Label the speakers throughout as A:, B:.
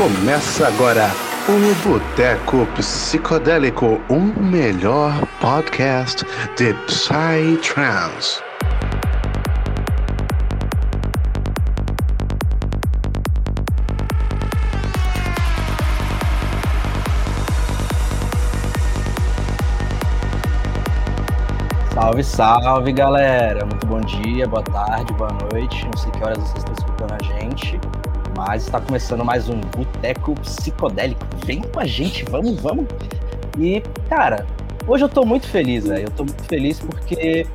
A: Começa agora o Boteco Psicodélico, o melhor podcast de Psytrance.
B: Salve, salve galera! Muito bom dia, boa tarde, boa noite. Não sei que horas vocês estão escutando a gente, mas está começando mais um Boteco Psicodélico. Vem com a gente, vamos, vamos! E, cara, hoje eu tô muito feliz, velho. Eu tô muito feliz porque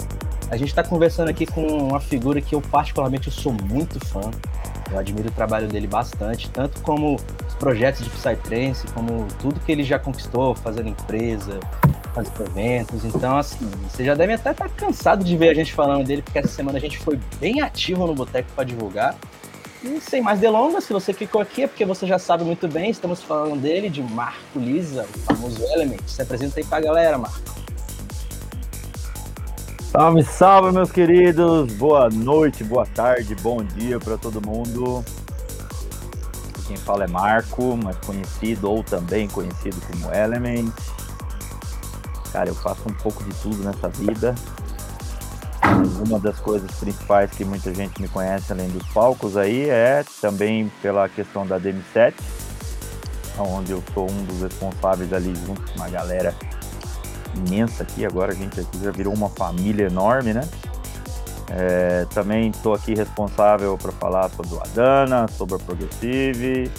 B: a gente tá conversando aqui com uma figura que eu particularmente eu sou muito fã. Eu admiro o trabalho dele bastante, tanto como os projetos de Psytrance, como tudo que ele já conquistou, fazendo empresa, fazer eventos. Então, assim, você já deve até estar cansado de ver a gente falando dele, porque essa semana a gente foi bem ativo no Boteco para divulgar. E sem mais delongas, se você ficou aqui é porque você já sabe muito bem, estamos falando dele, de Marco Lisa, o famoso Element. Se apresenta aí pra galera, Marco.
C: Salve, salve, meus queridos! Boa noite, boa tarde, bom dia para todo mundo. Quem fala é Marco, mais conhecido ou também conhecido como Element. Cara, eu faço um pouco de tudo nessa vida. Uma das coisas principais que muita gente me conhece além dos palcos aí é também pela questão da DM7, onde eu sou um dos responsáveis ali junto com uma galera imensa aqui, agora a gente aqui já virou uma família enorme, né? É, também estou aqui responsável para falar sobre o Adana, sobre a Progressive.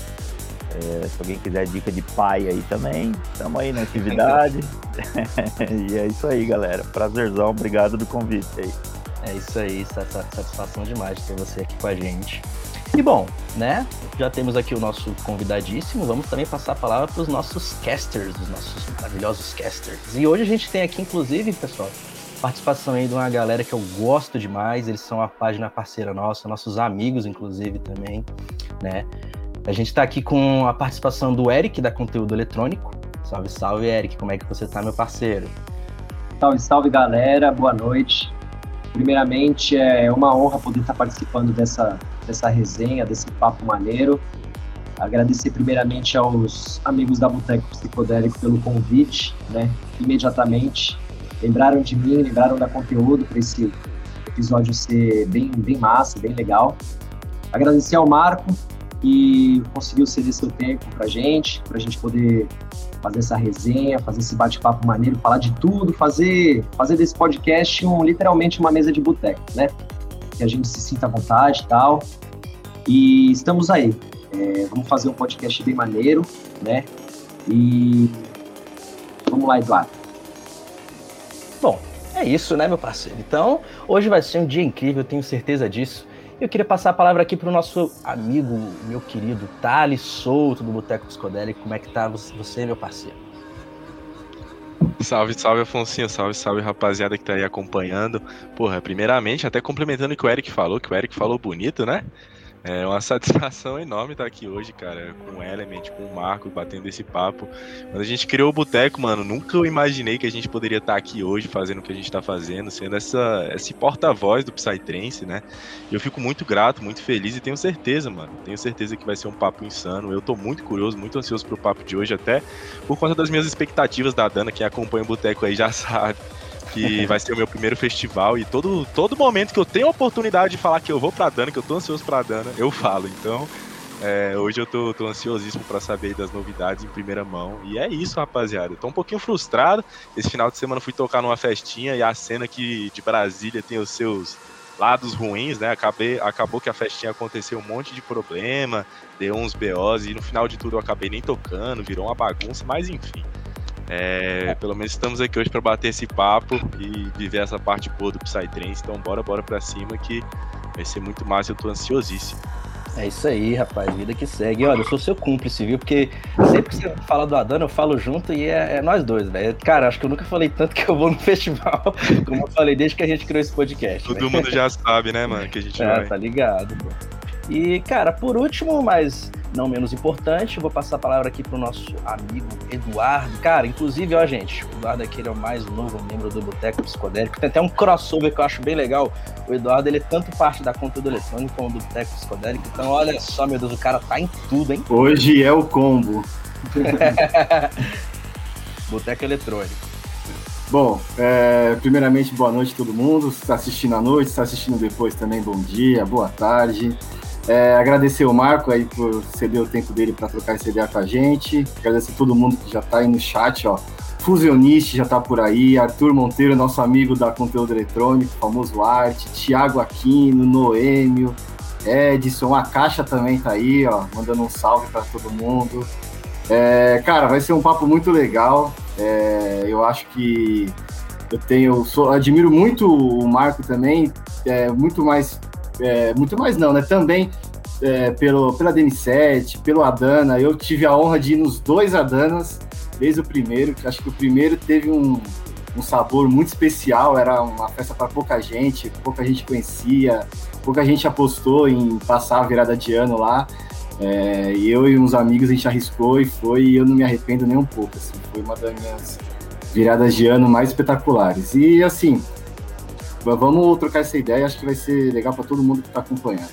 C: É, se alguém quiser dica de pai aí também, estamos aí na atividade. e é isso aí, galera. Prazerzão, obrigado do convite aí.
B: É isso aí, satisfação demais de ter você aqui com a gente. E bom, né? Já temos aqui o nosso convidadíssimo. Vamos também passar a palavra para os nossos casters, os nossos maravilhosos casters. E hoje a gente tem aqui, inclusive, pessoal, participação aí de uma galera que eu gosto demais. Eles são a página parceira nossa, nossos amigos, inclusive, também, né? A gente está aqui com a participação do Eric, da Conteúdo Eletrônico. Salve, salve, Eric. Como é que você tá, meu parceiro?
D: Salve, salve, galera. Boa noite. Primeiramente, é uma honra poder estar participando dessa, dessa resenha, desse papo maneiro. Agradecer primeiramente aos amigos da Boteco Psicodélico pelo convite, né? Imediatamente lembraram de mim, lembraram da conteúdo para esse episódio ser bem, bem massa, bem legal. Agradecer ao Marco que conseguiu ceder seu tempo para gente, para a gente poder fazer essa resenha, fazer esse bate-papo maneiro, falar de tudo, fazer, fazer desse podcast um, literalmente uma mesa de boteco, né? Que a gente se sinta à vontade e tal. E estamos aí. É, vamos fazer um podcast bem maneiro, né? E vamos lá, Eduardo.
B: Bom, é isso, né, meu parceiro? Então, hoje vai ser um dia incrível, tenho certeza disso. Eu queria passar a palavra aqui para o nosso amigo, meu querido Thales Souto, do Boteco Psicodélico. Como é que tá você, meu parceiro?
E: Salve, salve, Afonso. Salve, salve, rapaziada que tá aí acompanhando. Porra, primeiramente, até complementando o que o Eric falou, que o Eric falou bonito, né? É uma satisfação enorme estar aqui hoje, cara, com o Element, com o Marco, batendo esse papo. Quando a gente criou o Boteco, mano, nunca eu imaginei que a gente poderia estar aqui hoje fazendo o que a gente está fazendo, sendo essa, esse porta-voz do Psytrance, né? Eu fico muito grato, muito feliz e tenho certeza, mano, tenho certeza que vai ser um papo insano. Eu tô muito curioso, muito ansioso pro papo de hoje, até por conta das minhas expectativas da Dana, quem acompanha o Boteco aí já sabe que vai ser o meu primeiro festival e todo, todo momento que eu tenho a oportunidade de falar que eu vou pra Dana, que eu tô ansioso pra Dana, eu falo. Então, é, hoje eu tô, tô ansiosíssimo para saber das novidades em primeira mão. E é isso, rapaziada. Eu tô um pouquinho frustrado. Esse final de semana fui tocar numa festinha e a cena que de Brasília tem os seus lados ruins, né? Acabei, acabou que a festinha aconteceu um monte de problema, deu uns BOs e no final de tudo eu acabei nem tocando, virou uma bagunça, mas enfim. É, pelo menos estamos aqui hoje para bater esse papo e viver essa parte boa do Psytrance. Então, bora, bora para cima que vai ser muito massa. Eu tô ansiosíssimo.
B: É isso aí, rapaz. Vida que segue. Olha, eu sou seu cúmplice, viu? Porque sempre que você fala do Adana, eu falo junto e é, é nós dois, velho. Cara, acho que eu nunca falei tanto que eu vou no festival, como eu falei desde que a gente criou esse podcast.
E: Todo né? mundo já sabe, né, mano? Que a gente
B: é, vai. tá ligado, pô. E, cara, por último, mas não menos importante, vou passar a palavra aqui para o nosso amigo Eduardo. Cara, inclusive, ó, gente, o Eduardo aqui ele é o mais novo membro do Boteco Psicodélico. Tem até um crossover que eu acho bem legal. O Eduardo, ele é tanto parte da conteúdo eletrônico como do Boteco Psicodélico. Então, olha só, meu Deus, o cara tá em tudo, hein?
F: Hoje é o combo.
B: Boteco Eletrônico.
F: Bom, é, primeiramente, boa noite a todo mundo. Se está assistindo à noite, se está assistindo depois também, bom dia, boa tarde. É, agradecer o Marco aí por ceder o tempo dele para trocar essa ideia com a gente. Agradecer todo mundo que já está aí no chat, ó. Fusioniste já está por aí, Arthur Monteiro, nosso amigo da conteúdo eletrônico, famoso arte, Thiago Aquino, Noêmio, Edson, a Caixa também tá aí, ó, mandando um salve para todo mundo. É, cara, vai ser um papo muito legal. É, eu acho que eu tenho, sou, admiro muito o Marco também, é, muito mais, é, muito mais não, né? Também é, pelo, pela DN7, pelo Adana. Eu tive a honra de ir nos dois Adanas, desde o primeiro, que acho que o primeiro teve um, um sabor muito especial, era uma festa para pouca gente, pouca gente conhecia, pouca gente apostou em passar a virada de ano lá. É, eu e uns amigos a gente arriscou e foi, e eu não me arrependo nem um pouco. Assim, foi uma das minhas viradas de ano mais espetaculares. E assim, vamos trocar essa ideia, acho que vai ser legal para todo mundo que está acompanhando.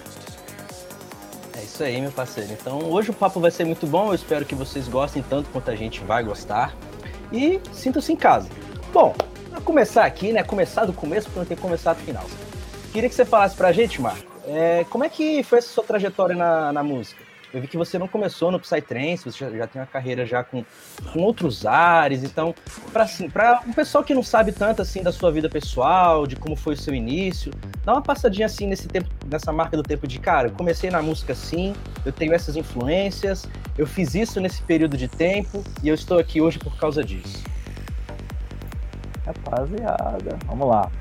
B: É isso aí, meu parceiro. Então, hoje o papo vai ser muito bom, eu espero que vocês gostem tanto quanto a gente vai gostar. E sintam-se em casa. Bom, para começar aqui, né? Começar do começo, porque não tem que começar do final. Queria que você falasse pra gente, Marco, é, como é que foi essa sua trajetória na, na música? Eu vi que você não começou no Psytrance, você já, já tem uma carreira já com, com outros ares, então, para assim, para um pessoal que não sabe tanto assim da sua vida pessoal, de como foi o seu início, dá uma passadinha assim nesse tempo, nessa marca do tempo de, cara, eu comecei na música assim, eu tenho essas influências, eu fiz isso nesse período de tempo e eu estou aqui hoje por causa disso.
C: Rapaziada, vamos lá.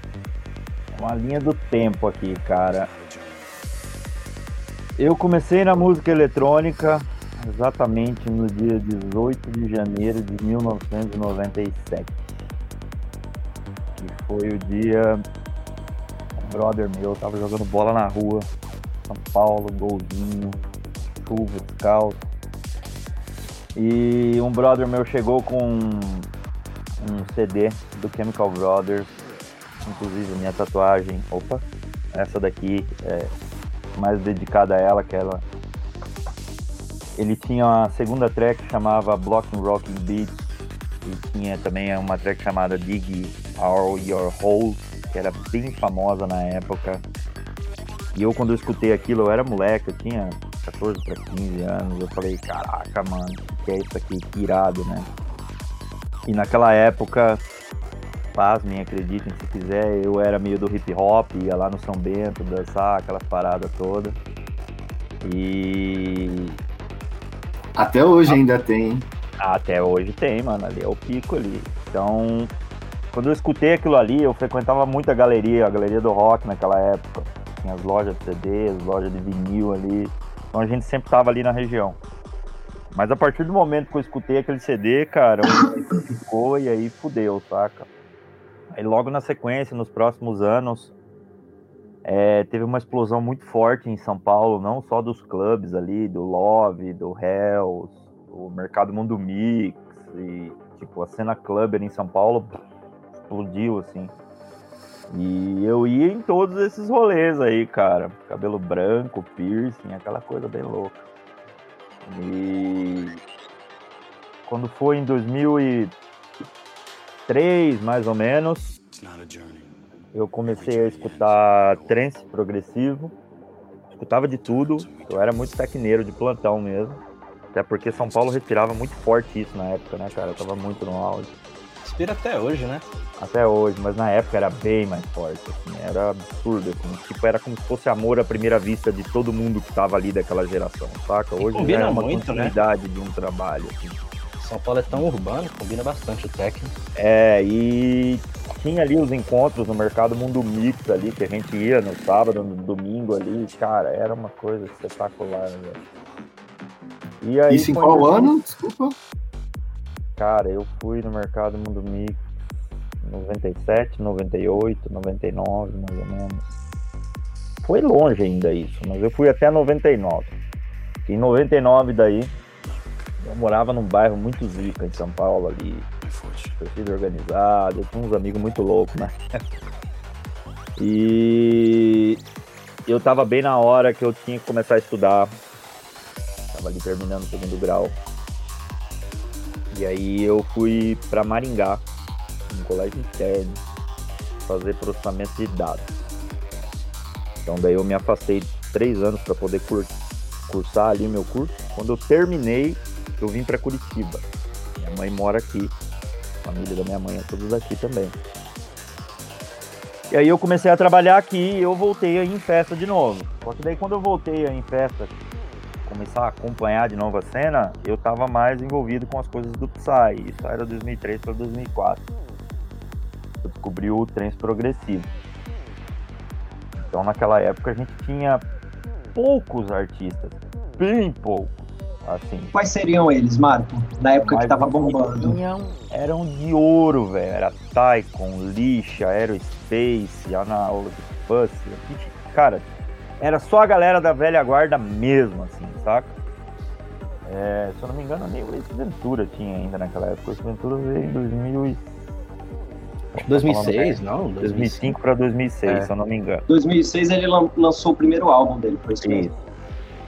C: Uma linha do tempo aqui, cara. Eu comecei na música eletrônica exatamente no dia 18 de janeiro de 1997. Que foi o dia um brother meu tava jogando bola na rua, São Paulo, golzinho, chuva, descalço. E um brother meu chegou com um CD do Chemical Brothers, inclusive minha tatuagem, opa, essa daqui é mais dedicada a ela, que ela ele tinha uma segunda track que chamava Blocking Rocking Beats e tinha também uma track chamada Dig All Your Hole, que era bem famosa na época. E eu quando eu escutei aquilo, eu era moleque, eu tinha 14 para 15 anos, eu falei, caraca, mano, que é isso aqui, que irado, né? E naquela época, pasmem, acreditem se quiser, eu era meio do hip hop, ia lá no São Bento dançar, aquelas paradas todas. E.
F: Até hoje ainda tem?
C: Até hoje tem, mano, ali é o pico ali. Então, quando eu escutei aquilo ali, eu frequentava muito a galeria, a galeria do rock naquela época. Tinha as lojas de CD, as lojas de vinil ali. Então a gente sempre tava ali na região. Mas a partir do momento que eu escutei aquele CD, cara, ficou e aí fudeu, saca? Aí logo na sequência, nos próximos anos, é, teve uma explosão muito forte em São Paulo, não só dos clubes ali, do Love, do Hells, o Mercado Mundo Mix, e tipo, a cena clubber em São Paulo explodiu, assim. E eu ia em todos esses rolês aí, cara. Cabelo branco, piercing, aquela coisa bem louca. E quando foi em 2000 e 2003, mais ou menos, eu comecei a escutar trance progressivo. Escutava de tudo. Eu era muito tecneiro de plantão mesmo. Até porque São Paulo respirava muito forte isso na época, né, cara? Eu tava muito no auge.
B: Respira até hoje, né?
C: Até hoje, mas na época era bem mais forte, assim, era absurdo, assim, tipo, era como se fosse amor à primeira vista de todo mundo que tava ali daquela geração, saca? Hoje
B: combina
C: é uma
B: muito, né?
C: continuidade de um trabalho, assim.
B: São Paulo é tão urbano, combina bastante o técnico.
C: É, e tinha ali os encontros no mercado Mundo Mix ali, que a gente ia no sábado, no domingo ali, cara, era uma coisa espetacular, velho. E aí,
F: Isso em qual
C: eu-
F: ano? Desculpa.
C: Cara, eu fui no mercado Mundo Mix 97, 98, 99, mais ou menos. Foi longe ainda isso, mas eu fui até 99. Em 99 daí, eu morava num bairro muito zica em São Paulo ali, torcida organizada, eu tinha uns amigos muito loucos, né? E eu tava bem na hora que eu tinha que começar a estudar. Tava ali terminando o segundo grau. E aí eu fui para Maringá, um colégio interno, fazer processamento de dados. Então daí eu me afastei três anos para poder cur cursar ali meu curso. Quando eu terminei, eu vim para Curitiba. Minha mãe mora aqui, a família da minha mãe é todos aqui também. E aí eu comecei a trabalhar aqui e eu voltei aí em festa de novo. Só que daí quando eu voltei aí em festa, começar a acompanhar de novo a cena, eu tava mais envolvido com as coisas do Psy. Isso era 2003 para 2004. Eu descobri o trance progressivo. Então naquela época a gente tinha poucos artistas, bem poucos. Assim.
D: Quais seriam eles, Marco? Na época Mas que tava bombando.
C: Tinham, eram de ouro, velho. Era Tycoon, Lixa, Aerospace, Analog Fuss. Cara, era só a galera da velha guarda mesmo, assim, saca? É, se eu não me engano, nem o Ace Ventura tinha ainda naquela época. O Ace Ventura veio em 2000
B: 2006, não?
C: 2005 para 2006, é. se eu não me engano.
D: 2006 ele lançou o primeiro álbum dele, foi isso mesmo.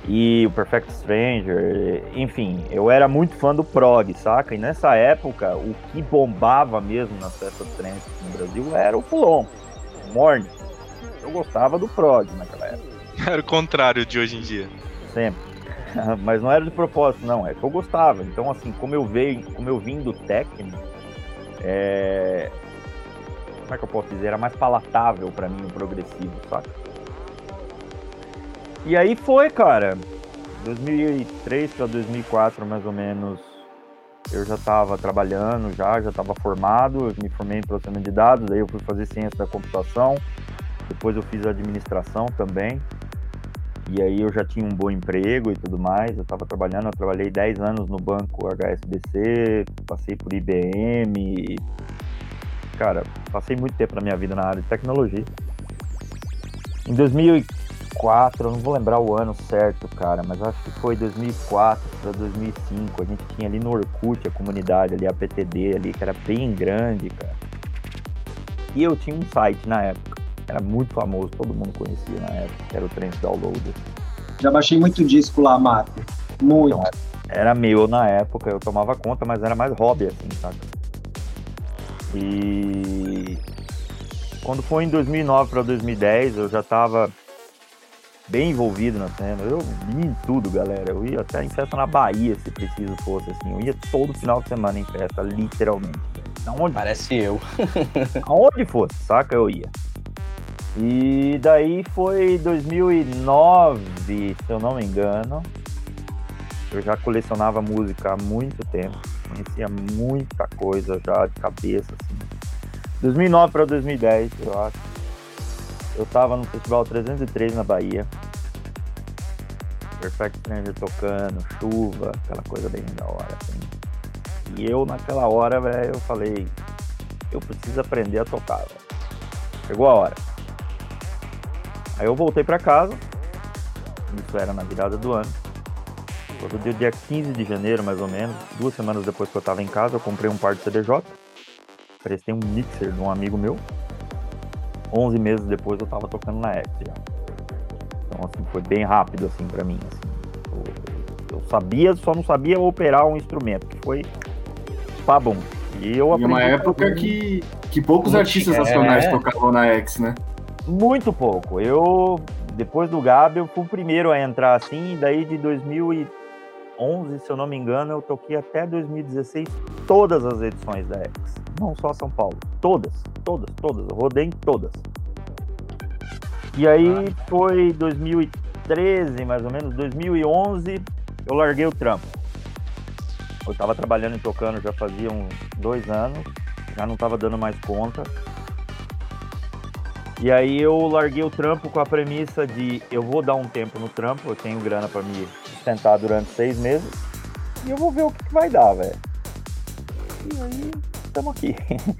C: E o Perfect Stranger, enfim, eu era muito fã do prog, saca? E nessa época, o que bombava mesmo nas festas trance no Brasil era o Fulon, o Morning. Eu gostava do prog naquela época.
E: Era o contrário de hoje em dia.
C: Sempre. Mas não era de propósito, não, é que eu gostava. Então, assim, como eu veio, como eu vim do técnico, é... como é que eu posso dizer? Era mais palatável para mim o progressivo, saca? E aí foi, cara. 2003 para 2004, mais ou menos, eu já estava trabalhando, já já estava formado, eu me formei em processamento de dados, aí eu fui fazer ciência da computação, depois eu fiz administração também. E aí eu já tinha um bom emprego e tudo mais, eu estava trabalhando, eu trabalhei 10 anos no banco HSBC, passei por IBM, cara, passei muito tempo na minha vida na área de tecnologia. Em 2004 2004, eu não vou lembrar o ano certo, cara, mas acho que foi 2004 para 2005. A gente tinha ali no Orkut a comunidade ali, a PTD ali, que era bem grande, cara. E eu tinha um site na época, era muito famoso, todo mundo conhecia na época, que era o Trends Downloader.
D: Já baixei muito disco lá, Marco. Muito. Então,
C: era meu na época, eu tomava conta, mas era mais hobby, assim, saca? E quando foi em 2009 para 2010, eu já tava bem envolvido na cena. Eu ia em tudo, galera. Eu ia até em festa na Bahia, se preciso fosse, assim. Eu ia todo final de semana em festa, literalmente.
B: Aonde? Parece eu.
C: Aonde fosse, saca? Eu ia. E daí foi 2009, se eu não me engano. Eu já colecionava música há muito tempo. Conhecia muita coisa já de cabeça, assim. 2009 para 2010, eu acho eu tava no Festival 303 na Bahia. Perfect Stranger tocando, chuva, aquela coisa bem da hora, assim. E eu, naquela hora, velho, eu falei, eu preciso aprender a tocar. Chegou a hora. Aí eu voltei para casa, isso era na virada do ano. Todo dia, dia 15 de janeiro, mais ou menos, duas semanas depois que eu tava em casa, eu comprei um par de CDJ, prestei um mixer de um amigo meu, 11 meses depois eu tava tocando na X já. Então, assim, foi bem rápido, assim, para mim. Assim. Eu, eu, sabia, só não sabia operar um instrumento, que foi Pabum.
F: E eu aprendi. Em uma época que, que poucos artistas é... nacionais tocavam na X, né?
C: Muito pouco. Eu, depois do Gabi, eu fui o primeiro a entrar assim, e daí de 2011, se eu não me engano, eu toquei até 2016 todas as edições da X. Não só São Paulo, todas todas, todas. Eu rodei em todas. E aí ah. foi 2013, mais ou menos, 2011, eu larguei o trampo. Eu tava trabalhando e tocando já fazia uns dois anos, já não tava dando mais conta. E aí eu larguei o trampo com a premissa de eu vou dar um tempo no trampo, eu tenho grana para me sustentar durante seis meses e eu vou ver o que, que vai dar, velho. E aí estamos aqui.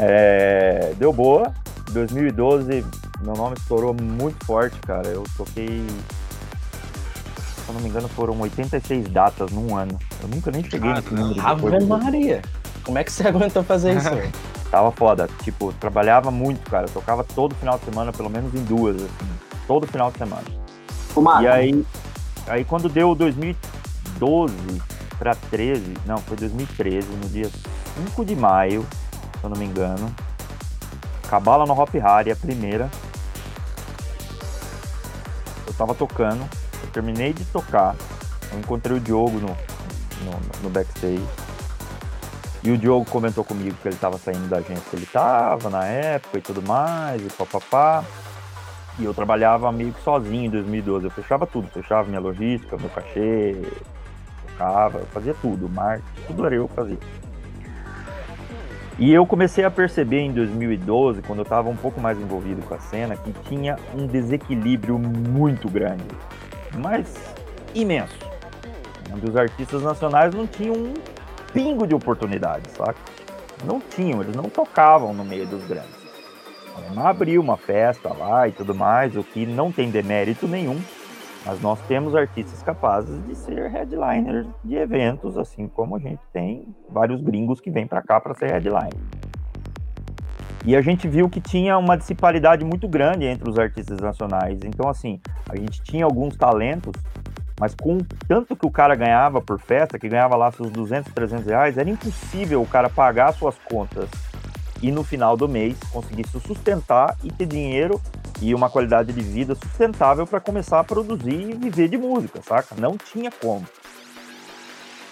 C: É, deu boa. 2012, meu nome estourou muito forte, cara. Eu toquei. Se eu não me engano, foram 86 datas num ano. Eu nunca nem cheguei nesse número. de
B: Ave. Maria! Como é que você aguentou fazer isso?
C: Tava foda. Tipo, trabalhava muito, cara. Eu tocava todo final de semana, pelo menos em duas, assim. Todo final de semana. E aí, aí quando deu 2012 para 13, não, foi 2013, no dia 5 de maio, se eu não me engano. Cabala no Hop Harry, a primeira. Eu tava tocando, eu terminei de tocar, eu encontrei o Diogo no, no, no backstage. E o Diogo comentou comigo que ele tava saindo da agência que ele tava na época e tudo mais, e papapá. E eu trabalhava meio que sozinho em 2012. Eu fechava tudo, fechava minha logística, meu cachê, tocava, eu fazia tudo, marketing, tudo era eu que fazia. E eu comecei a perceber em 2012, quando eu estava um pouco mais envolvido com a cena, que tinha um desequilíbrio muito grande, mas imenso. Onde os artistas nacionais não tinham um pingo de oportunidade, saca? Não tinham, eles não tocavam no meio dos grandes. Alemã abriu uma festa lá e tudo mais, o que não tem demérito nenhum, mas nós temos artistas capazes de ser headliners de eventos, assim como a gente tem vários gringos que vêm para cá para ser headliner. E a gente viu que tinha uma disparidade muito grande entre os artistas nacionais. Então, assim, a gente tinha alguns talentos, mas com tanto que o cara ganhava por festa, que ganhava lá seus 200, 300 reais, era impossível o cara pagar suas contas e no final do mês conseguir se sustentar e ter dinheiro e uma qualidade de vida sustentável para começar a produzir e viver de música, saca? Não tinha como.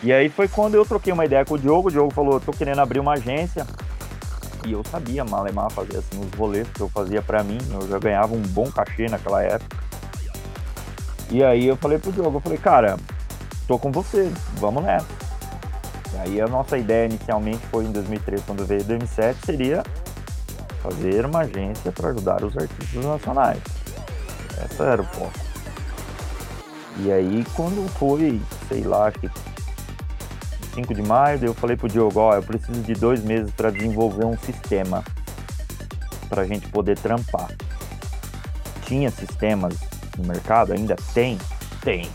C: E aí foi quando eu troquei uma ideia com o Diogo, o Diogo falou, tô querendo abrir uma agência, e eu sabia malemar fazer assim os rolês que eu fazia para mim, eu já ganhava um bom cachê naquela época. E aí eu falei pro Diogo, eu falei, cara, tô com você, vamos nessa. Aí a nossa ideia inicialmente foi em 2013, quando veio o DM7, seria fazer uma agência para ajudar os artistas nacionais. Essa era o ponto. E aí quando foi, sei lá, acho que 5 de maio, eu falei pro Diogo, ó, eu preciso de dois meses para desenvolver um sistema para a gente poder trampar. Tinha sistemas no mercado, ainda tem? Tem.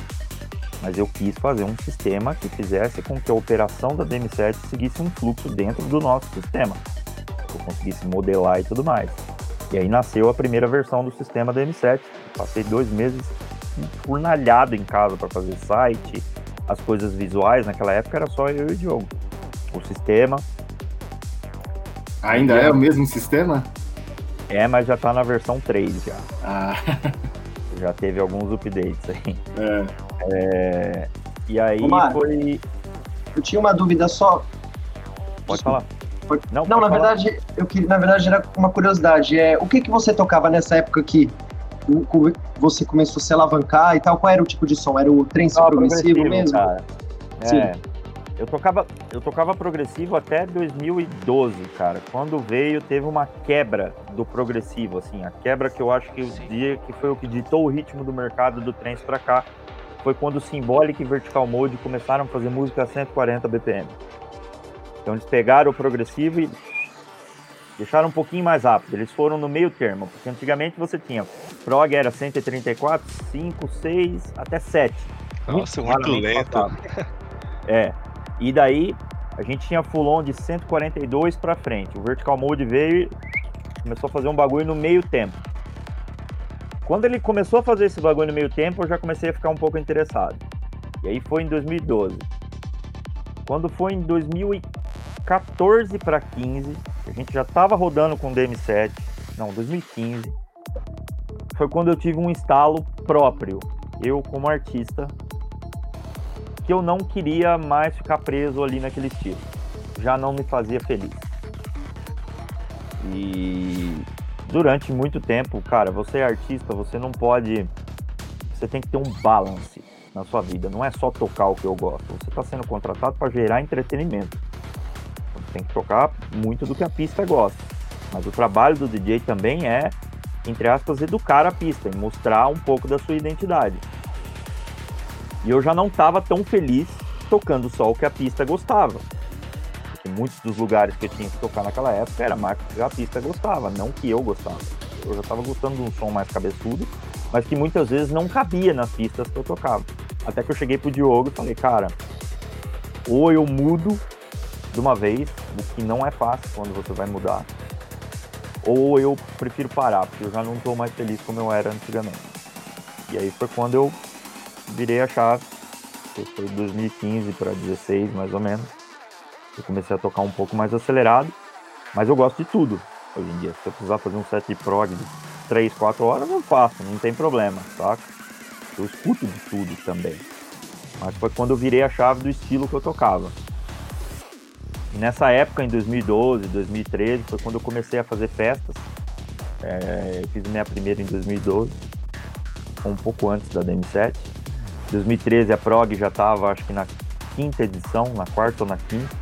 C: Mas eu quis fazer um sistema que fizesse com que a operação da DM7 seguisse um fluxo dentro do nosso sistema. Que eu conseguisse modelar e tudo mais. E aí nasceu a primeira versão do sistema da M7. Passei dois meses enfurnalhado em casa para fazer site, as coisas visuais. Naquela época era só eu e o Diogo. O sistema
F: Ainda é o mesmo sistema?
C: é, mas já tá na versão 3 já.
F: Ah,
C: Já teve alguns updates aí.
F: é.
C: É, e aí
D: Mário.
C: foi.
D: eu tinha uma dúvida só.
C: Pode falar.
D: Pode-
C: Não,
D: Não,
C: pode
D: na
C: falar.
D: verdade, eu queria, na verdade era uma curiosidade. É, o que que você tocava nessa época que você começou a se alavancar e tal? Qual era o tipo de som? Era o trance
C: Tocava
D: progressivo, mesmo?
C: Cara.
D: Sim.
C: Eu tocava, eu tocava progressivo até 2012, cara. Quando veio, teve uma quebra do progressivo, assim. A quebra que eu acho que o dia que foi o que ditou o ritmo do mercado do trance pra cá foi quando o Symbolic e Vertical Mode começaram a fazer música a 140 BPM. Então eles pegaram o progressivo e deixaram um pouquinho mais rápido. Eles foram no meio termo, porque antigamente você tinha prog era 134, 5, 6, até 7.
E: Nossa, muito
C: raramente
E: lento.
C: É. E daí a gente tinha full on de 142 pra frente. O vertical mode veio e começou a fazer um bagulho no meio tempo. Quando ele começou a fazer esse bagulho no meio tempo, eu já comecei a ficar um pouco interessado. E aí foi em 2012. Quando foi em 2014 para 15, a gente já tava rodando com DM7, não, 2015. Foi quando eu tive um instalo próprio, eu como artista, que eu não queria mais ficar preso ali naquele estilo. Já não me fazia feliz. E durante muito tempo, cara, você é artista, você não pode. Você tem que ter um balance na sua vida. Não é só tocar o que eu gosto. Você está sendo contratado para gerar entretenimento. Você tem que tocar muito do que a pista gosta. Mas o trabalho do DJ também é, entre aspas, educar a pista e mostrar um pouco da sua identidade. E eu já não estava tão feliz tocando só o que a pista gostava. Porque muitos dos lugares que eu tinha que tocar naquela época era mais que a pista gostava, não que eu gostava. Eu já estava gostando de um som mais cabeçudo, mas que muitas vezes não cabia nas pistas que eu tocava. Até que eu cheguei pro Diogo e falei, cara, ou eu mudo de uma vez, o que não é fácil quando você vai mudar, ou eu prefiro parar, porque eu já não estou mais feliz como eu era antigamente. E aí foi quando eu virei a chave, foi 2015 para 16 mais ou menos. Eu comecei a tocar um pouco mais acelerado, mas eu gosto de tudo hoje em dia. Se eu precisar fazer um set de prog de 3, 4 horas, eu faço, não tem problema, saca? Eu escuto de tudo também. Mas foi quando eu virei a chave do estilo que eu tocava. E nessa época, em 2012, 2013, foi quando eu comecei a fazer festas. É, eu fiz minha primeira em 2012, um pouco antes da DM7. 2013 a Prog já estava, acho que na quinta edição, na quarta ou na quinta.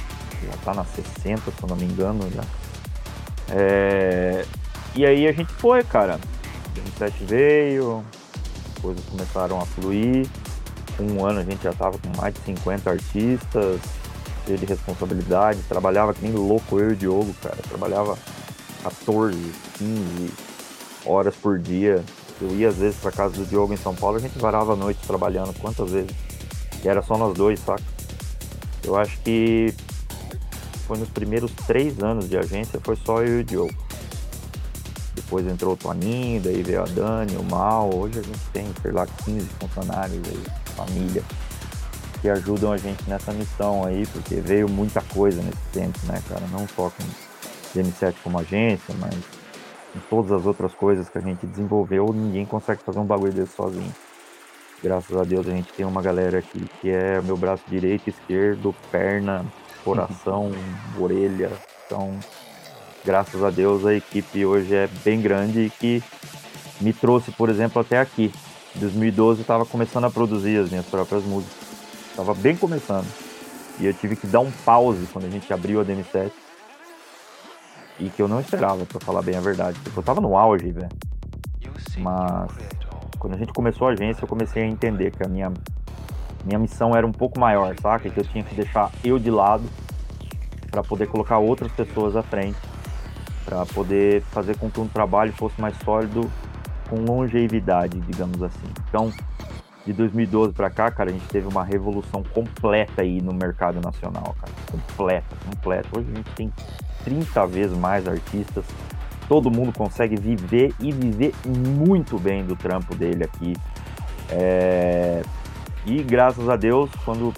C: Já está na 60, se eu não me engano. Já. É, e aí a gente foi, cara. A DM7 veio, as coisas começaram a fluir. Um ano a gente já estava com mais de 50 artistas, de responsabilidade, trabalhava que nem louco eu e o Diogo, cara. Trabalhava 14, 15 horas por dia. Eu ia às vezes pra casa do Diogo em São Paulo, a gente varava a noite trabalhando, quantas vezes? E era só nós dois, saca? Eu acho que foi nos primeiros três anos de agência, foi só eu e o Diogo. Depois entrou o Toninho, daí veio a Dani, o Mal. Hoje a gente tem, sei lá, 15 funcionários aí, família que ajudam a gente nessa missão aí, porque veio muita coisa nesse tempo, né, cara? Não só com o M7 como agência, mas com todas as outras coisas que a gente desenvolveu, ninguém consegue fazer um bagulho desse sozinho. Graças a Deus a gente tem uma galera aqui que é meu braço direito, esquerdo, perna, coração, orelha. Então, graças a Deus a equipe hoje é bem grande e que me trouxe, por exemplo, até aqui. Em 2012 eu estava começando a produzir as minhas próprias músicas. Tava bem começando. E eu tive que dar um pause quando a gente abriu a DM7. E que eu não esperava, pra falar bem a verdade. Porque eu tava no auge, velho. Mas quando a gente começou a agência, eu comecei a entender que a minha, minha missão era um pouco maior, saca? Que eu tinha que deixar eu de lado para poder colocar outras pessoas à frente, para poder fazer com que um trabalho fosse mais sólido com longevidade, digamos assim. Então, de 2012 para cá, cara, a gente teve uma revolução completa aí no mercado nacional, cara. Completa, completa. Hoje a gente tem 30 vezes mais artistas. Todo mundo consegue viver e viver muito bem do trampo dele aqui. É... E graças a Deus, quando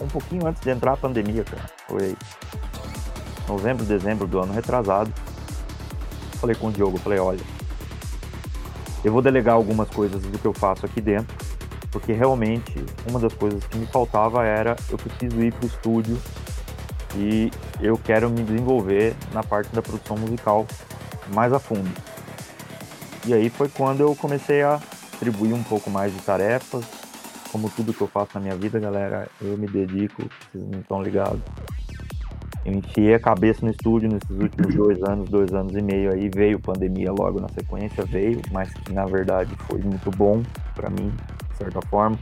C: um pouquinho antes de entrar a pandemia, cara, foi novembro, dezembro do ano retrasado, falei com o Diogo, falei, olha, eu vou delegar algumas coisas do que eu faço aqui dentro porque realmente uma das coisas que me faltava era eu preciso ir para o estúdio e eu quero me desenvolver na parte da produção musical mais a fundo. E aí foi quando eu comecei a atribuir um pouco mais de tarefas. Como tudo que eu faço na minha vida, galera, eu me dedico, vocês não estão ligados. Eu enfiei a cabeça no estúdio nesses últimos dois anos, dois anos e meio aí, veio pandemia logo na sequência, veio, mas que na verdade foi muito bom para mim, certa forma.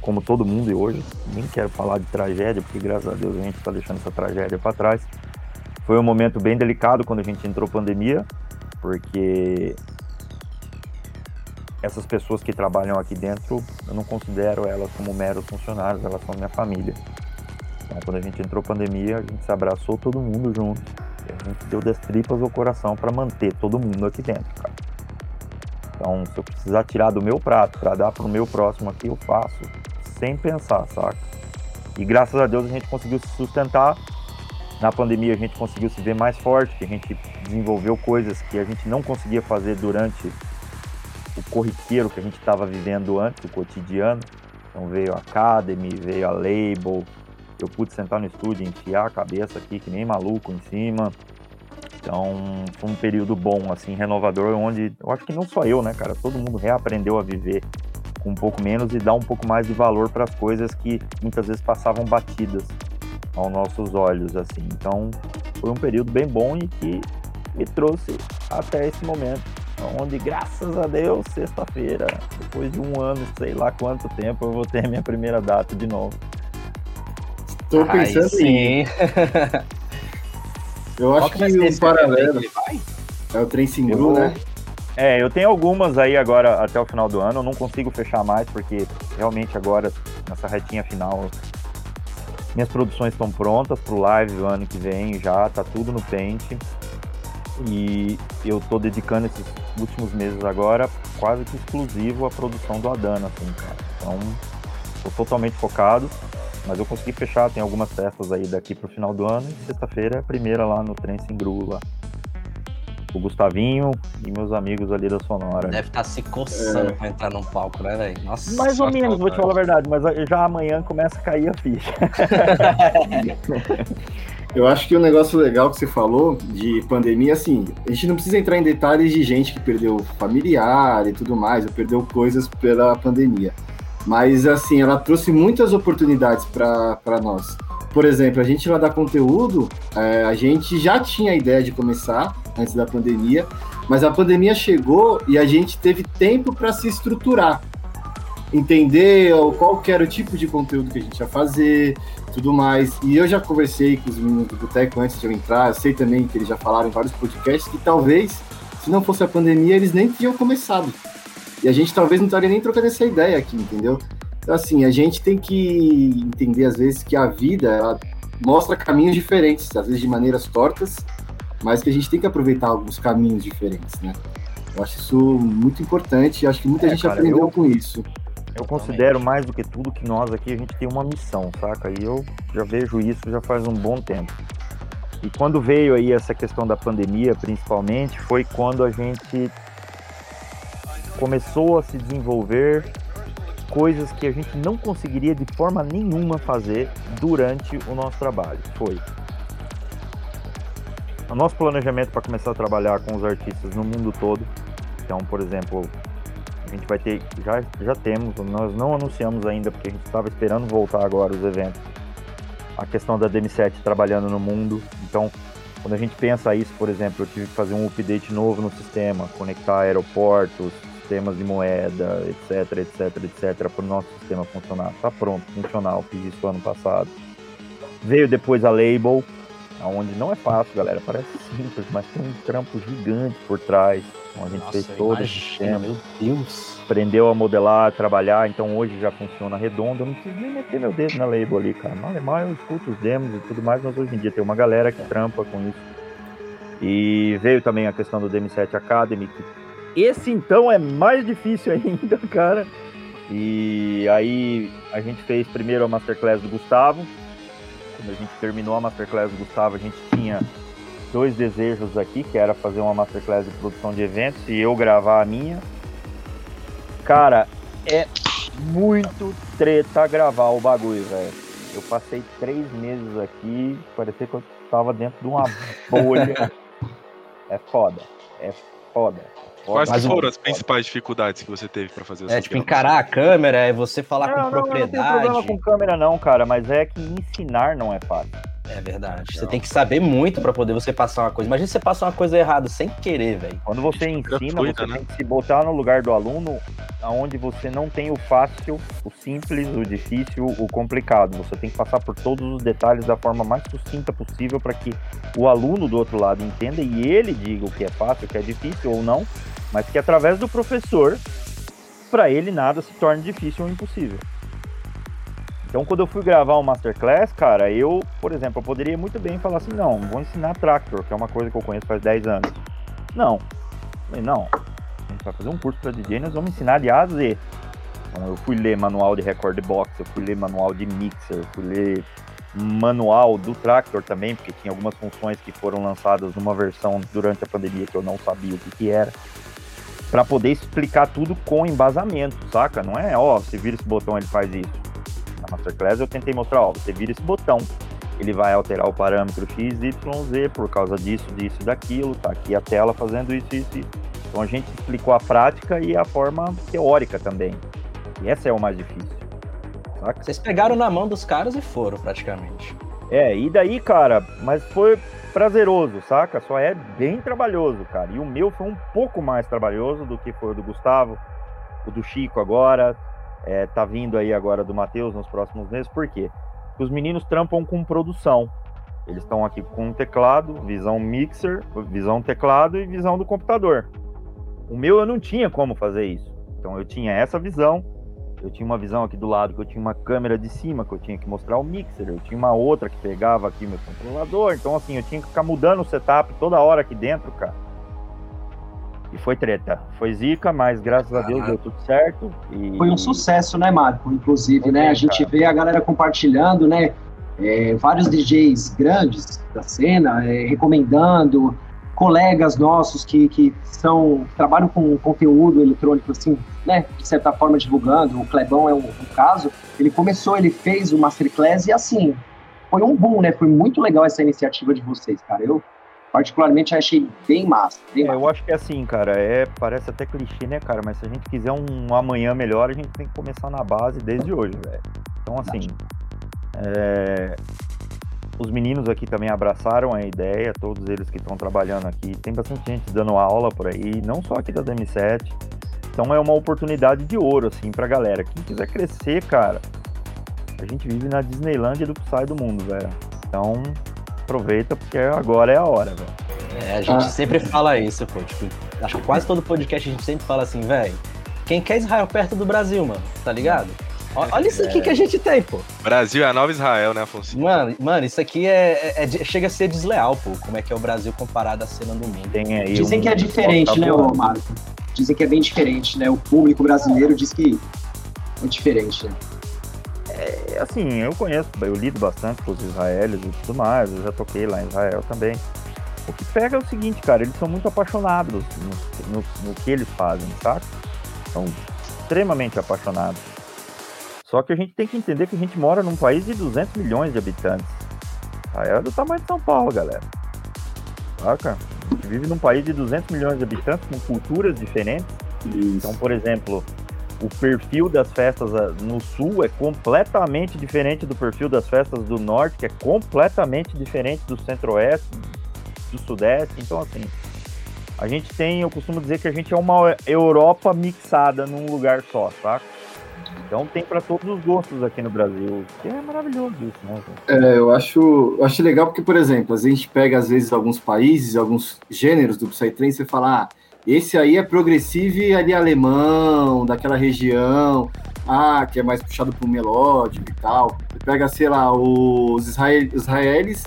C: Como todo mundo e hoje, nem quero falar de tragédia, porque graças a Deus a gente está deixando essa tragédia para trás. Foi um momento bem delicado quando a gente entrou pandemia, porque essas pessoas que trabalham aqui dentro, eu não considero elas como meros funcionários, elas são minha família. Então, quando a gente entrou pandemia, a gente se abraçou todo mundo junto. A gente deu das tripas ao coração para manter todo mundo aqui dentro, cara. Então, se eu precisar tirar do meu prato para dar para o meu próximo aqui, eu faço sem pensar, saca? E graças a Deus a gente conseguiu se sustentar. Na pandemia a gente conseguiu se ver mais forte, a gente desenvolveu coisas que a gente não conseguia fazer durante o corriqueiro que a gente estava vivendo antes, o cotidiano. Então veio a Academy, veio a Label, eu pude sentar no estúdio, enfiar a cabeça aqui que nem maluco em cima, então, foi um período bom, assim, renovador, onde eu acho que não só eu, né, cara, todo mundo reaprendeu a viver com um pouco menos e dar um pouco mais de valor para as coisas que muitas vezes passavam batidas aos nossos olhos, assim. Então, foi um período bem bom e que me trouxe até esse momento, onde, graças a Deus, sexta-feira, depois de um ano, sei lá quanto tempo, eu vou ter a minha primeira data de novo.
F: Estou pensando em. Eu acho que, que o paralelo. É o trem Singru, né?
C: É, eu tenho algumas aí agora até o final do ano. Eu não consigo fechar mais, porque realmente agora, nessa retinha final, minhas produções estão prontas pro live do ano que vem já, tá tudo no pente. E eu tô dedicando esses últimos meses agora quase que exclusivo à produção do Adana, assim, cara. Então, tô totalmente focado, mas eu consegui fechar, tem algumas peças aí daqui pro final do ano e sexta-feira é a primeira lá no Trem Sem Gru, lá o Gustavinho e meus amigos ali da Sonora.
B: Deve estar tá se coçando é. pra entrar num palco, né, velho?
C: Nossa. Mais ou menos, vou te falar a verdade, mas já amanhã começa a cair a ficha.
F: Eu acho que o um negócio legal que você falou de pandemia, assim, a gente não precisa entrar em detalhes de gente que perdeu familiar e tudo mais, ou perdeu coisas pela pandemia. Mas, assim, ela trouxe muitas oportunidades para nós. Por exemplo, a gente lá dá conteúdo, é, a gente já tinha a ideia de começar, antes da pandemia, mas a pandemia chegou e a gente teve tempo para se estruturar, entender qual era o tipo de conteúdo que a gente ia fazer, tudo mais. E eu já conversei com os meninos do Boteco antes de eu entrar, eu sei também que eles já falaram em vários podcasts que talvez, se não fosse a pandemia, eles nem tinham começado. E a gente talvez não estaria nem trocando essa ideia aqui, entendeu? Então, assim, a gente tem que entender, às vezes, que a vida mostra caminhos diferentes, às vezes de maneiras tortas, mas que a gente tem que aproveitar alguns caminhos diferentes, né? Eu acho isso muito importante e acho que muita é, gente cara, aprendeu eu, com isso.
C: Eu considero mais do que tudo que nós aqui a gente tem uma missão, saca? E eu já vejo isso já faz um bom tempo. E quando veio aí essa questão da pandemia, principalmente, foi quando a gente começou a se desenvolver coisas que a gente não conseguiria de forma nenhuma fazer durante o nosso trabalho. Foi o nosso planejamento para começar a trabalhar com os artistas no mundo todo. Então, por exemplo, a gente vai ter, já, já temos, nós não anunciamos ainda porque a gente estava esperando voltar agora os eventos. A questão da DM7 trabalhando no mundo. Então, quando a gente pensa isso, por exemplo, eu tive que fazer um update novo no sistema, conectar aeroportos, sistemas de moeda, etc, etc, etc, para o nosso sistema funcionar. Está pronto, funcional, fiz isso ano passado. Veio depois a Label, onde não é fácil, galera. Parece simples, mas tem um trampo gigante por trás. Então a gente Nossa, fez todo o sistema.
B: Meu Deus.
C: Aprendeu a modelar, a trabalhar, então hoje já funciona redondo. Eu não preciso nem meter meu dedo na label ali, cara. Mal é mal, eu escuto os demos e tudo mais, mas hoje em dia tem uma galera que trampa com isso. E veio também a questão do DM7 Academy, que esse então é mais difícil ainda, cara. E aí a gente fez primeiro a Masterclass do Gustavo, quando a gente terminou a Masterclass do Gustavo, a gente tinha dois desejos aqui, que era fazer uma Masterclass de produção de eventos e eu gravar a minha. Cara, é muito treta gravar o bagulho, velho. Eu passei três meses aqui, parecia que eu tava dentro de uma bolha. é foda, é foda.
E: Quais foram as principais dificuldades que você teve para fazer
B: É, tipo, encarar a câmera, é você falar não, com
C: não,
B: propriedade.
C: Não, não tem problema com câmera não, cara, mas é que ensinar não é fácil.
B: É verdade. Você tem que saber muito para poder você passar uma coisa. Imagina você passar uma coisa errada sem querer, velho.
C: Quando você ensina, você né? tem que se botar no lugar do aluno onde você não tem o fácil, o simples, o difícil, o complicado. Você tem que passar por todos os detalhes da forma mais sucinta possível para que o aluno do outro lado entenda e ele diga o que é fácil, o que é difícil ou não, mas que através do professor, para ele nada se torne difícil ou impossível. Então, quando eu fui gravar um masterclass, cara, eu, por exemplo, eu poderia muito bem falar assim: não, vou ensinar Tractor, que é uma coisa que eu conheço faz 10 anos. Não. Não. A gente vai fazer um curso para DJ, nós vamos ensinar de A a Z. Então, eu fui ler manual de record box, eu fui ler manual de mixer, eu fui ler manual do Tractor também, porque tinha algumas funções que foram lançadas numa versão durante a pandemia que eu não sabia o que, que era para poder explicar tudo com embasamento, saca? Não é, ó, você vira esse botão, ele faz isso. Na Masterclass eu tentei mostrar, ó, você vira esse botão, ele vai alterar o parâmetro x, y, z por causa disso, disso daquilo, tá aqui a tela fazendo isso, isso, isso. Então a gente explicou a prática e a forma teórica também. E essa é o mais difícil.
B: Saca? Vocês pegaram na mão dos caras e foram, praticamente.
C: É, e daí, cara, mas foi prazeroso, saca? Só é bem trabalhoso, cara. E o meu foi um pouco mais trabalhoso do que foi o do Gustavo, o do Chico agora, é, tá vindo aí agora do Matheus nos próximos meses. Por quê? Porque os meninos trampam com produção. Eles estão aqui com um teclado, visão mixer, visão teclado e visão do computador. O meu eu não tinha como fazer isso. Então eu tinha essa visão, eu tinha uma visão aqui do lado que eu tinha uma câmera de cima que eu tinha que mostrar o mixer, eu tinha uma outra que pegava aqui meu controlador, então assim, eu tinha que ficar mudando o setup toda hora aqui dentro, cara. E foi treta. Foi zica, mas graças a Deus deu tudo certo. E...
D: Foi um sucesso, né, Marco? Inclusive, né? A gente vê a galera compartilhando, né? É, vários DJs grandes da cena é, recomendando, colegas nossos que, que são trabalham com conteúdo eletrônico assim, né, de certa forma divulgando. O Clebão é um, um, caso. Ele começou, ele fez o masterclass e assim foi um boom, né? Foi muito legal essa iniciativa de vocês, cara. Eu particularmente achei bem massa. Bem
C: é,
D: massa.
C: Eu acho que é assim, cara, é parece até clichê, né, cara? Mas se a gente quiser um amanhã melhor, a gente tem que começar na base desde hoje, velho. Então assim, é, os meninos aqui também abraçaram a ideia, todos eles que estão trabalhando aqui. Tem bastante gente dando aula por aí, não só aqui da DM7. Então é uma oportunidade de ouro, assim, pra galera. Quem quiser crescer, cara, a gente vive na Disneylandia do Psy do mundo, velho. Então, aproveita, porque agora é a hora, velho.
B: É, a gente ah. sempre fala isso, pô. Tipo, acho que quase todo podcast a gente sempre fala assim, velho. Quem quer Israel perto do Brasil, mano, tá ligado? Olha isso aqui é. que a gente tem, pô.
E: Brasil é a nova Israel, né, Afonso?
B: Mano, mano isso aqui é, é, é, chega a ser desleal, pô. Como é que é o Brasil comparado à cena do mundo.
D: Tem aí Dizem um... que é diferente, né, ô Marco? Dizem que é bem diferente, né? O público brasileiro diz que é diferente, né?
C: É, assim, eu conheço, eu lido bastante com os israelis e tudo mais, eu já toquei lá em Israel também. O que pega é o seguinte, cara, eles são muito apaixonados no, no, no que eles fazem, saca? São extremamente apaixonados. Só que a gente tem que entender que a gente mora num país de 200 milhões de habitantes. Israel é do tamanho de São Paulo, galera. Saca? A gente vive num país de 200 milhões de habitantes com culturas diferentes. Isso. Então, por exemplo, o perfil das festas ah, no sul é completamente diferente do perfil das festas do norte, que é completamente diferente do centro-oeste, do sudeste. Então, assim, a gente tem, eu costumo dizer que a gente é uma Europa mixada num lugar só, saca? Então tem para todos os gostos aqui no Brasil, que é maravilhoso isso, né?
F: É, eu acho, eu acho legal porque, por exemplo, a gente pega às vezes alguns países, alguns gêneros do Psytrance e fala, ah, esse aí é progressivo e ali alemão, daquela região, ah, que é mais puxado pro melódico e tal. Pega, sei lá, os israel, israelis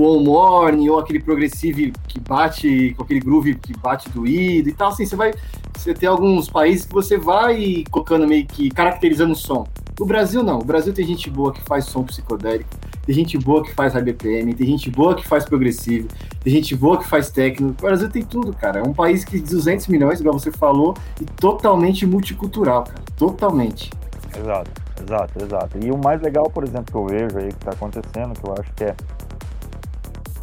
F: Flow Morning, ou aquele progressivo que bate, com aquele groove que bate doído e tal, assim, você vai, você tem alguns países que você vai colocando meio que, caracterizando o som. No Brasil, não. O Brasil tem gente boa que faz som psicodélico, tem gente boa que faz high BPM, tem gente boa que faz progressivo, tem gente boa que faz técnico. O Brasil tem tudo, cara. É um país que de 200 milhões, igual você falou, e totalmente multicultural, cara. Totalmente.
C: Exato, exato, exato. E o mais legal, por exemplo, que eu vejo aí que tá acontecendo, que eu acho que é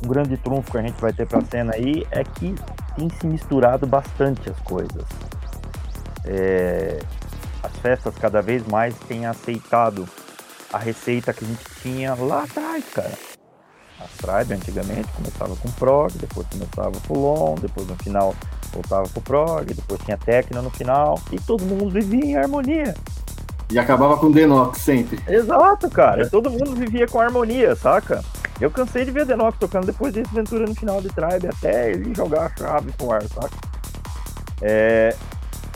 C: um grande trunfo que a gente vai ter para a cena aí é que tem se misturado bastante as coisas. É, as festas cada vez mais têm aceitado a receita que a gente tinha lá atrás, cara. As tribe antigamente começava com prog, depois começava com long, depois no final voltava pro prog, depois tinha techno no final e todo mundo vivia em harmonia.
F: E acabava com Denox sempre.
C: Exato, cara. Todo mundo vivia com harmonia, saca? Eu cansei de ver Denox tocando depois desse Ventura no final de Tribe, até ele jogar a chave pro ar, saca? É,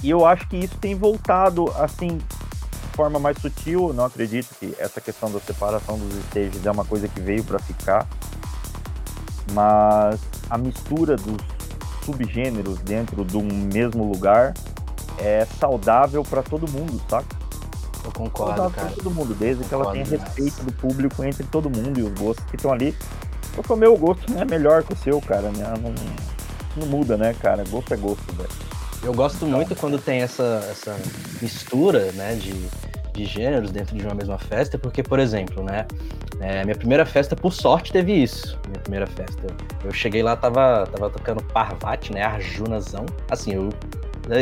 C: e eu acho que isso tem voltado, assim, de forma mais sutil. Não acredito que essa questão da separação dos stages é uma coisa que veio para ficar. Mas a mistura dos subgêneros dentro de um mesmo lugar é saudável para todo mundo, saca?
B: Eu concordo, cara.
C: todo mundo, desde que ela tenha respeito do público entre todo mundo e os gostos que estão ali. Porque o meu gosto não é melhor que o seu, cara. Né? Não, não muda, né, cara? Gosto é gosto, velho.
B: Eu gosto muito quando tem essa, essa mistura, né, de, de gêneros dentro de uma mesma festa, porque, por exemplo, né, é, minha primeira festa, por sorte, teve isso. Minha primeira festa. Eu cheguei lá, tava, tava tocando Parvati, né, Arjunazão. Assim, eu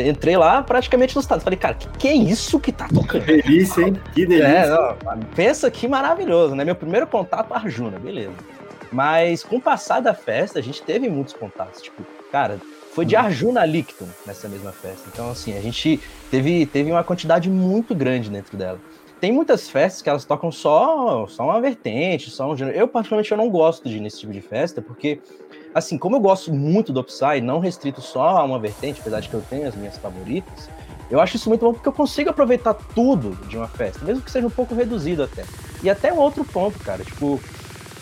B: entrei lá praticamente no estado. Falei, cara, que, que é isso que tá tocando?
F: Que delícia, hein? Que delícia. É,
B: pensa que maravilhoso, né? Meu primeiro contato Arjuna, beleza. Mas com o passar da festa, a gente teve muitos contatos. Tipo, cara, foi de Arjuna a Licton nessa mesma festa. Então, assim, a gente teve, teve uma quantidade muito grande dentro dela. Tem muitas festas que elas tocam só, só uma vertente, só um gênero. Eu, particularmente, eu não gosto de ir nesse tipo de festa, porque assim, como eu gosto muito do Psy, não restrito só a uma vertente, apesar de que eu tenho as minhas favoritas, eu acho isso muito bom porque eu consigo aproveitar tudo de uma festa, mesmo que seja um pouco reduzido até. E até um outro ponto, cara, tipo,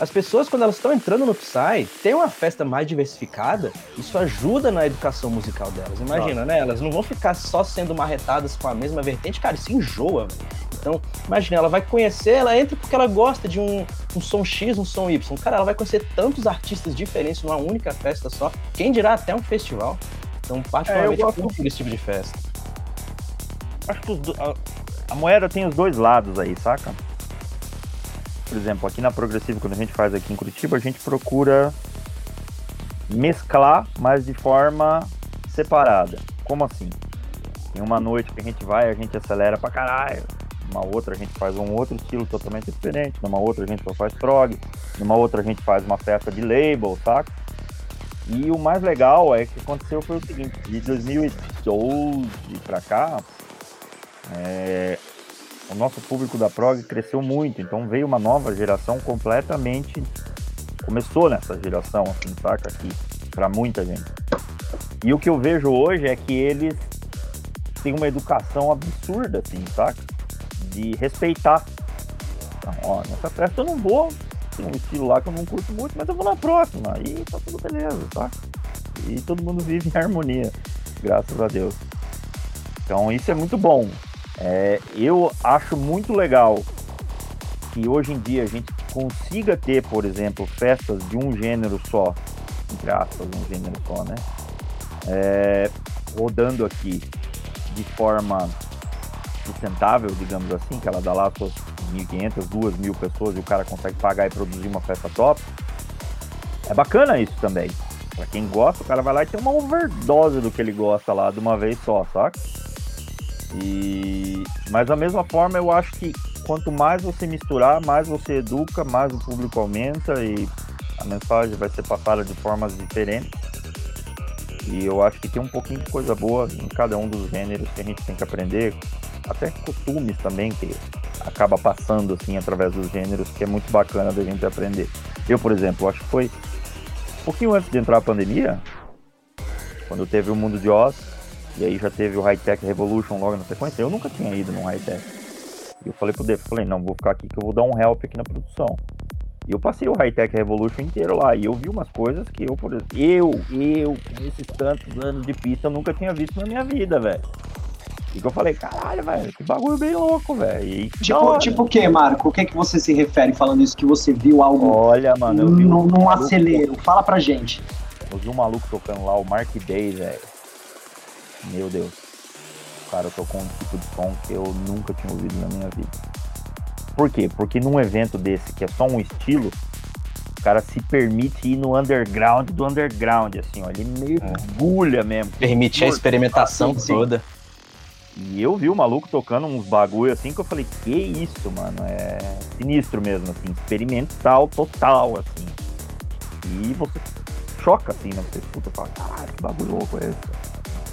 B: as pessoas, quando elas estão entrando no Psy, tem uma festa mais diversificada, isso ajuda na educação musical delas. Imagina, Nossa. né? Elas não vão ficar só sendo marretadas com a mesma vertente, cara, isso enjoa, Então, imagina, ela vai conhecer, ela entra porque ela gosta de um, um som X, um som Y. Cara, ela vai conhecer tantos artistas diferentes numa única festa só. Quem dirá até um festival. Então, particularmente, é, eu gosto desse tipo de festa.
C: Acho que a, a moeda tem os dois lados aí, saca? Por exemplo, aqui na Progressiva, quando a gente faz aqui em Curitiba, a gente procura mesclar, mas de forma separada. Como assim? Em uma noite que a gente vai, a gente acelera pra caralho. Numa outra a gente faz um outro estilo totalmente diferente. Numa outra a gente só faz prog. Numa outra a gente faz uma festa de label, saca? E o mais legal é que aconteceu foi o seguinte, de 2012 pra cá, é, o nosso público da prog cresceu muito, então veio uma nova geração completamente começou nessa geração, assim, saca aqui para muita gente. E o que eu vejo hoje é que eles têm uma educação absurda, assim, saca? De respeitar. Então, ó, nessa festa eu não vou, tem um estilo lá que eu não curto muito, mas eu vou na próxima. E tá tudo beleza, saca? E todo mundo vive em harmonia, graças a Deus. Então isso é muito bom. É, eu acho muito legal que hoje em dia a gente consiga ter, por exemplo, festas de um gênero só, entre aspas, um gênero só, né? É, rodando aqui de forma sustentável, digamos assim, que ela dá lá suas 1.500, 2.000 pessoas e o cara consegue pagar e produzir uma festa top. É bacana isso também. Pra quem gosta, o cara vai lá e tem uma overdose do que ele gosta lá de uma vez só, saca? E mas da mesma forma eu acho que quanto mais você misturar, mais você educa, mais o público aumenta e a mensagem vai ser passada de formas diferentes. E eu acho que tem um pouquinho de coisa boa em cada um dos gêneros que a gente tem que aprender, até costumes também que acaba passando assim através dos gêneros, que é muito bacana da gente aprender. Eu, por exemplo, acho que foi um pouquinho antes de entrar a pandemia, quando teve o Mundo de Oz, e aí já teve o High Tech Revolution logo na sequência. Eu nunca tinha ido num High Tech. E eu falei pro Dave, falei, não, vou ficar aqui que eu vou dar um help aqui na produção. E eu passei o High Tech Revolution inteiro lá. E eu vi umas coisas que eu, por exemplo, eu, eu, com esses tantos anos de pista, eu nunca tinha visto na minha vida, velho. E que eu falei, caralho, velho, que bagulho bem louco, velho.
D: Tipo, tipo o que, Marco? O que é que você se refere falando isso? Que você viu algo
C: Olha, mano, eu vi
D: num, num acelero? Fala pra gente.
C: Eu vi um maluco tocando lá, o Mark Day, velho. Meu Deus. O cara tocou um tipo de som que eu nunca tinha ouvido na minha vida. Por quê? Porque num evento desse, que é só um estilo, o cara se permite ir no underground do underground, assim, ó. Ele mergulha é. mesmo.
B: Permite a experimentação assim, toda.
C: E eu vi o maluco tocando uns bagulho assim que eu falei, que isso, mano? É sinistro mesmo, assim, experimental total, assim. E você choca, assim, né? Você escuta e fala, caralho, que bagulho louco é esse?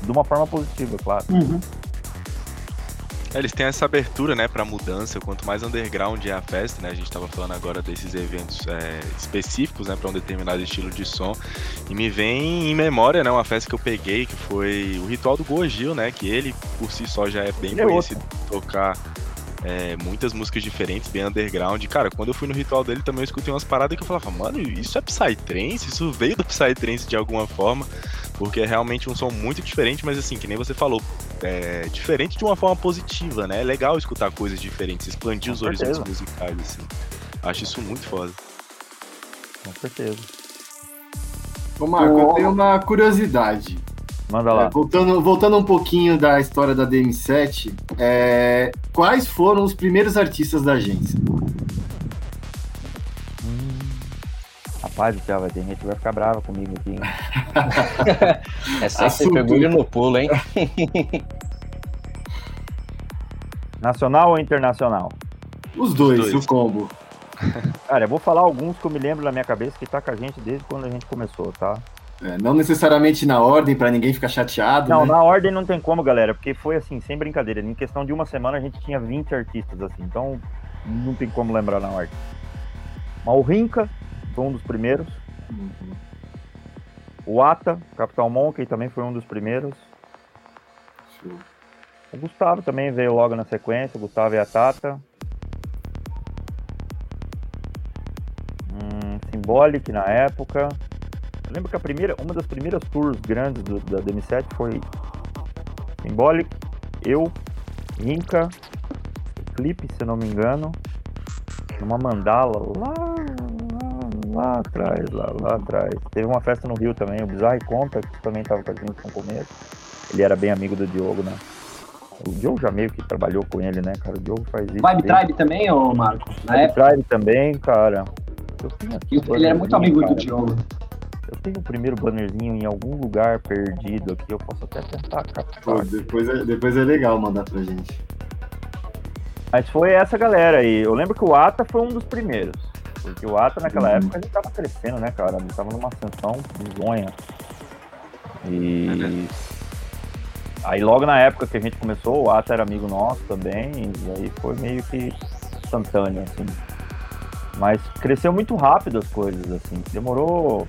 C: De uma forma positiva, claro. Uhum.
E: É, eles têm essa abertura, né, para mudança. Quanto mais underground é a festa, né? A gente estava falando agora desses eventos é, específicos, né, para um determinado estilo de som. E me vem em memória, né, uma festa que eu peguei que foi o Ritual do Gojil, né? Que ele por si só já é bem ele é conhecido é tocar é, muitas músicas diferentes, bem underground. Cara, quando eu fui no ritual dele também eu escutei umas paradas que eu falava, mano, isso é Psytrance? Isso veio do Psytrance de alguma forma porque é realmente um som muito diferente, mas assim, que nem você falou, é diferente de uma forma positiva, né? É legal escutar coisas diferentes, expandir Com os certeza. horizontes musicais, assim. Acho isso muito foda.
C: Com certeza.
F: Ô Marco, oh. eu tenho uma curiosidade.
C: Manda lá. É,
F: voltando, voltando um pouquinho da história da DM7, é, quais foram os primeiros artistas da agência?
C: Rapaz, céu, vai ter gente que vai ficar brava comigo aqui.
B: é só você pegou no pulo, hein?
C: Nacional ou internacional?
F: Os dois, Os dois. o combo.
C: Cara, eu vou falar alguns que eu me lembro na minha cabeça que tá com a gente desde quando a gente começou, tá?
F: É, não necessariamente na ordem, para ninguém ficar chateado.
C: Não,
F: né?
C: na ordem não tem como, galera, porque foi assim, sem brincadeira. Em questão de uma semana a gente tinha 20 artistas, assim, então não tem como lembrar na ordem. Mas o Rinca, foi um dos primeiros. Uhum. O Ata, Capital Monkey, também foi um dos primeiros.
F: Show.
C: O Gustavo também veio logo na sequência, o Gustavo e a Tata. Hum, Symbolic na época. Eu lembro que a primeira, uma das primeiras tours grandes do- da DM7 foi Symbolic, eu, Rinka, Clipe, se não me engano, numa mandala lá, lá, lá atrás, lá, lá atrás. Teve uma festa no Rio também, o Bizarre Conta, que também estava com a gente no começo. Ele era bem amigo do Diogo, né? O Diogo já meio que trabalhou com ele, né, cara? O Diogo faz isso.
D: Vibe Tribe também, ô Marco?
C: Vibe Tribe também, cara. Eu
D: ele era muito amigo do
C: cara.
D: Diogo.
C: Eu tenho o primeiro bannerzinho em algum lugar perdido aqui, eu posso até tentar
F: Pô,
C: capturar.
F: depois, é, depois é legal mandar pra gente.
C: Mas foi essa galera aí. Eu lembro que o Ata foi um dos primeiros. Porque o Ata naquela
F: Uhum.
C: época ele tava crescendo, né, cara? Ele tava numa ascensão bizonha. E. Aí logo na época que a gente começou, o Ata era amigo nosso também, e aí foi meio que instantâneo, assim. Mas cresceu muito rápido as coisas, assim. Demorou.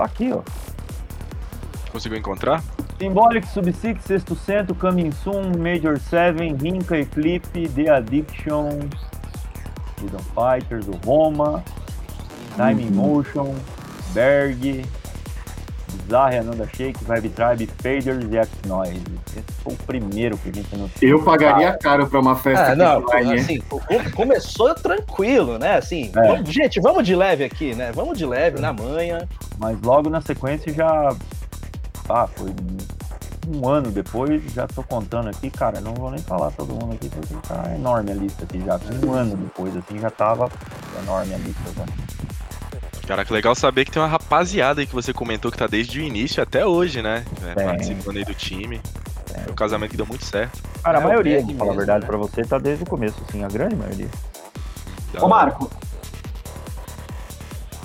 C: Tá aqui, ó.
E: Conseguiu encontrar?
C: Symbolic, Sub-6, Sexto Centro, Coming Soon, Major 7, Rinka, Eclipse, The Addiction, Freedom Fighters, o Roma, Time in Motion, Berg, Bizarre, Ananda Shake, Vibe Tribe, Faders e X-Noise. Esse foi o primeiro que a gente anunciou.
F: Eu pagaria caro pra uma festa
B: Ah,
F: aqui
B: não,
F: online,
B: assim, co- começou tranquilo, né? Assim,
C: É.
B: vamos- gente, vamos de leve aqui, né? Vamos de leve na manhã.
C: Mas logo na sequência já. Ah, foi um ano depois, já tô contando aqui, cara, não vou nem falar todo mundo aqui, porque tá enorme a lista aqui já. Um ano depois, assim, já tava enorme a lista já.
E: Cara, que legal saber que tem uma rapaziada aí que você comentou que tá desde o início até hoje, né? É,
C: Tem.
E: participando aí do time. Foi um casamento que deu muito certo.
C: Cara, a
B: É,
C: maioria, pra falar a verdade
B: né?
C: pra você, tá desde o começo, assim, a grande maioria.
E: Da
D: Ô. Marco,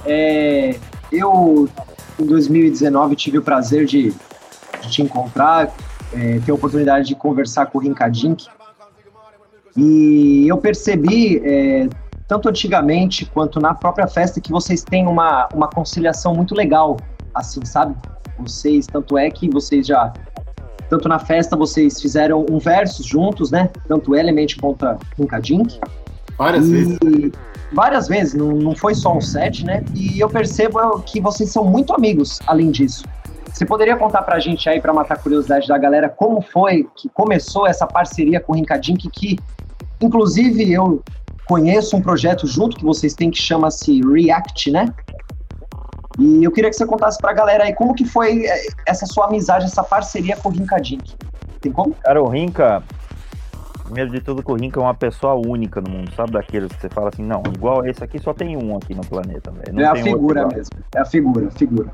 D: é, eu em 2019 tive o prazer de, de te encontrar, é, ter a oportunidade de conversar com o Rinkadink. E eu percebi, é, tanto antigamente quanto na própria festa, que vocês têm uma, uma conciliação muito legal, assim, sabe? Vocês, tanto é que vocês já, tanto na festa, vocês fizeram um versus juntos, né? Tanto Element contra Rinkadink.
F: Várias vezes.
D: E várias vezes, não, não foi só um set, né? E eu percebo que vocês são muito amigos, além disso. Você poderia contar pra gente aí, pra matar a curiosidade da galera, como foi que começou essa parceria com o Rincadink, que inclusive eu conheço um projeto junto que vocês têm que chama-se React, né? E eu queria que você contasse pra galera aí como que foi eh, essa sua amizade, essa parceria com o Rincadink. Tem como?
C: Cara, o Rinka, primeiro de tudo, que o Rinka é uma pessoa única no mundo, sabe? Daqueles que você fala assim, não, igual a esse aqui só tem um aqui no planeta, velho.
D: É a figura mesmo. É a figura, figura.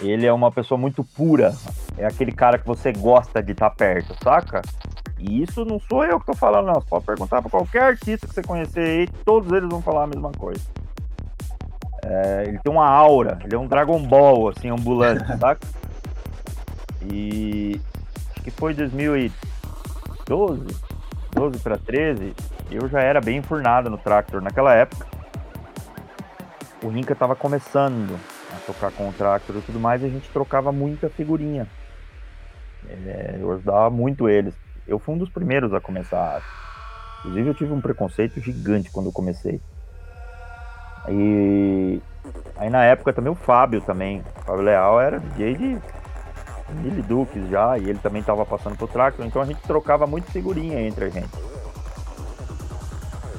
C: Ele é uma pessoa muito pura. É aquele cara que você gosta de estar perto, saca? E isso não sou eu que tô falando, não. Você pode perguntar pra qualquer artista que você conhecer aí, todos eles vão falar a mesma coisa. É, ele tem uma aura, ele é um Dragon Ball, assim, ambulante, saca? E acho que foi 2012, 12 para 13, eu já era bem enfurnado no Tractor naquela época. O Rinka tava começando a tocar com o Tractor e tudo mais, e a gente trocava muita figurinha. É, eu ajudava muito eles. Eu fui um dos primeiros a começar. Inclusive eu tive um preconceito gigante quando eu comecei. E aí na época também o Fábio também. O Fábio Leal era DJ de Mil já, e ele também tava passando pro Tractor, então a gente trocava muito figurinha entre a gente.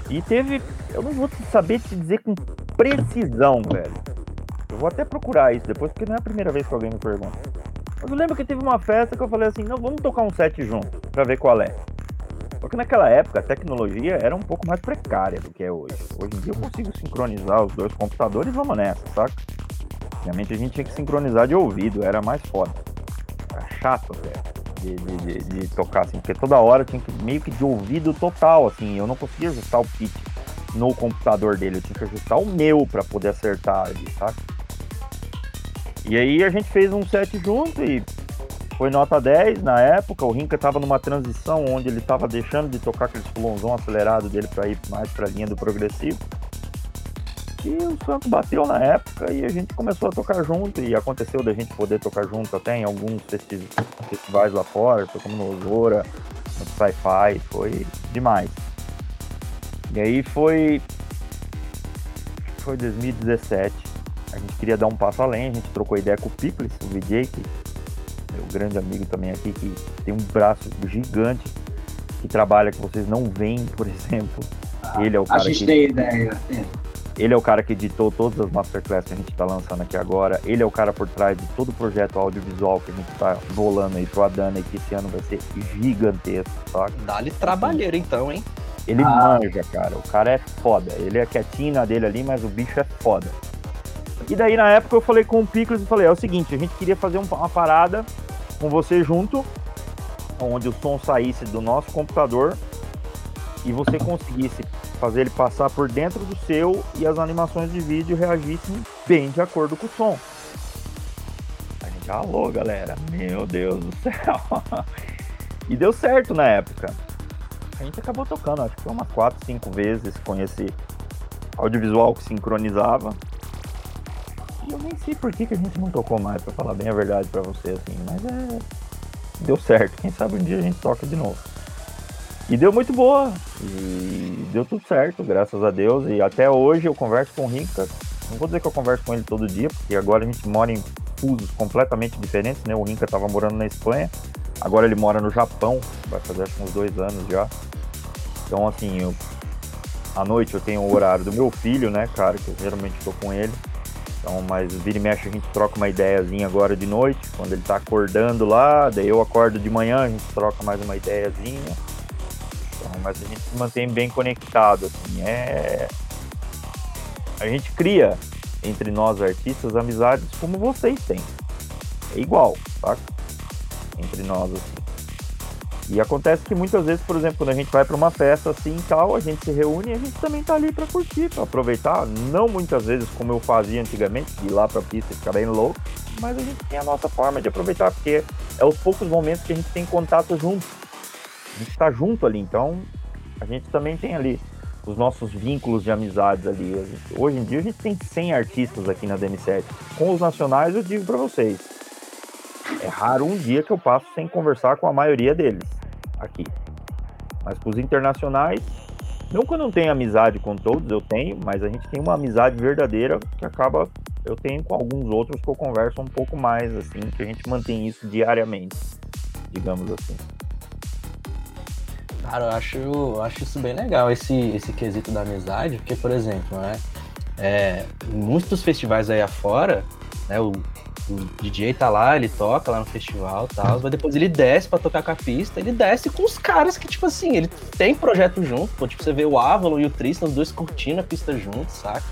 C: E teve. Eu não vou saber te dizer com precisão, velho. Eu vou até procurar isso depois, porque não é a primeira vez que alguém me pergunta. Mas eu lembro que teve uma festa que eu falei assim, não, vamos tocar um set junto, pra ver qual é. Porque naquela época a tecnologia era um pouco mais precária do que é hoje. Hoje em dia eu consigo sincronizar os dois computadores vamos nessa, saca? Antigamente a gente tinha que sincronizar de ouvido, era mais foda. Chato, velho. De, de, de, tocar assim, porque toda hora tinha que meio que de ouvido total, assim, eu não conseguia ajustar o pitch no computador dele, eu tinha que ajustar o meu pra poder acertar ali, saca? E aí a gente fez um set junto e foi nota 10 na época. O Rinka tava numa transição onde ele tava deixando de tocar aquele pulãozão acelerado dele para ir mais pra linha do progressivo. Que o Santo bateu na época e a gente começou a tocar junto. E aconteceu da gente poder tocar junto até em alguns festi festivais lá fora, tocamos no Osora, no Sci-Fi, foi demais. E aí foi. Foi 2017. A gente queria dar um passo além, a gente trocou ideia com o Piples, o VJ, que é o grande amigo também aqui, que tem um braço gigante, que trabalha que vocês não veem, por exemplo. Ele é o cara
D: a gente
C: que...
D: tem ideia. É.
C: Ele é o cara que editou todas as masterclass que a gente está lançando aqui agora. Ele é o cara por trás de todo o projeto audiovisual que a gente está bolando aí pro Adana e que esse ano vai ser gigantesco, saca?
B: Dá-lhe trabalheiro então, hein?
C: Ele ah. manja, cara. O cara é foda. Ele é quietinho na dele ali, mas o bicho é foda. E daí, na época, eu falei com o Pickles e falei: é o seguinte, a gente queria fazer uma parada com você junto, onde o som saísse do nosso computador e você conseguisse fazer ele passar por dentro do seu e as animações de vídeo reagissem bem de acordo com o som. A gente, alô, galera, meu Deus do céu. e deu certo na época. A gente acabou tocando, acho que foi umas 4, 5 vezes com esse audiovisual que sincronizava. E eu nem sei por que, que a gente não tocou mais, para falar bem a verdade para você, assim, mas é. Deu certo. Quem sabe um dia a gente toca de novo. E deu muito boa. E deu tudo certo, graças a Deus. E até hoje eu converso com o Rinca. Não vou dizer que eu converso com ele todo dia, porque agora a gente mora em fusos completamente diferentes, né? O Rinca estava morando na Espanha, agora ele mora no Japão, vai fazer acho uns dois anos já. Então, assim, eu, à noite eu tenho o horário do meu filho, né, cara, que eu geralmente estou com ele. Então, mas vira e mexe a gente troca uma ideiazinha agora de noite, quando ele tá acordando lá, daí eu acordo de manhã, a gente troca mais uma ideiazinha. Então, mas a gente se mantém bem conectado, assim, é... A gente cria entre nós artistas amizades como vocês têm. É igual, tá? Entre nós, assim. E acontece que muitas vezes, por exemplo, quando a gente vai para uma festa assim tal, a gente se reúne e a gente também tá ali para curtir, para aproveitar. Não muitas vezes como eu fazia antigamente, ir lá para a pista e ficar bem louco, mas a gente tem a nossa forma de aproveitar, porque é os poucos momentos que a gente tem contato junto. A gente está junto ali, então a gente também tem ali os nossos vínculos de amizades ali. Hoje em dia a gente tem 100 artistas aqui na DM7. Com os nacionais eu digo para vocês, é raro um dia que eu passo sem conversar com a maioria deles aqui. Mas com os internacionais, não que eu não tenha amizade com todos, eu tenho, mas a gente tem uma amizade verdadeira que acaba. Eu tenho com alguns outros que eu converso um pouco mais, assim, que a gente mantém isso diariamente, digamos assim.
B: Cara, eu acho, eu acho isso bem legal, esse, esse quesito da amizade, porque, por exemplo, né, é, muitos festivais aí afora, né, o, o DJ tá lá, ele toca lá no festival e tal, mas depois ele desce pra tocar com a pista, ele desce com os caras que, tipo assim, ele tem projeto junto, pô, tipo, você vê o Avalon e o Tristan, os dois curtindo a pista juntos, saca?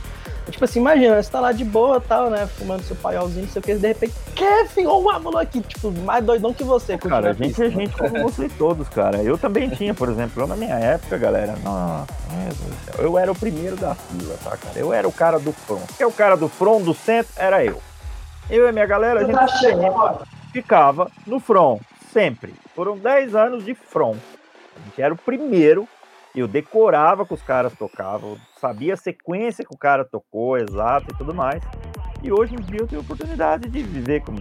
B: Tipo assim, imagina, você tá lá de boa e tal, né, fumando seu paiolzinho, não sei o que, de repente, Kevin, ou o Avalon aqui, tipo, mais doidão que você.
C: Cara, a gente é gente como vocês todos, cara. Eu também tinha, por exemplo, eu na minha época, galera, nossa, eu era o primeiro da fila, tá, cara? Eu era o cara do front. É o cara do front, do centro, era eu. Eu e minha galera, a gente tá ficava no front, sempre. Foram 10 anos de front. A gente era o primeiro, eu decorava que os caras tocavam, sabia a sequência que o cara tocou, exato e tudo mais. E hoje em dia eu tenho a oportunidade de viver com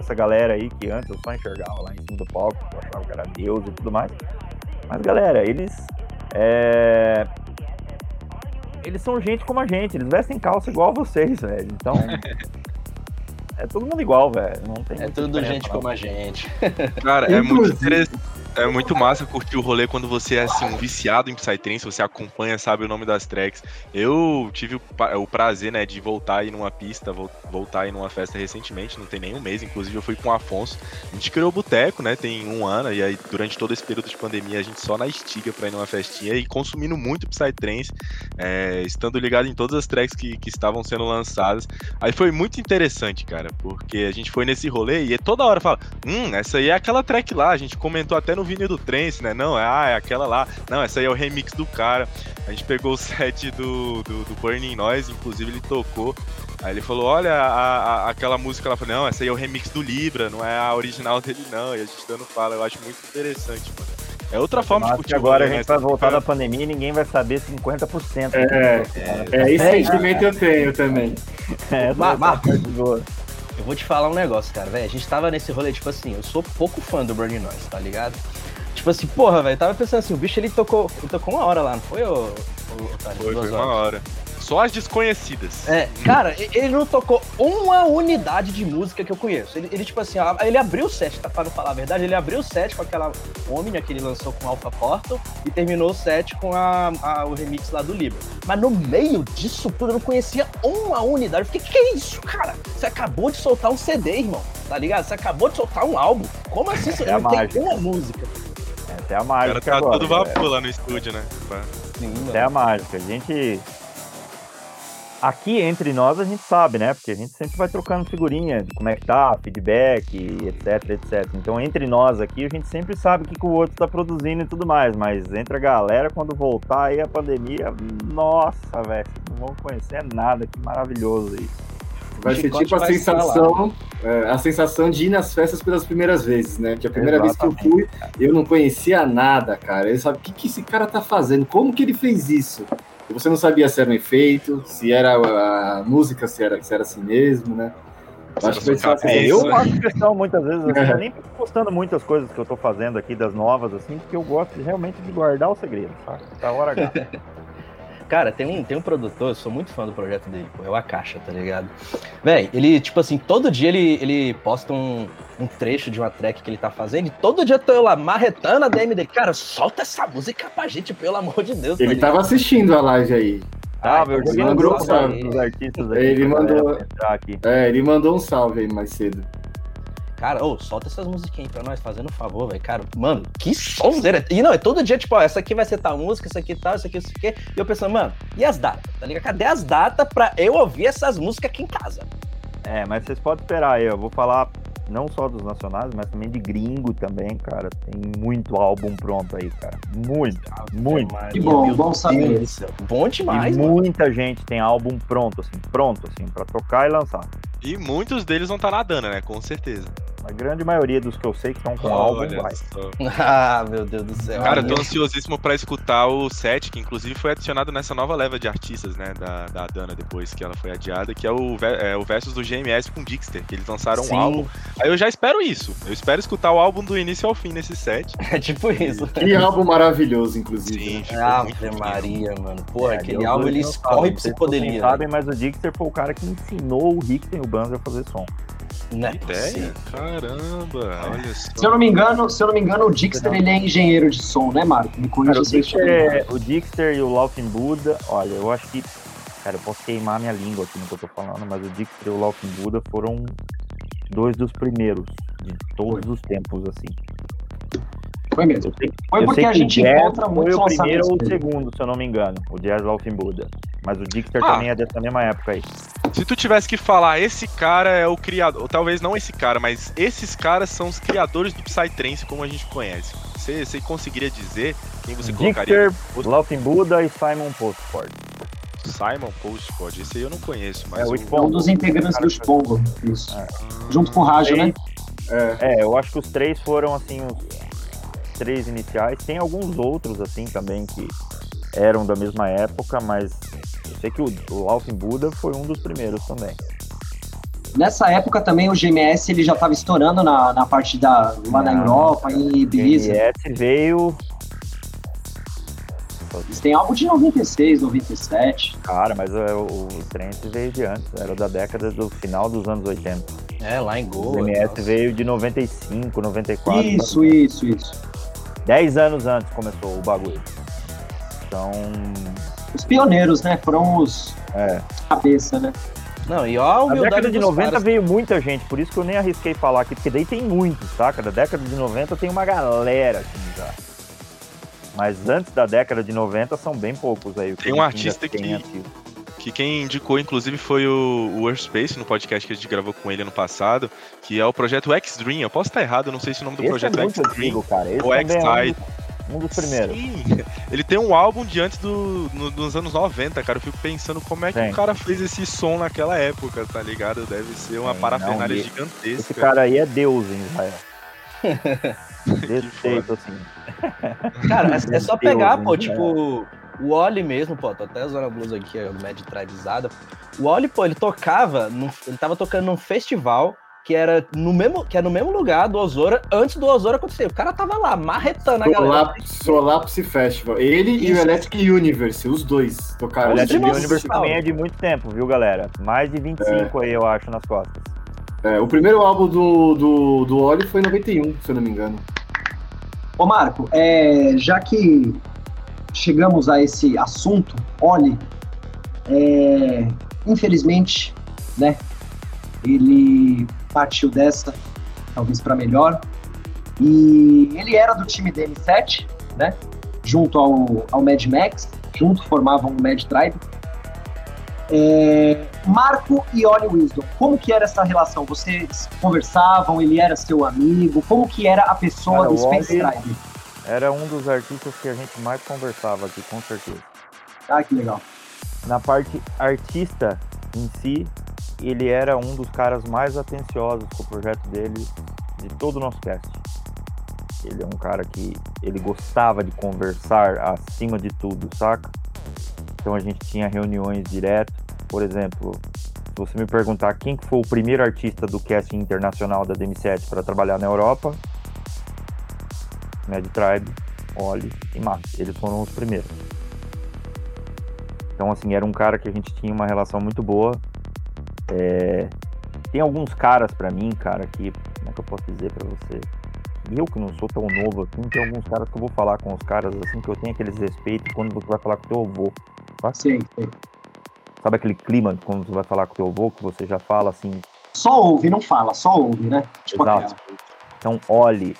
C: essa galera aí que antes eu só enxergava lá em cima do palco, eu achava que era Deus e tudo mais. Mas galera, eles. É... Eles são gente como a gente, eles vestem calça igual a vocês, velho. Então. É todo mundo igual, velho. Não tem
B: é tudo gente como a gente.
E: Cara, é muito interessante. É muito massa curtir o rolê quando você é assim, um viciado em Psytrance, você acompanha, sabe o nome das tracks. Eu tive o, prazer, né, de voltar aí numa pista, voltar aí numa festa recentemente, não tem nem um mês, inclusive eu fui com o Afonso. A gente criou o boteco, né, tem um ano, e aí durante todo esse período de pandemia a gente só na estiga pra ir numa festinha e consumindo muito Psytrance, é, estando ligado em todas as tracks que, que estavam sendo lançadas. Aí foi muito interessante, cara, porque a gente foi nesse rolê e toda hora fala, hum, essa aí é aquela track lá, a gente comentou até no vídeo do Trance, né? Não, é, ah, é aquela lá. Não, essa aí é o remix do cara. A gente pegou o set do, do, do Burning Noise, inclusive ele tocou. Aí ele falou, olha, a, a, aquela música lá, falou, não, essa aí é o remix do Libra, não é a original dele não. E a gente dando fala, eu acho muito interessante, mano. É outra forma de
C: Mas
E: curtir
C: que agora a
E: rolê,
C: gente
E: né?
C: vai voltar da pandemia e ninguém vai saber 50%.
F: É, é, esse
B: É,
F: sentimento eu tenho também.
C: É,
B: Marcos. Eu vou te falar um negócio, cara, velho. A gente tava nesse rolê, tipo assim, eu sou pouco fã do Burning Noise, tá ligado? Tipo assim, porra, velho, tava pensando assim, o bicho ele tocou, ele tocou uma hora lá, não foi, ô?
E: Foi, foi uma hora. Só as desconhecidas.
B: É, cara, ele não tocou uma unidade de música que eu conheço. Ele, ele, tipo assim, ó, ele abriu o set, tá, pra não falar a verdade, ele abriu o set com aquela Omnia que ele lançou com Alpha Portal e terminou o set com a, a- o remix lá do Libra. Mas no meio disso tudo eu não conhecia uma unidade. Eu fiquei, que que é isso, cara? Você acabou de soltar um CD, irmão, tá ligado? Você acabou de soltar um álbum. Como assim você
C: É
B: não tem uma música?
C: Essa é a
E: O cara
C: mágica
E: tá
C: agora.
E: todo
C: galera.
E: vapor lá no estúdio, né?
B: Sim,
C: Essa é a mágica. A gente. Aqui entre nós a gente sabe, né? Porque a gente sempre vai trocando figurinha de como é que tá, feedback, etc, etc. Então entre nós aqui a gente sempre sabe o que, que o outro tá produzindo e tudo mais. Mas entre a galera, quando voltar aí a pandemia, nossa, velho, vocês não vão conhecer nada. Que maravilhoso isso.
F: Vai ser tipo a sensação, é, a sensação de ir nas festas pelas primeiras vezes, né? Que a primeira vez que eu
C: Exatamente.
F: fui, eu não conhecia nada, cara. Eu sabia o que, que esse cara tá fazendo, como que ele fez isso. E você não sabia se era um efeito, se era a música, se era, se era assim mesmo, né? Eu acho que.
C: É, eu faço questão muitas vezes, assim, eu nem postando muitas coisas que eu tô fazendo aqui, das novas, assim, porque eu gosto realmente de guardar o segredo, sabe? Da hora H.
B: Cara, tem um, tem um produtor, eu sou muito fã do projeto dele, pô, é o Akasha, tá ligado? Véi, ele, tipo assim, todo dia ele, ele posta um, um trecho de uma track que ele tá fazendo e todo dia tô eu lá marretando a DM dele. Cara, solta essa música pra gente, pelo amor de Deus.
F: Ele
B: tá
F: tava assistindo a live aí.
C: Ah,
B: então
C: eu joguei
F: mandou
C: grupo
F: salve.
C: dos artistas aqui.
F: Ele mandou-. É, ele mandou um salve aí mais cedo.
B: Cara, ô, solta essas musiquinhas aí pra nós, fazendo um favor, velho. Cara, mano, que sonzeira. E não, é todo dia, tipo, ó, essa aqui vai ser tal música, essa aqui tal, essa aqui, isso aqui. E eu pensando, mano, e as datas? Tá ligado? Cadê as datas pra eu ouvir essas músicas aqui em casa?
C: É, mas vocês podem esperar aí, eu vou falar não só dos nacionais, mas também de gringo também, cara. Tem muito álbum pronto aí, cara. Muito, muito.
B: Maria,
D: Que bom,
B: meu
D: bom saber.
B: Bom
C: E
B: demais, mano.
C: muita gente tem álbum pronto, assim, pronto, assim, pra tocar e lançar.
E: E muitos deles vão estar na Dana, né? Com certeza.
C: A grande maioria dos que eu sei que estão com álbum
E: Olha
C: vai.
B: Ah, meu Deus do céu.
E: Cara, eu tô ansiosíssimo pra escutar o set, que inclusive foi adicionado nessa nova leva de artistas, né? Da, da Dana, depois que ela foi adiada, que é o, é, o Versus do GMS com Dixter, que eles lançaram
B: Sim.
E: um álbum. Aí eu já espero isso. Eu espero escutar o álbum do início ao fim nesse set.
B: É tipo isso.
F: Que álbum maravilhoso, inclusive.
E: Sim,
F: né?
E: muito
B: Ave
E: lindo.
B: Maria, mano. Porra,
C: É,
B: aquele álbum ele escorre psicodelia.
C: Não sabem, mas o Dixter foi o cara que ensinou o Richter o Banzer a fazer som.
B: Né?
E: Ideia? Caramba, olha só.
D: Se eu não me engano, se eu não me engano, o Dixter ele é engenheiro de som, né, Marco? Me
C: Cara,
D: corrija se errado.
C: o Dixter e o Laughing Buddha, olha, eu acho que. Cara, eu posso queimar minha língua aqui no que eu tô falando, mas o Dixter e o Laughing Buddha foram dois dos primeiros de todos os tempos, assim.
D: Foi mesmo.
C: Sei,
D: Foi porque a gente encontra
C: foi
D: muitos
C: o primeiro ou o segundo, se eu não me engano, o Jazz Laughing Buddha. Mas o Dixter
E: Ah.
C: também é dessa mesma época aí.
E: Se tu tivesse que falar, esse cara é o criador, ou talvez não esse cara, mas esses caras são os criadores do Psytrance como a gente conhece. Você, você conseguiria dizer quem você colocaria?
C: Dixter, Laughing Buddha e Simon Postford.
E: Simon Postcode, esse aí eu não conheço, mas
C: É, o
E: o-
C: Spawn.
D: É um dos integrantes do Spongo. Isso.
C: É.
D: Junto com o Rajo, né?
F: É,
C: É, eu acho que os três foram, assim, os três iniciais. Tem alguns outros, assim, também, que eram da mesma época, mas eu sei que o, o Laughing Buddha foi um dos primeiros também.
D: Nessa época também o GMS ele já estava estourando na, na parte da lá na. Europa, em Ibiza.
C: GMS veio,
D: Eles têm álbum de 96, 97.
C: cara, mas é, o, o Trance veio de antes, era da década do final dos anos 80.
B: É, lá em
C: O
B: Goa.
C: GMS
B: nossa.
C: veio de 95, 94.
D: Isso, isso, isso.
C: 10 anos antes começou o bagulho. Então,
D: Os pioneiros, né? Foram os
C: é.
D: cabeça, né?
B: Não, e ó a
C: Na década de
B: dos
C: 90
B: caras.
C: veio muita gente, por isso que eu nem arrisquei falar aqui, porque daí tem muitos, saca? Da década de 90 tem uma galera assim já. Mas antes da década de 90 são bem poucos aí. o que
E: Tem um artista
C: tem
E: que-
C: ativo.
E: Que quem indicou, inclusive, foi o, o Earthspace, no podcast que a gente gravou com ele ano passado, que é o projeto X-Dream. Eu posso estar errado, eu não sei se o nome do
C: Esse
E: projeto é X-Dream ou
C: também é um dos, um dos primeiros.
E: Sim, ele tem um álbum de antes do, no- dos anos 90, cara. Eu fico pensando como é que
C: Tem.
E: o cara fez esse som naquela época, tá ligado? Deve ser uma parafernália
C: não, e-
E: gigantesca.
C: Esse cara aí é Deus em Israel. Desse jeito, assim.
B: Cara, é, é só pegar,
C: Deus,
B: pô, tipo, o Oli mesmo, pô, tô até usando a blusa aqui, do Mad Tribezada. O Oli, pô, ele tocava, num- ele tava tocando num festival que era no mesmo, que era no mesmo lugar do Osora, antes do Osora acontecer. O cara tava lá, marretando a galera.
F: Solapse, Solapse Festival. Ele e o
B: Isso.
F: Electric Universe, os dois tocaram.
C: O Electric
B: Nossa,
C: Universe também é de muito tempo, viu, galera? Mais de 25 aí, eu acho, nas costas.
F: É, o primeiro álbum do, do, do Oli foi em 91, se eu não me engano.
D: Ô Marco, é, já que chegamos a esse assunto, olhe, é, infelizmente, né, ele partiu dessa, talvez para melhor, e ele era do time DM7, né, junto ao, ao Mad Max, junto formavam o Mad Tribe. É, Marco e Oli Wisdom, como que era essa relação? Vocês conversavam, ele era seu amigo, como que era a pessoa
C: Cara,
D: do Space
C: Oli-
D: Tribe?
C: Era um dos artistas que a gente mais conversava aqui, com certeza.
D: Ah, que legal.
C: Na parte artista em si, ele era um dos caras mais atenciosos com o projeto dele de todo o nosso cast. Ele é um cara que ele gostava de conversar acima de tudo, saca? Então a gente tinha reuniões direto. Por exemplo, se você me perguntar quem que foi o primeiro artista do casting internacional da DM7 para trabalhar na Europa, Mad Tribe, Oli e Max. Eles foram os primeiros. Então, assim, era um cara que a gente tinha uma relação muito boa. É, Tem alguns caras pra mim, cara, que. Como é que eu posso dizer pra você? Eu que não sou tão novo assim, tem alguns caras que eu vou falar com os caras assim, que eu tenho aqueles respeitos quando você vai falar com teu avô.
D: Sei, sei.
C: Sabe aquele clima quando você vai falar com teu avô, que você já fala assim,
D: Só ouve, não fala, só ouve, né? Tipo
C: Exato.
D: aquela.
C: Então, Oli,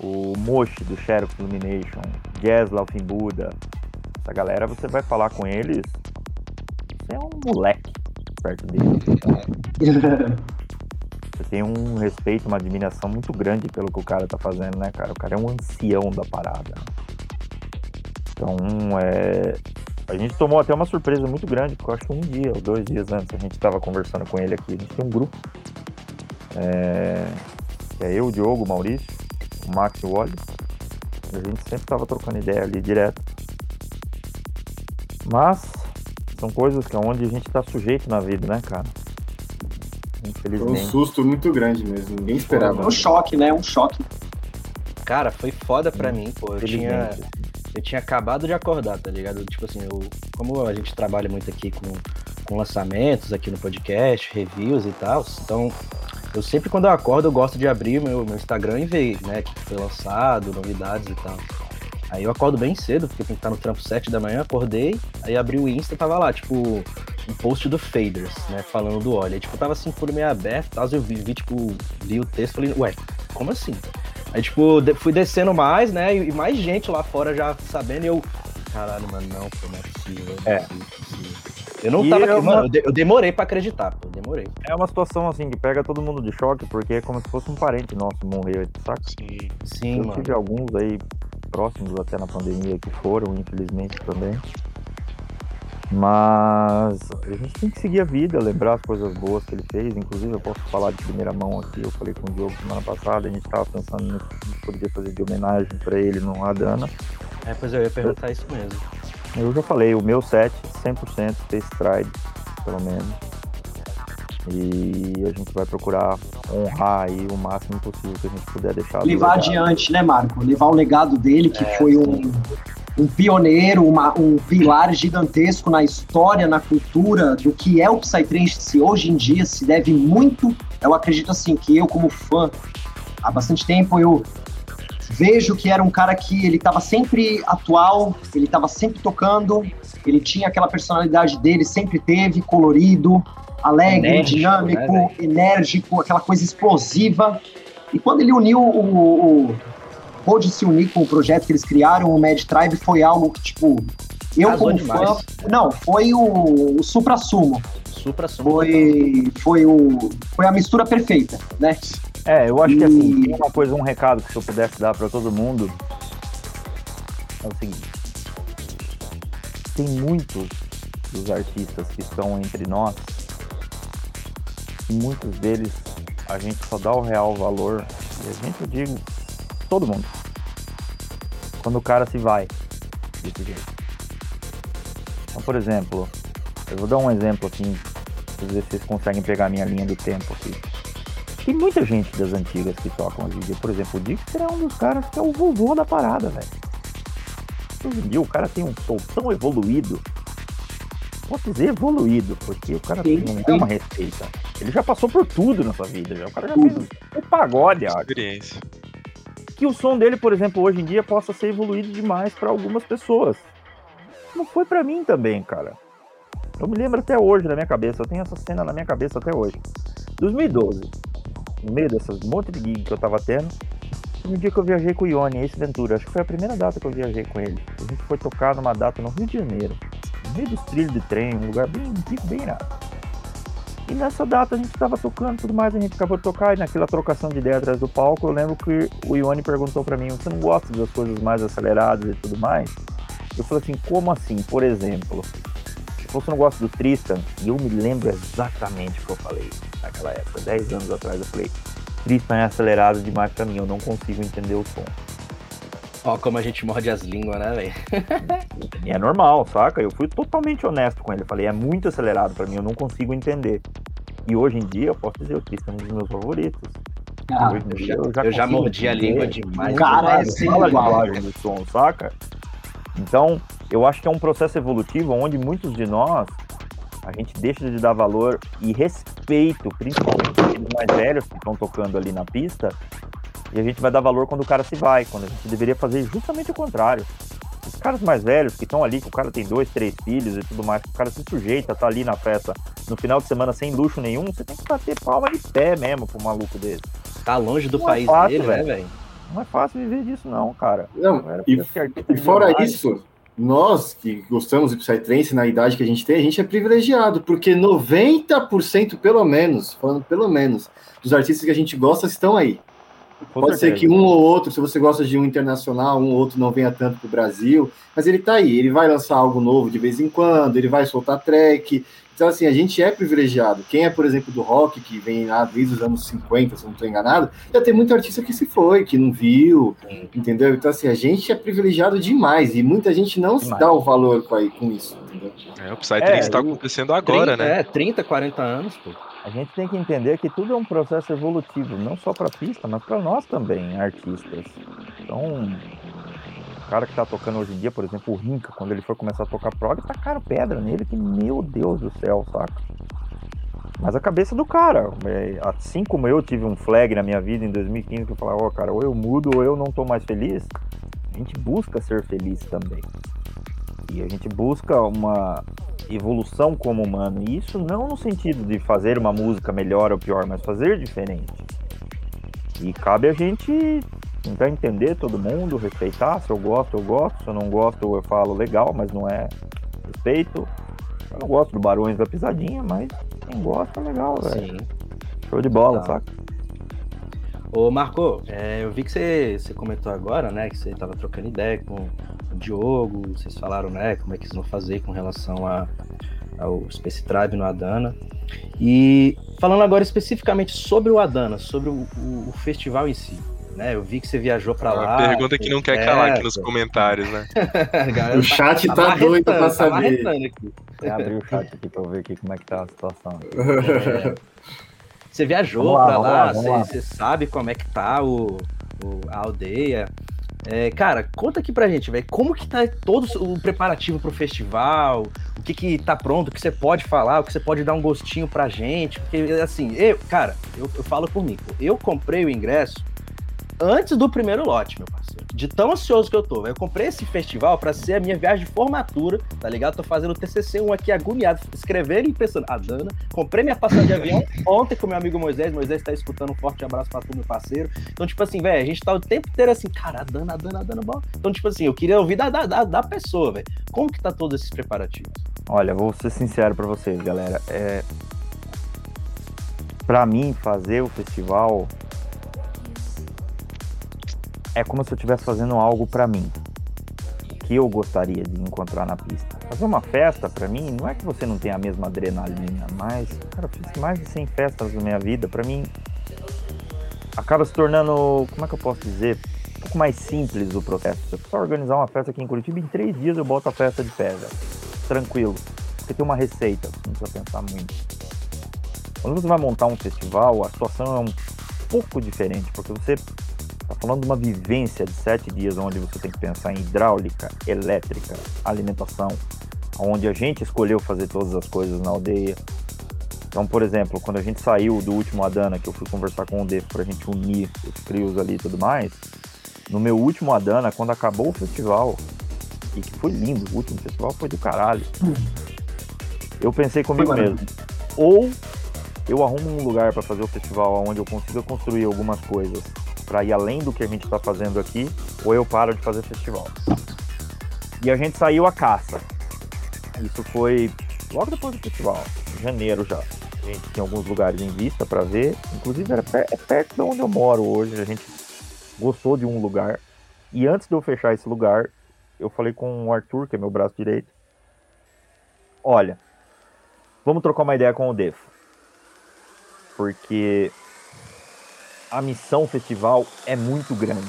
C: o Moshi do Sheriff Illumination, Laufin Buda, essa galera, você vai falar com eles, você é um moleque perto deles. Você tem um respeito, uma admiração muito grande pelo que o cara tá fazendo, né, cara? O cara é um ancião da parada. Então, é. A gente tomou até uma surpresa muito grande, porque eu acho que um dia ou dois dias antes a gente tava conversando com ele aqui. A gente tem um grupo. É, é eu, o Diogo, o Maurício, o Max e o Wally. A gente sempre tava trocando ideia ali direto. Mas são coisas que é onde a gente tá sujeito na vida, né, cara?
F: Foi um
C: Infelizmente.
F: susto muito grande mesmo, ninguém esperava.
D: um choque, né? Um choque.
B: Cara, foi foda pra mim, pô. Eu tinha,
C: Infelizmente.
B: eu tinha acabado de acordar, tá ligado? Tipo assim, eu, como a gente trabalha muito aqui com, com lançamentos aqui no podcast, reviews e tal, então eu sempre quando eu acordo eu gosto de abrir meu, meu Instagram e ver, né, o que foi lançado, novidades e tal. Aí eu acordo bem cedo, porque tem que estar no trampo 7 da manhã, acordei, aí abri o Insta tava lá, tipo, um post do Faders, né, falando do óleo. Aí, tipo, tava assim, por meio aberto e tal, eu vi, vi, tipo, vi o texto e falei, ué, como assim? Aí, tipo, fui descendo mais, né? E e mais gente lá fora já sabendo, e eu. Caralho, mano, não, pô, não é possível. Não é,
C: É.
B: possível, não é possível. Eu não
C: E
B: tava.
C: é uma-
B: Mano, eu de- eu demorei pra acreditar, pô. eu Demorei.
C: É uma situação assim que pega todo mundo de choque, porque é como se fosse um parente nosso morrer, saca?
E: Sim.
B: Sim,
C: Eu
B: mano.
C: tive alguns aí próximos até na pandemia que foram, infelizmente também. Mas a gente tem que seguir a vida, lembrar as coisas boas que ele fez. Inclusive, eu posso falar de primeira mão aqui. Eu falei com o Diogo semana passada. A gente estava pensando no que a gente poderia fazer de homenagem para ele no Adana.
B: É, pois eu ia perguntar isso mesmo.
C: Eu já falei, o meu set 100% Space Tribe, pelo menos. E a gente vai procurar honrar aí o máximo possível que a gente puder deixar.
D: Levar adiante, né, Marco? Levar o legado dele, que
B: É,
D: foi
B: sim.
D: um, um pioneiro, uma- um pilar gigantesco na história, na cultura do que é o Psytrance hoje em dia, se deve muito. Eu acredito assim, que eu, como fã, há bastante tempo, eu vejo que era um cara que ele estava sempre atual, ele estava sempre tocando, ele tinha aquela personalidade dele, sempre teve, colorido, alegre,
B: Enérgico,
D: dinâmico,
B: né,
D: enérgico, aquela coisa explosiva. E quando ele uniu o, o pôde se unir com o projeto que eles criaram, o Mad Tribe, foi algo que, tipo, eu
B: Casou
D: como
B: demais.
D: fã. Não, foi o, o supra-sumo.
B: Supra
D: Foi, foi, o, foi a mistura perfeita, né?
C: É, eu acho que assim,
D: E-
C: uma coisa, um recado que se eu pudesse dar pra todo mundo é o seguinte. Tem muitos dos artistas que estão entre nós e muitos deles a gente só dá o real valor, e a gente eu digo todo mundo, quando o cara se vai desse jeito. Então, por exemplo, eu vou dar um exemplo assim, pra ver se vocês conseguem pegar a minha linha do tempo aqui. Tem muita gente das antigas que tocam hoje em dia. Por exemplo, o Dixter é um dos caras que é o vovô da parada, velho. Hoje em dia o cara tem um som tão evoluído. Posso dizer evoluído, porque o cara
D: Sim,
C: não
D: sim.
C: é uma receita. Ele já passou por tudo na sua vida. Já. O cara já fez o pagode, acho
E: Experiência.
C: que o som dele, por exemplo, hoje em dia possa ser evoluído demais para algumas pessoas. Não foi para mim também, cara. Eu me lembro até hoje na minha cabeça, eu tenho essa cena na minha cabeça até hoje. 2012, no meio dessas monte de gig que eu tava tendo, no dia que eu viajei com o Ione, esse Ventura, acho que foi a primeira data que eu viajei com ele. A gente foi tocar numa data no Rio de Janeiro, no meio dos trilhos de trem, um lugar bem, bem, irado. E nessa data a gente tava tocando tudo mais, a gente acabou de tocar e naquela trocação de ideia atrás do palco, eu lembro que o Ione perguntou pra mim, você não gosta das coisas mais aceleradas e tudo mais? Eu falei assim, como assim? Por exemplo, se você não gosta do Tristan, e eu me lembro exatamente o que eu falei naquela época, 10 anos atrás, eu falei, Tristan é acelerado demais pra mim, eu não consigo entender o som.
B: Ó, como a gente morde as línguas, né, velho?
C: E é normal, saca? Eu fui totalmente honesto com ele. Eu falei, é muito acelerado pra mim, eu não consigo entender. E hoje em dia, eu posso dizer, o Tristan é um dos meus favoritos.
D: Ah,
C: Hoje em
B: Eu
C: dia
B: já, eu já
C: consigo
B: mordi a língua demais.
D: Cara é assim,
C: fala linguagem do som, saca? Então, eu acho que é um processo evolutivo onde muitos de nós a gente deixa de dar valor e respeito, principalmente os mais velhos que estão tocando ali na pista, e a gente vai dar valor quando o cara se vai, quando a gente deveria fazer justamente o contrário. Os caras mais velhos que estão ali, que o cara tem dois, três filhos e tudo mais, que o cara se sujeita, tá ali na festa no final de semana sem luxo nenhum, você tem que bater palma de pé mesmo pro maluco desse.
B: Tá longe do
C: Não é
B: país
C: fácil,
B: dele, né,
C: velho.
B: velho?
C: Não é fácil viver disso, não, cara.
F: Não,
C: era
F: e, e fora isso, nós que gostamos do Psytrance na idade que a gente tem, a gente é privilegiado, porque 90% pelo menos, falando pelo menos, dos artistas que a gente gosta estão aí.
C: Com
F: Pode ser
C: certeza.
F: que um ou outro, se você gosta de um internacional, um ou outro não venha tanto pro Brasil, mas ele tá aí, ele vai lançar algo novo de vez em quando, ele vai soltar track. Então, assim, a gente é privilegiado. Quem é, por exemplo, do rock, que vem lá desde os anos 50, se eu não estou enganado, já tem muito artista que se foi, que não viu,
B: Sim.
F: entendeu? Então, assim, a gente é privilegiado demais e muita gente não se
C: Demais.
F: dá o valor com, aí, com isso, entendeu?
E: É, o Psytrance
C: É,
E: tá acontecendo agora,
B: 30,
E: né?
B: É, 30, 40 anos, pô.
C: A gente tem que entender que tudo é um processo evolutivo, não só para pista, mas para nós também, artistas. Então, cara que tá tocando hoje em dia, por exemplo, o Rinca, quando ele for começar a tocar prog, tacaram pedra nele, que meu Deus do céu, saca? Mas a cabeça do cara, é, assim como eu tive um flag na minha vida em 2015, que eu falava, ó, cara, ou eu mudo ou eu não tô mais feliz, a gente busca ser feliz também. E a gente busca uma evolução como humano. E isso não no sentido de fazer uma música melhor ou pior, mas fazer diferente. E cabe a gente tentar entender todo mundo, respeitar. Se eu gosto, eu gosto. Se eu não gosto, eu falo legal, mas não é respeito. Eu não gosto do Barões da Pisadinha, mas quem gosta é legal, velho.
B: Sim.
C: Show de bola,
B: Tá.
C: saca?
B: Ô, Marco, é, eu vi que você, você comentou agora, né, que você tava trocando ideia com o Diogo, vocês falaram, né, como é que vocês vão fazer com relação a, ao Space Tribe no Adana. E falando agora especificamente sobre o Adana, sobre o, o- o festival em si, né, eu vi que você viajou pra lá.
E: Uma pergunta que não quer calar aqui nos
B: É,
E: comentários, né?
F: O chat tá doido pra
B: marretando, tá
F: saber.
B: marretando aqui.
C: Vou abrir o chat aqui pra eu ver aqui como é que tá a situação.
B: É, Você viajou
C: Vamos lá,
B: pra
C: vamos
B: lá,
C: lá, lá.
B: você, você sabe como é que tá o, o- a aldeia. É, cara, conta aqui pra gente, velho, como que tá todo o preparativo pro festival, o que que tá pronto, o que você pode falar, o que você pode dar um gostinho pra gente, porque assim, eu, cara, eu, eu falo por mim, eu comprei o ingresso antes do primeiro lote, meu parceiro. De tão ansioso que eu tô. Eu comprei esse festival pra ser a minha viagem de formatura, tá ligado? Tô fazendo o TCC1 aqui agoniado, escrevendo e pensando. A Dana, comprei minha passagem de avião ontem com meu amigo Moisés. Moisés tá escutando um forte abraço pra tu, meu parceiro. Então, tipo assim, velho, a gente tá o tempo inteiro assim, cara, a Dana, a Dana, a Dana, bom. Então, tipo assim, eu queria ouvir da, da, da, da pessoa, velho. Como que tá todos esses preparativos?
C: Olha, vou ser sincero pra vocês, galera. É... Pra mim, fazer o festival é como se eu estivesse fazendo algo pra mim. Que eu gostaria de encontrar na pista. Fazer uma festa, pra mim, não é que você não tenha a mesma adrenalina, mas, cara, eu fiz mais de 100 festas na minha vida. Pra mim, acaba se tornando, como é que eu posso dizer? pouco mais simples o processo. Se eu organizar uma festa aqui em Curitiba, em três dias eu boto a festa de pé. Tranquilo. Você tem uma receita, não precisa pensar muito. Quando você vai montar um festival, a situação é um pouco diferente, porque você está falando de uma vivência de sete dias onde você tem que pensar em hidráulica, elétrica, alimentação, onde a gente escolheu fazer todas as coisas na aldeia. Então, por exemplo, quando a gente saiu do último Adana, que eu fui conversar com o Defo para a gente unir os crios ali e tudo mais, no meu último Adana, quando acabou o festival, e que foi lindo, o último festival foi do caralho, eu pensei comigo mesmo, ou eu arrumo um lugar para fazer o festival onde eu consiga construir algumas coisas para ir além do que a gente está fazendo aqui, ou eu paro de fazer festival. E a gente saiu a caça. Isso foi logo depois do festival, em janeiro já. A gente tinha alguns lugares em vista para ver, inclusive era per é perto de onde eu moro hoje. A gente gostou de um lugar. E antes de eu fechar esse lugar, eu falei com o Arthur, que é meu braço direito. Olha, vamos trocar uma ideia com o Defo. Porque a missão festival é muito grande.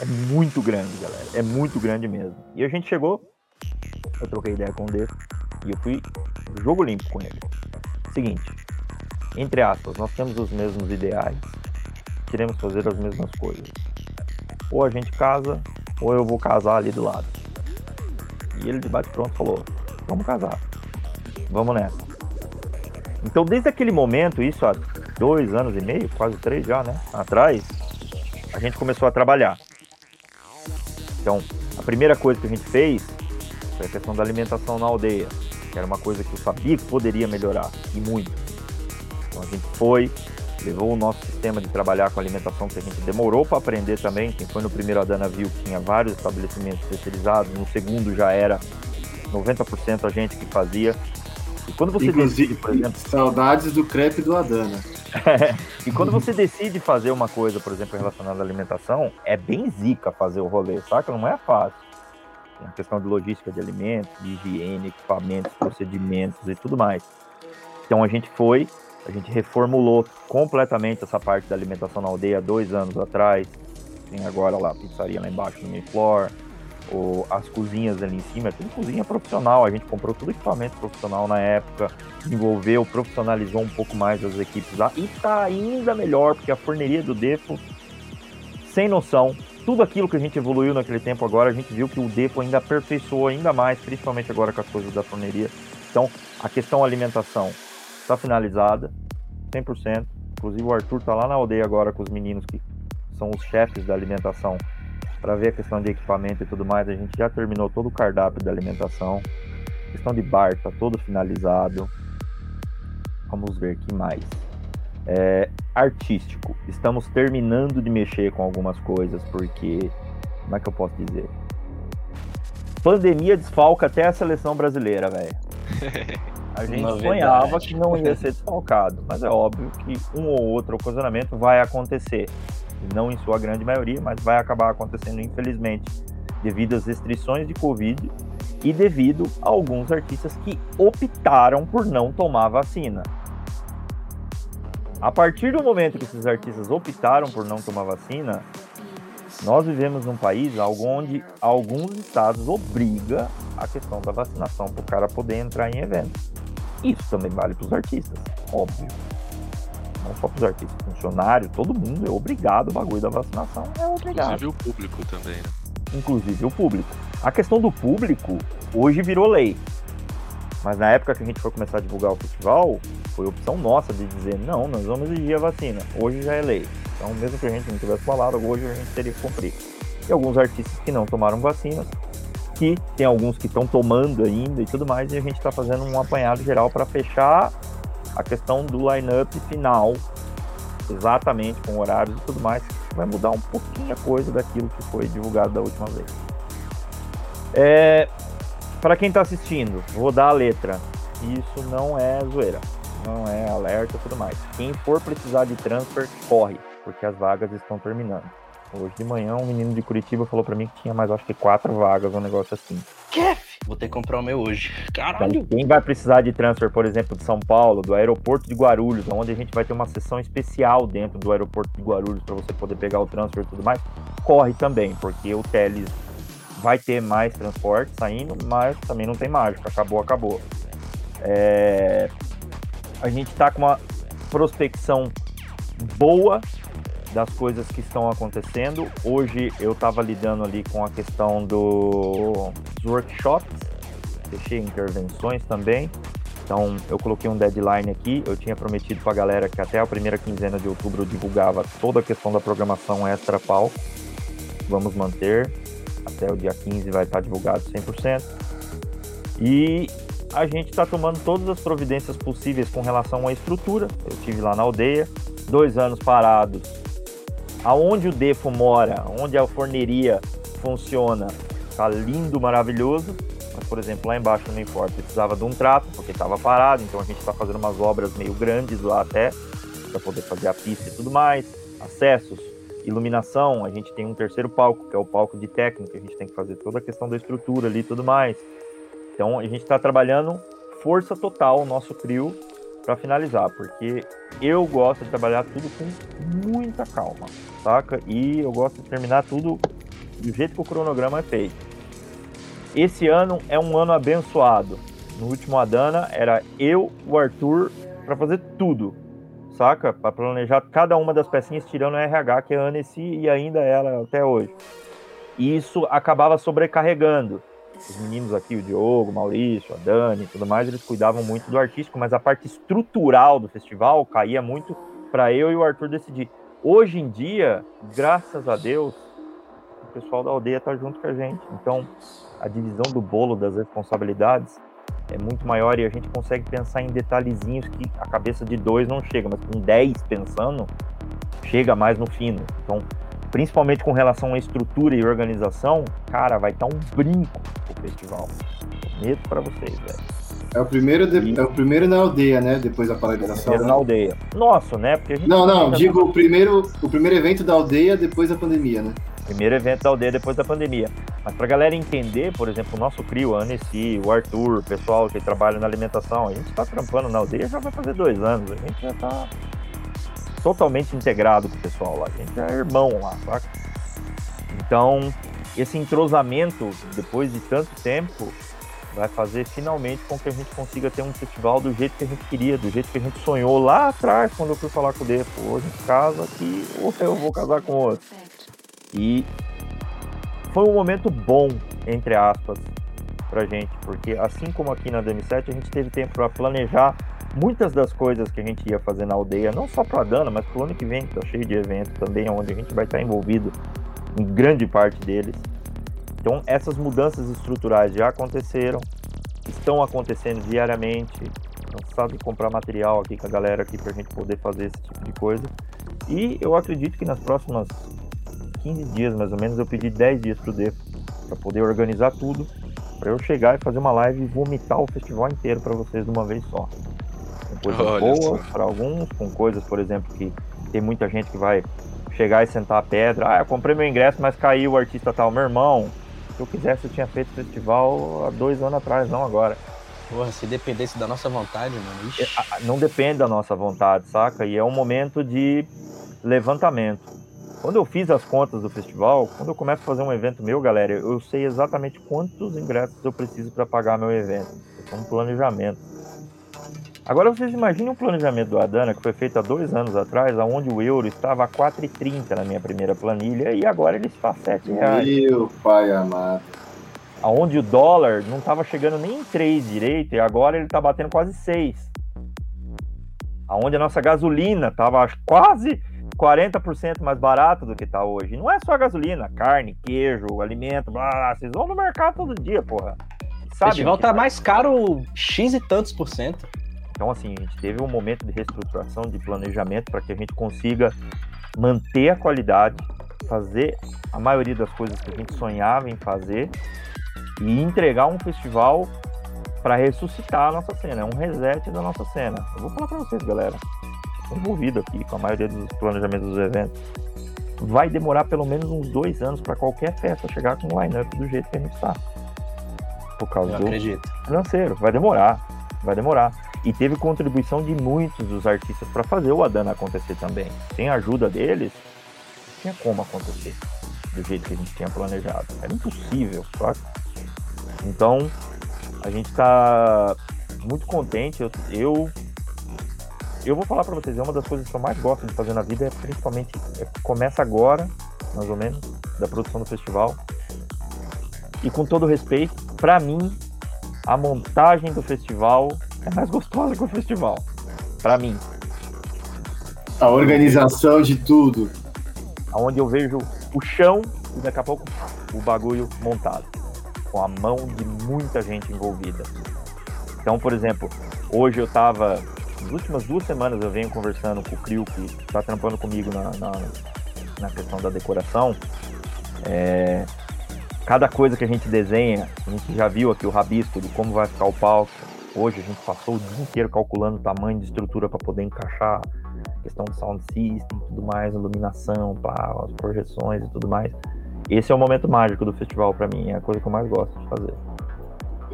C: É muito grande, galera. É muito grande mesmo. E a gente chegou, eu troquei ideia com o Defo e eu fui jogo limpo com ele. Seguinte, entre aspas, nós temos os mesmos ideais, queremos fazer as mesmas coisas. Ou a gente casa, ou eu vou casar ali do lado. E ele de bate pronto falou: vamos casar, vamos nessa. Então, desde aquele momento, isso há dois anos e meio, quase três já, né? Atrás, a gente começou a trabalhar. Então, a primeira coisa que a gente fez foi a questão da alimentação na aldeia que era uma coisa que eu sabia que poderia melhorar, e muito. Então a gente foi, levou o nosso sistema de trabalhar com alimentação, que a gente demorou para aprender também. Quem foi no primeiro Adana viu que tinha vários estabelecimentos especializados, no segundo já era 90% a gente que fazia.
F: E quando você Inclusive, decide, por exemplo. Saudades do crepe do Adana.
C: e quando você decide fazer uma coisa, por exemplo, relacionada à alimentação, é bem zica fazer o rolê, saca? Não é fácil a questão de logística de alimentos, de higiene, equipamentos, procedimentos e tudo mais. Então a gente foi, a gente reformulou completamente essa parte da alimentação na aldeia dois anos atrás. Tem agora lá a pizzaria lá embaixo no Mayflower, ou as cozinhas ali em cima, é tudo cozinha profissional. A gente comprou tudo equipamento profissional na época, desenvolveu, profissionalizou um pouco mais as equipes lá e tá ainda melhor, porque a forneria do Defo, sem noção, tudo aquilo que a gente evoluiu naquele tempo agora, a gente viu que o Depo ainda aperfeiçoou ainda mais, principalmente agora com as coisas da forneria. Então, a questão alimentação está finalizada, 100%. Inclusive, o Arthur está lá na aldeia agora com os meninos que são os chefes da alimentação para ver a questão de equipamento e tudo mais. A gente já terminou todo o cardápio da alimentação. A questão de bar está todo finalizado. Vamos ver que mais. É, artístico. Estamos terminando de mexer com algumas coisas, porque. Como é que eu posso dizer? Pandemia desfalca até a seleção brasileira, velho. A gente Novidade. sonhava que não ia ser desfalcado, mas é óbvio que um ou outro ocasionamento vai acontecer. Não em sua grande maioria, mas vai acabar acontecendo, infelizmente, devido às restrições de Covid e devido a alguns artistas que optaram por não tomar vacina. A partir do momento que esses artistas optaram por não tomar vacina, nós vivemos num país onde alguns estados obriga a questão da vacinação para o cara poder entrar em eventos. Isso também vale para os artistas, óbvio. Não só para os artistas, funcionários, todo mundo é obrigado o bagulho da vacinação, é obrigado.
E: Inclusive o público também, né?
C: Inclusive o público. A questão do público hoje virou lei. Mas na época que a gente foi começar a divulgar o festival, foi opção nossa de dizer, não, nós vamos exigir a vacina. Hoje já é lei. Então, mesmo que a gente não tivesse falado, hoje a gente teria que cumprir. E alguns artistas que não tomaram vacinas, que tem alguns que estão tomando ainda e tudo mais, e a gente está fazendo um apanhado geral para fechar a questão do line-up final, exatamente com horários e tudo mais, vai mudar um pouquinho a coisa daquilo que foi divulgado da última vez. É, para quem está assistindo, vou dar a letra. Isso não é zoeira, não é alerta e tudo mais. Quem for precisar de transfer, corre, porque as vagas estão terminando. Hoje de manhã, um menino de Curitiba falou para mim que tinha mais, acho que quatro vagas, um negócio assim.
B: Vou ter que comprar o meu hoje. Caralho.
C: Quem vai precisar de transfer, por exemplo, de São Paulo, do aeroporto de Guarulhos, onde a gente vai ter uma sessão especial dentro do aeroporto de Guarulhos para você poder pegar o transfer e tudo mais, corre também, porque o Teles vai ter mais transporte saindo, mas também não tem mágica. Acabou, acabou. É... A gente está com uma prospecção boa das coisas que estão acontecendo. Hoje eu estava lidando ali com a questão do, dos workshops, fechei intervenções também. Então eu coloquei um deadline aqui. Eu tinha prometido para a galera que até a primeira quinzena de outubro eu divulgava toda a questão da programação extra pau. Vamos manter. Até o dia 15 vai estar divulgado 100%. E a gente está tomando todas as providências possíveis com relação à estrutura. Eu tive lá na aldeia, dois anos parados. Aonde o Defo mora, onde a forneria funciona, tá lindo, maravilhoso. Mas, por exemplo, lá embaixo no Mainfort precisava de um trato, porque estava parado, então a gente está fazendo umas obras meio grandes lá até, para poder fazer a pista e tudo mais. Acessos, iluminação, a gente tem um terceiro palco, que é o palco de técnica, a gente tem que fazer toda a questão da estrutura ali e tudo mais. Então a gente está trabalhando força total o nosso trio para finalizar, porque eu gosto de trabalhar tudo com muita calma, saca? E eu gosto de terminar tudo do jeito que o cronograma é feito. Esse ano é um ano abençoado. No último Adana era eu, o Arthur, para fazer tudo, saca? Para planejar cada uma das pecinhas, tirando o RH, que é a Annecy e ainda ela até hoje. E isso acabava sobrecarregando. Os meninos aqui, o Diogo, o Maurício, a Dani e tudo mais, eles cuidavam muito do artístico, mas a parte estrutural do festival caía muito para eu e o Arthur decidir. Hoje em dia, graças a Deus, o pessoal da aldeia tá junto com a gente. Então, a divisão do bolo das responsabilidades é muito maior e a gente consegue pensar em detalhezinhos que a cabeça de dois não chega, mas com dez pensando, chega mais no fino. Então, principalmente com relação à estrutura e organização, cara, vai estar um brinco o festival. Medo para vocês, velho.
F: É o primeiro, de... e... é o primeiro na aldeia, né? Depois da paralisação.
C: Primeiro
F: né?
C: na aldeia. Nossa, né? Porque gente
F: não, não, digo o primeiro, o primeiro evento da aldeia depois da pandemia, né?
C: Primeiro evento da aldeia depois da pandemia. Mas pra galera entender, por exemplo, o nosso CRIO, a Annecy, o Arthur, o pessoal que trabalha na alimentação, a gente tá trampando na aldeia já vai fazer dois anos. A gente já tá totalmente integrado com o pessoal lá. A gente é irmão lá, saca? Então, esse entrosamento, depois de tanto tempo, vai fazer finalmente com que a gente consiga ter um festival do jeito que a gente queria, do jeito que a gente sonhou lá atrás, quando eu fui falar com o Defo. Hoje em casa que ou eu vou casar com outro. E foi um momento bom, entre aspas, pra gente, porque assim como aqui na DM7, a gente teve tempo para planejar muitas das coisas que a gente ia fazer na aldeia, não só para Dana, mas para o ano que vem, que tá cheio de eventos também, onde a gente vai estar envolvido em grande parte deles. Então, essas mudanças estruturais já aconteceram, estão acontecendo diariamente. Cansado de comprar material aqui com a galera aqui para a gente poder fazer esse tipo de coisa. E eu acredito que nas próximas 15 dias, mais ou menos, eu pedi 10 dias para o Defo para poder organizar tudo, para eu chegar e fazer uma live e vomitar o festival inteiro para vocês de uma vez só com coisas Olha boas para alguns, com coisas, por exemplo, que tem muita gente que vai chegar e sentar a pedra. Ah, eu comprei meu ingresso, mas caiu o artista tal. Meu irmão, se eu quisesse, eu tinha feito festival há dois anos atrás, não agora.
B: Porra, se dependesse da nossa vontade, mano. Ixi.
C: É, não depende da nossa vontade, saca? E é um momento de levantamento. Quando eu fiz as contas do festival, quando eu começo a fazer um evento meu, galera, eu sei exatamente quantos ingressos eu preciso para pagar meu evento. É um planejamento. Agora vocês imaginem o planejamento do Adana que foi feito há dois anos atrás, onde o euro estava a 4,30 na minha primeira planilha e agora ele está a 7 reais.
F: Meu pai amado.
C: Aonde o dólar não estava chegando nem em 3 direito e agora ele está batendo quase 6. Aonde a nossa gasolina estava quase 40% mais barata do que está hoje. Não é só a gasolina, carne, queijo, alimento, blá, blá, vocês vão no mercado todo dia, porra.
B: Sabe o festival tá mais caro X e tantos por cento.
C: Então, assim, a gente teve um momento de reestruturação, de planejamento para que a gente consiga manter a qualidade, fazer a maioria das coisas que a gente sonhava em fazer e entregar um festival para ressuscitar a nossa cena, é um reset da nossa cena. Eu vou falar para vocês, galera, estou envolvido aqui com a maioria dos planejamentos dos eventos. Vai demorar pelo menos uns dois anos para qualquer festa chegar com o line-up do jeito que a gente está. por causa
B: Eu
C: do
B: acredito.
C: financeiro. Vai demorar, vai demorar. E teve contribuição de muitos dos artistas para fazer o Adana acontecer também. Sem a ajuda deles, não tinha como acontecer do jeito que a gente tinha planejado. Era impossível, sabe? Então, a gente está muito contente. Eu, eu, eu vou falar para vocês, é uma das coisas que eu mais gosto de fazer na vida, é principalmente, é, começa agora, mais ou menos, da produção do festival. E com todo respeito, para mim, a montagem do festival é mais gostosa que o festival. Para mim,
F: A organização de tudo.
C: onde eu vejo o chão e daqui a pouco o bagulho montado, com a mão de muita gente envolvida. Então, por exemplo, hoje eu tava, nas últimas duas semanas eu venho conversando com o Crio, que tá trampando comigo na, na, na questão da decoração. É, cada coisa que a gente desenha, a gente já viu aqui o rabisco de como vai ficar o palco. Hoje a gente passou o dia inteiro calculando o tamanho de estrutura para poder encaixar questão de sound system, tudo mais, iluminação, pá, as projeções e tudo mais. Esse é o momento mágico do festival para mim, é a coisa que eu mais gosto de fazer.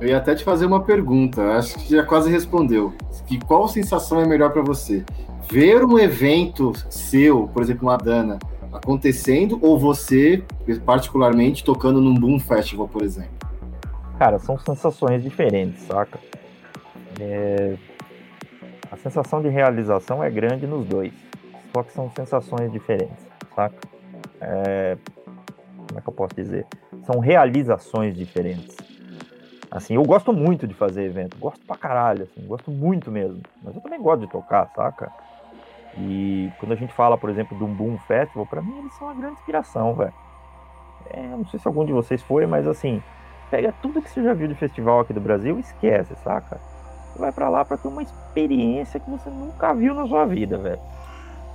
F: Eu ia até te fazer uma pergunta, acho que já quase respondeu. Que qual sensação é melhor para você? Ver um evento seu, por exemplo, uma Dana, acontecendo ou você, particularmente, tocando num Boom Festival, por exemplo?
C: Cara, são sensações diferentes, saca? É, A sensação de realização é grande nos dois, só que são sensações diferentes, saca? É, Como é que eu posso dizer? São realizações diferentes. Assim, eu gosto muito de fazer evento, gosto pra caralho, assim, gosto muito mesmo. Mas eu também gosto de tocar, saca? E quando a gente fala, por exemplo, do Boom Festival, pra mim eles são uma grande inspiração, velho. É, não sei se algum de vocês foi, mas assim, pega tudo que você já viu de festival aqui do Brasil e esquece, saca? Você vai pra lá pra ter uma experiência que você nunca viu na sua vida, velho.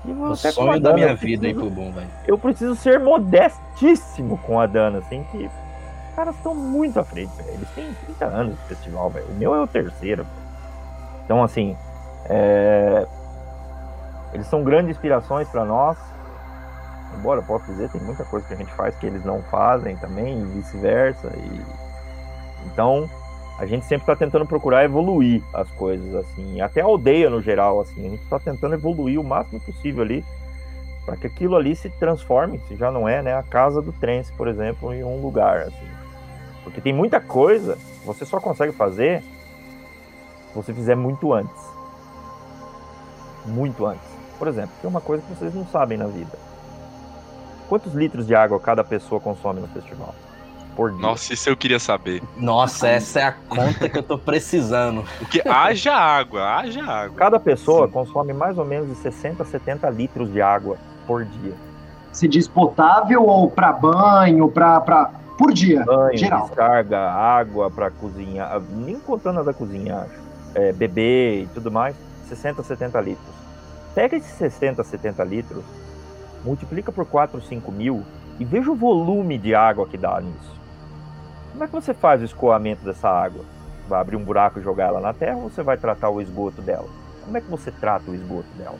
C: E
B: O sonho da minha vida aí pro Boom, velho.
C: eu preciso ser modestíssimo com a Dana, assim, que os caras estão muito à frente, velho. Eles têm 30 anos de festival, velho. O meu é o terceiro. velho. Então, assim, é, eles são grandes inspirações para nós. Embora eu possa dizer, tem muita coisa que a gente faz que eles não fazem também, e vice-versa. E... Então, a gente sempre está tentando procurar evoluir as coisas, assim. Até a aldeia no geral, assim. A gente está tentando evoluir o máximo possível ali para que aquilo ali se transforme, se já não é, né, a casa do Trance, por exemplo, em um lugar assim. Porque tem muita coisa que você só consegue fazer se você fizer muito antes. Muito antes. Por exemplo, tem uma coisa que vocês não sabem na vida. Quantos litros de água cada pessoa consome no festival? Por dia.
E: Nossa, isso eu queria saber.
B: Nossa, essa é a conta que eu tô precisando.
E: Porque haja água, haja água.
C: Cada pessoa consome mais ou menos de 60 a 70 litros de água por dia.
D: Se diz potável ou para banho, para pra... por dia,
C: banho,
D: geral.
C: descarga, água para cozinhar, nem contando a da cozinha, acho. É, beber e tudo mais, 60, 70 litros. Pega esses 60, 70 litros, multiplica por 4, 5 mil e veja o volume de água que dá nisso. Como é que você faz o escoamento dessa água? Vai abrir um buraco e jogar ela na terra ou você vai tratar o esgoto dela? Como é que você trata o esgoto dela?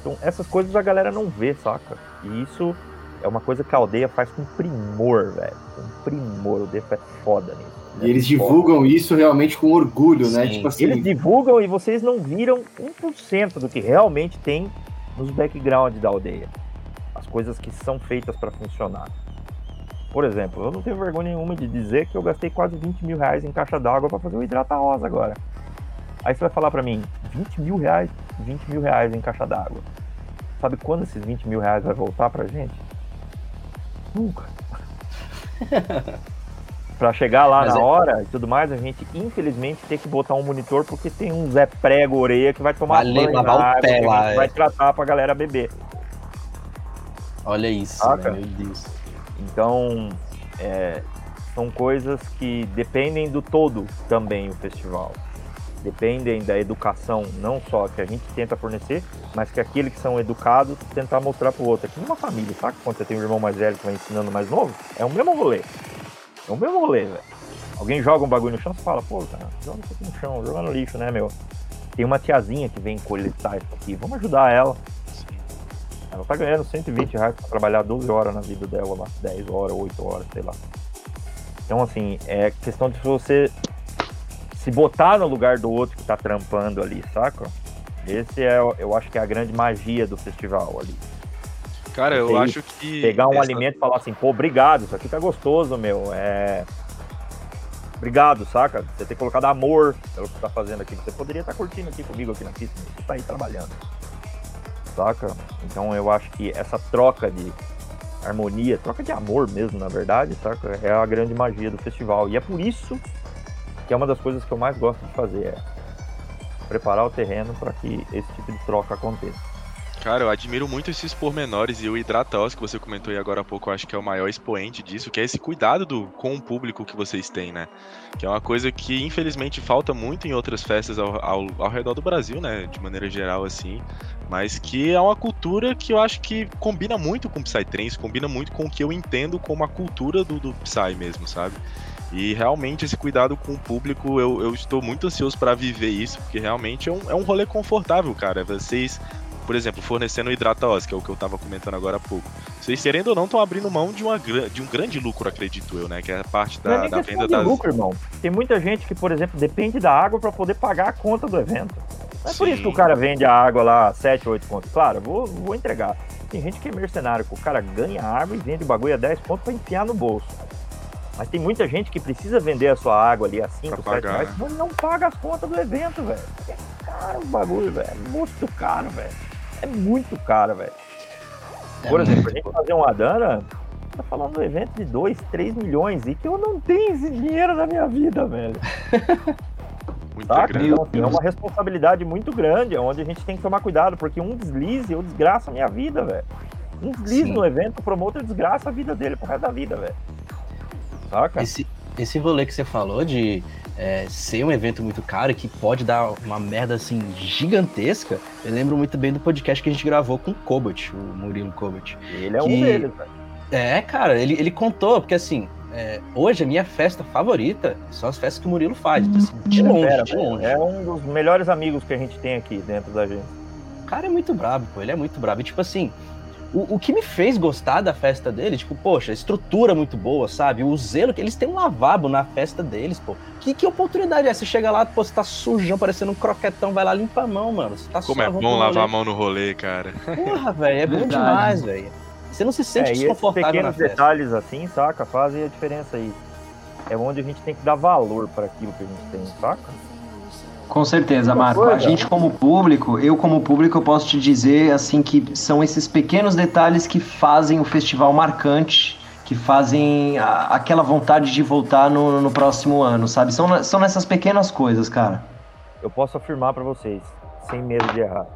C: Então, essas coisas a galera não vê, saca? E isso é uma coisa que a aldeia faz com primor, velho. Com primor. O Defo é foda nisso.
F: E eles
C: É foda.
F: divulgam isso realmente com orgulho, né?
B: Sim.
F: Tipo assim,
C: Eles divulgam e vocês não viram 1% do que realmente tem nos background da aldeia. As coisas que são feitas para funcionar. Por exemplo, eu não tenho vergonha nenhuma de dizer que eu gastei quase 20 mil reais em caixa d'água para fazer o hidrata rosa agora. Aí você vai falar para mim, 20 mil reais? 20 mil reais em caixa d'água. Sabe quando esses 20 mil reais vai voltar pra gente? Nunca. Pra chegar lá
B: Mas
C: na
B: é-
C: hora e tudo mais, a gente infelizmente tem que botar um monitor porque tem um Zé Prego Orelha que vai tomar
B: Vai
C: banho
B: lavar o pé lá, é.
C: vai tratar pra galera beber.
B: Olha isso, velho, meu Deus.
C: Então, é, são coisas que dependem do todo também o festival. Dependem da educação, não só que a gente tenta fornecer, mas que aqueles que são educados tentar mostrar pro outro. É que numa família, sabe? Quando você tem um irmão mais velho que vai ensinando o mais novo, é o mesmo rolê. É o mesmo rolê, velho. Alguém joga um bagulho no chão, você fala, pô, cara, joga isso aqui no chão, joga no lixo, né, meu? Tem uma tiazinha que vem coletar isso aqui, vamos ajudar ela. Ela tá ganhando 120 reais pra trabalhar 12 horas na vida dela lá, 10 horas, 8 horas, sei lá. Então, assim, é questão de você se botar no lugar do outro que tá trampando ali, saca? Esse é, eu acho que é a grande magia do festival ali.
E: Cara, eu acho que.
C: Pegar um
E: essa-
C: alimento e falar assim, pô, obrigado, isso aqui tá gostoso, meu. É. Obrigado, saca? Você ter colocado amor pelo que você tá fazendo aqui. Você poderia estar curtindo aqui comigo aqui na pista, mas você tá aí trabalhando. Saca? Então eu acho que essa troca de harmonia, troca de amor mesmo, na verdade, saca? É a grande magia do festival. E é por isso que é uma das coisas que eu mais gosto de fazer, é preparar o terreno para que esse tipo de troca aconteça.
E: Cara, eu admiro muito esses pormenores e o Hidratos que você comentou aí agora há pouco, eu acho que é o maior expoente disso, que é esse cuidado do, com o público que vocês têm, né? Que é uma coisa que infelizmente falta muito em outras festas ao, ao, ao redor do Brasil, né? De maneira geral, assim. Mas que é uma cultura que eu acho que combina muito com o Psytrance, combina muito com o que eu entendo como a cultura do, do Psy mesmo, sabe? E realmente esse cuidado com o público, eu, eu estou muito ansioso para viver isso, porque realmente é um, é um rolê confortável, cara. Vocês por exemplo, fornecendo hidratos, que é o que eu tava comentando agora há pouco. Vocês querendo ou não estão abrindo mão de, uma, de um grande lucro, acredito eu, né? Que é a parte
C: Não é
E: da, da venda
C: de
E: das.
C: lucro, irmão. Tem muita gente que, por exemplo, depende da água para poder pagar a conta do evento. Não é por
E: Sim.
C: isso que o cara vende a água lá 7, 8 contos. Claro, vou, vou entregar. Tem gente que é mercenário, que o cara ganha a água e vende o bagulho a 10 contos para enfiar no bolso. Mas tem muita gente que precisa vender a sua água ali a 5,
E: Pra
C: 7
E: pagar,
C: reais, mas não paga as contas do evento, velho. É caro o bagulho, velho. É muito caro, velho. É muito caro, velho. Por
B: É
C: exemplo, a gente fazer uma dana, tá falando de um evento de 2, 3 milhões e que eu não tenho esse dinheiro na minha vida, velho.
E: Grande.
C: Então, assim, é uma responsabilidade muito grande, onde a gente tem que tomar cuidado, porque um deslize eu desgraço a minha vida, velho. Um deslize
B: Sim.
C: no evento, o promotor desgraça a vida dele pro resto da vida, velho. Saca?
B: Esse, esse rolê que você falou de é, ser um evento muito caro, que pode dar uma merda assim gigantesca, eu lembro muito bem do podcast que a gente gravou com o Cobot, o Murilo Cobot.
C: Ele é um
B: que-
C: deles, velho.
B: É, cara, ele, ele contou, porque assim, é, hoje a minha festa favorita são as festas que o Murilo faz. então, assim, de longe,
C: Pera,
B: de longe.
C: É um dos melhores amigos que a gente tem aqui dentro da gente.
B: O cara é muito brabo, pô. Ele é muito brabo. E, tipo assim, o, o que me fez gostar da festa dele, tipo, poxa, a estrutura muito boa, sabe? O zelo que eles têm um lavabo na festa deles, pô. Que, que oportunidade é? Você chega lá, pô, você tá sujão, parecendo um croquetão, vai lá, limpa a mão, mano. Você tá
E: Como é bom lavar a mão no rolê, cara.
B: Porra, velho, é bom demais, velho. Você não se sente
C: É,
B: desconfortável na
C: pequenos
B: festa.
C: detalhes assim, saca? Fazem a diferença aí. É onde a gente tem que dar valor para aquilo que a gente tem, saca?
D: Com certeza, Marco. A gente como público, eu como público, eu posso te dizer assim que são esses pequenos detalhes que fazem o festival marcante, que fazem a- aquela vontade de voltar no, no próximo ano, sabe? São, são nessas pequenas coisas, cara.
C: Eu posso afirmar para vocês, sem medo de errar.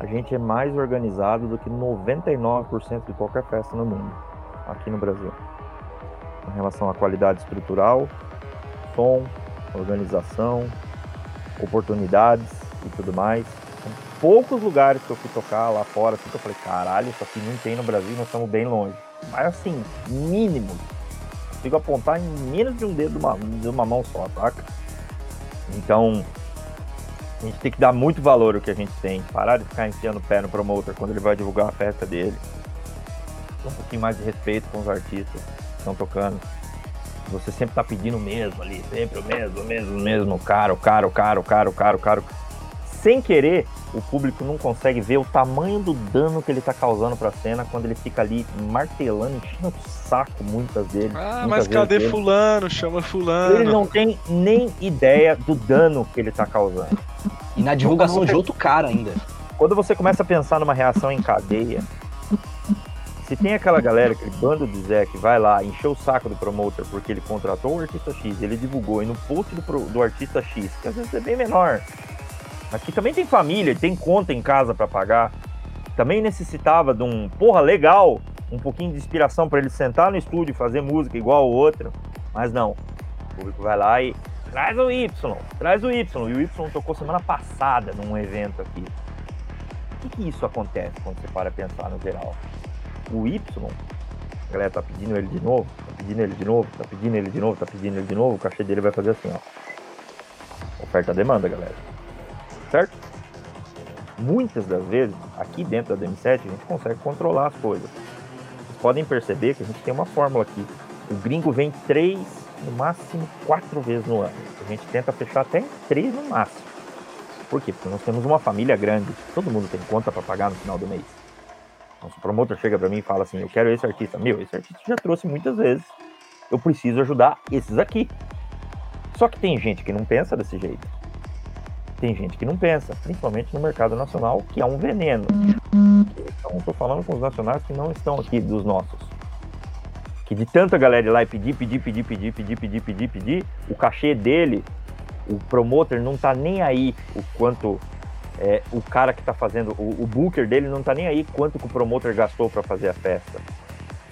C: A gente é mais organizado do que 99% de qualquer festa no mundo, aqui no Brasil. Em relação à qualidade estrutural, som, organização, oportunidades e tudo mais. São poucos lugares que eu fui tocar lá fora, assim, que eu falei, caralho, isso aqui não tem no Brasil, nós estamos bem longe. Mas assim, mínimo. Consigo apontar em menos de um dedo de uma, de uma mão só, saca? Então, a gente tem que dar muito valor ao que a gente tem. Parar de ficar enfiando o pé no promotor quando ele vai divulgar a festa dele. Um pouquinho mais de respeito com os artistas que estão tocando. Você sempre tá pedindo o mesmo ali, sempre o mesmo, o mesmo, o mesmo, caro, caro, caro, caro, caro, caro. Sem querer, o público não consegue ver o tamanho do dano que ele tá causando pra cena quando ele fica ali martelando, enchendo o saco muitas vezes.
E: Ah,
C: muitas
E: mas
C: vezes
E: cadê
C: dele.
E: fulano? Chama fulano.
C: Ele não tem nem ideia do dano que ele tá causando.
B: E na divulgação de outro cara ainda.
C: Quando você começa a pensar numa reação em cadeia, se tem aquela galera, aquele bando de Zé que vai lá, encheu o saco do promotor porque ele contratou o artista X, ele divulgou e no post do, do artista X, que às vezes é bem menor, mas que também tem família, tem conta em casa pra pagar, também necessitava de um, porra, legal, um pouquinho de inspiração pra ele sentar no estúdio e fazer música igual o outro, mas não. O público vai lá e traz o Y, traz o Y, e o Y tocou semana passada num evento aqui. Por que, que isso acontece quando você para pensar no geral? O Y, a galera tá pedindo ele de novo, tá pedindo ele de novo, tá pedindo ele de novo, tá pedindo ele de novo, o cachê dele vai fazer assim, ó. Oferta-demanda, galera. Certo? Muitas das vezes, aqui dentro da DM7, a gente consegue controlar as coisas. Vocês podem perceber que a gente tem uma fórmula aqui. O gringo vem três no máximo quatro vezes no ano. A gente tenta fechar até três no máximo. Por quê? Porque nós temos uma família grande, todo mundo tem conta para pagar no final do mês. Nosso promotor chega para mim e fala assim: Eu quero esse artista. Meu, esse artista já trouxe muitas vezes. Eu preciso ajudar esses aqui. Só que tem gente que não pensa desse jeito. Tem gente que não pensa, principalmente no mercado nacional, que é um veneno. Então, estou falando com os nacionais que não estão aqui, dos nossos. Que de tanta galera ir lá e pedir, pedir, pedir, pedir, pedir, pedir, pedir, pedir, o cachê dele, o promotor não tá nem aí o quanto é, o cara que tá fazendo, o, o, booker dele não tá nem aí quanto que o promotor gastou para fazer a festa.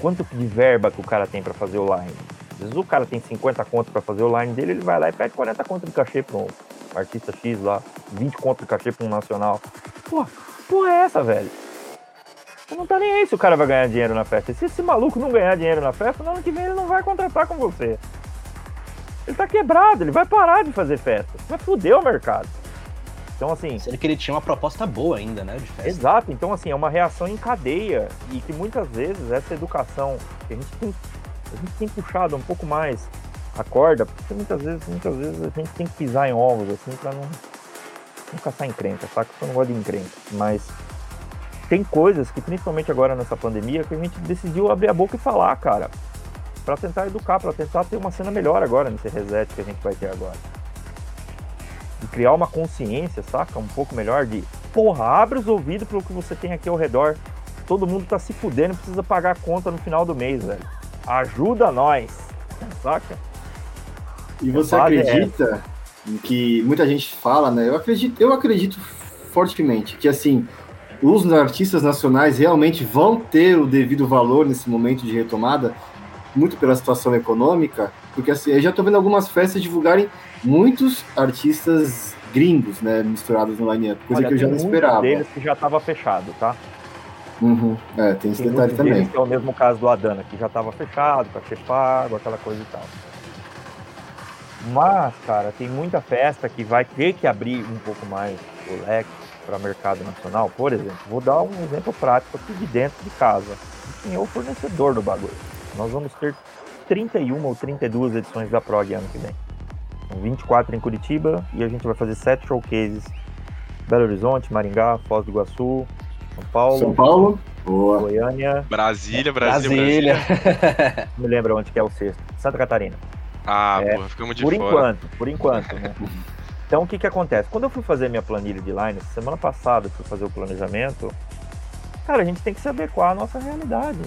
C: Quanto de verba que o cara tem para fazer o line. Às vezes o cara tem 50 contos para fazer o line dele, ele vai lá e pede 40 contos de cachê para um artista X lá, 20 contos de cachê para um nacional. Pô, porra é essa, velho? Não tá nem aí se o cara vai ganhar dinheiro na festa. E se esse maluco não ganhar dinheiro na festa, no ano que vem ele não vai contratar com você. Ele tá quebrado, ele vai parar de fazer festa. Vai foder o mercado. Então, assim.
B: Sendo que ele tinha uma proposta boa ainda, né?
C: Exato, então, assim, é uma reação em cadeia. E que muitas vezes essa educação que a gente tem, a gente tem puxado um pouco mais a corda, porque muitas vezes, muitas vezes a gente tem que pisar em ovos, assim, pra não, não caçar encrenca, saca? Eu não gosto de encrenca. Mas tem coisas que, principalmente agora nessa pandemia, que a gente decidiu abrir a boca e falar, cara. para tentar educar, para tentar ter uma cena melhor agora nesse reset que a gente vai ter agora de criar uma consciência, saca? Um pouco melhor de, porra, abre os ouvidos para o que você tem aqui ao redor. Todo mundo tá se fudendo e precisa pagar a conta no final do mês, velho. Ajuda nós, saca?
F: E você é acredita é que muita gente fala, né? Eu acredito, eu acredito fortemente que assim, os artistas nacionais realmente vão ter o devido valor nesse momento de retomada, muito pela situação econômica, porque assim, eu já tô vendo algumas festas divulgarem muitos artistas gringos, né, misturados no line-up, coisa
C: Olha,
F: que eu já não esperava.
C: deles que já estava fechado, tá?
F: Uhum. É, tem esse tem detalhe também.
C: Que é o mesmo caso do Adana, que já estava fechado, cachê pago, aquela coisa e tal. Mas, cara, tem muita festa que vai ter que abrir um pouco mais o leque para mercado nacional. Por exemplo, vou dar um exemplo prático aqui de dentro de casa. Quem é o fornecedor do bagulho? Nós vamos ter 31 ou 32 edições da PROG ano que vem. 24 em Curitiba e a gente vai fazer sete showcases. Belo Horizonte, Maringá, Foz do Iguaçu, São Paulo.
F: São Paulo.
C: Boa. Goiânia.
E: Brasília, Brasília.
C: Brasília. Não me lembro onde que é o sexto. Santa Catarina.
E: Ah, é, porra, ficamos de
C: por
E: fora.
C: enquanto, por enquanto, né? Então, o que que acontece? Quando eu fui fazer minha planilha de line, semana passada, fui fazer o planejamento, cara, a gente tem que se adequar à nossa realidade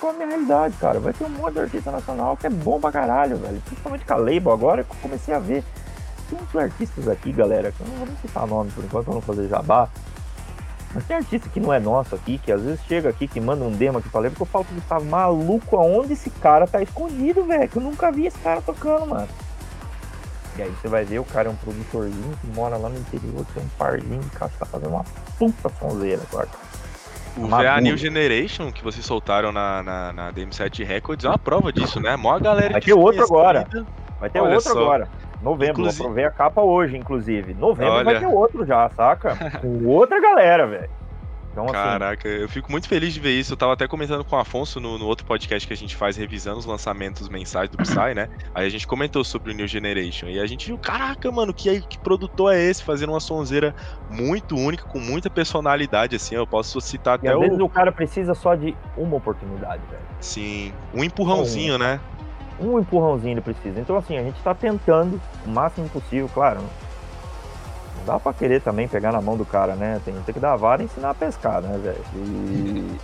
C: com a minha realidade, cara. Vai ter um monte de artista nacional que é bom pra caralho, velho. Principalmente Label agora, que eu comecei a ver. Tem uns artistas aqui, galera, que eu não vou nem citar nome por enquanto pra não fazer jabá. Mas tem artista que não é nosso aqui, que às vezes chega aqui, que manda um demo aqui pra ler, porque eu falo que tá maluco aonde esse cara tá escondido, velho. Que eu nunca vi esse cara tocando, mano. E aí você vai ver, o cara é um produtorzinho que mora lá no interior, tem um parzinho de casa que tá fazendo uma puta sonzeira agora.
E: O VA New Generation que vocês soltaram na, na, na DM7 Records é uma prova disso, né? Mó galera
C: Vai ter outro agora. Vai ter Olha outro só. agora. Novembro, inclusive... ver a capa hoje, inclusive. Novembro Olha... vai ter outro já, saca? Com outra galera, velho.
E: Então, assim, Caraca, eu fico muito feliz de ver isso. Eu tava até comentando com o Afonso no, no, outro podcast que a gente faz revisando os lançamentos mensais do Psy, né? Aí a gente comentou sobre o New Generation. E a gente viu, caraca, mano, que, que produtor é esse? Fazendo uma sonzeira muito única, com muita personalidade, assim. Eu posso citar até
C: e às
E: o.
C: vezes o cara precisa só de uma oportunidade, velho.
E: Sim, um empurrãozinho, um, né?
C: Um empurrãozinho ele precisa. Então, assim, a gente tá tentando o máximo possível, claro dá pra querer também pegar na mão do cara, né? Tem, tem que dar a vara e ensinar a pescar, né, velho? E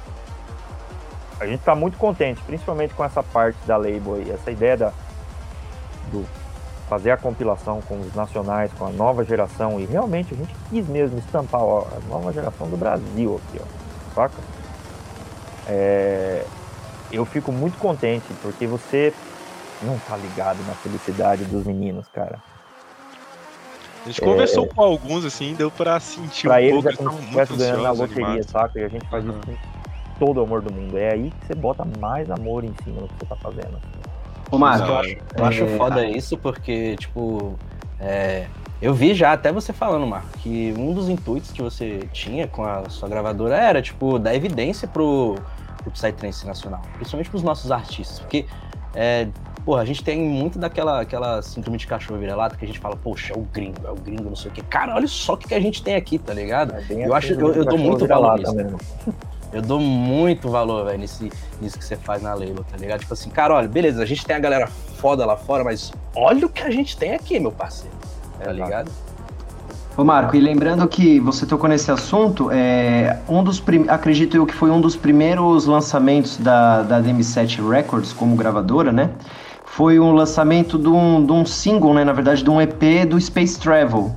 C: a gente tá muito contente, principalmente com essa parte da label aí, essa ideia da, do fazer a compilação com os nacionais, com a nova geração, e realmente a gente quis mesmo estampar ó, a nova geração do Brasil aqui, ó, saca? É, eu fico muito contente, porque você não tá ligado na felicidade dos meninos, cara.
E: A gente conversou é, com alguns, assim, deu pra sentir
C: pra
E: um
C: eles
E: pouco.
C: É como se estivesse ganhando na loteria, animados. saca? E a gente faz uhum. isso com todo o amor do mundo. É aí que você bota mais amor em cima do que você tá fazendo.
B: Ô, Marcos, eu acho, eu acho é... foda isso porque, tipo, é, eu vi já até você falando, Marco, que um dos intuitos que você tinha com a sua gravadora era, tipo, dar evidência pro, pro Psytrance nacional, principalmente pros nossos artistas, porque é, Porra, a gente tem muito daquela aquela síndrome de cachorro vira-lata que a gente fala, poxa, é o gringo, é o gringo, não sei o quê. Cara, olha só o que, que a gente tem aqui, tá ligado?
C: É
B: eu acho, eu, eu dou muito valor nisso.
C: mesmo.
B: Eu dou muito valor, velho, nisso, nisso que você faz na Leila, tá ligado? Tipo assim, cara, olha, beleza, a gente tem a galera foda lá fora, mas olha o que a gente tem aqui, meu parceiro. Tá ligado?
D: Ô Marco, e lembrando que você tocou nesse assunto, é, um dos prim... acredito eu que foi um dos primeiros lançamentos da, da DM7 Records como gravadora, né? Foi um lançamento de um, de um single, né? Na verdade, de um EP do Space Travel.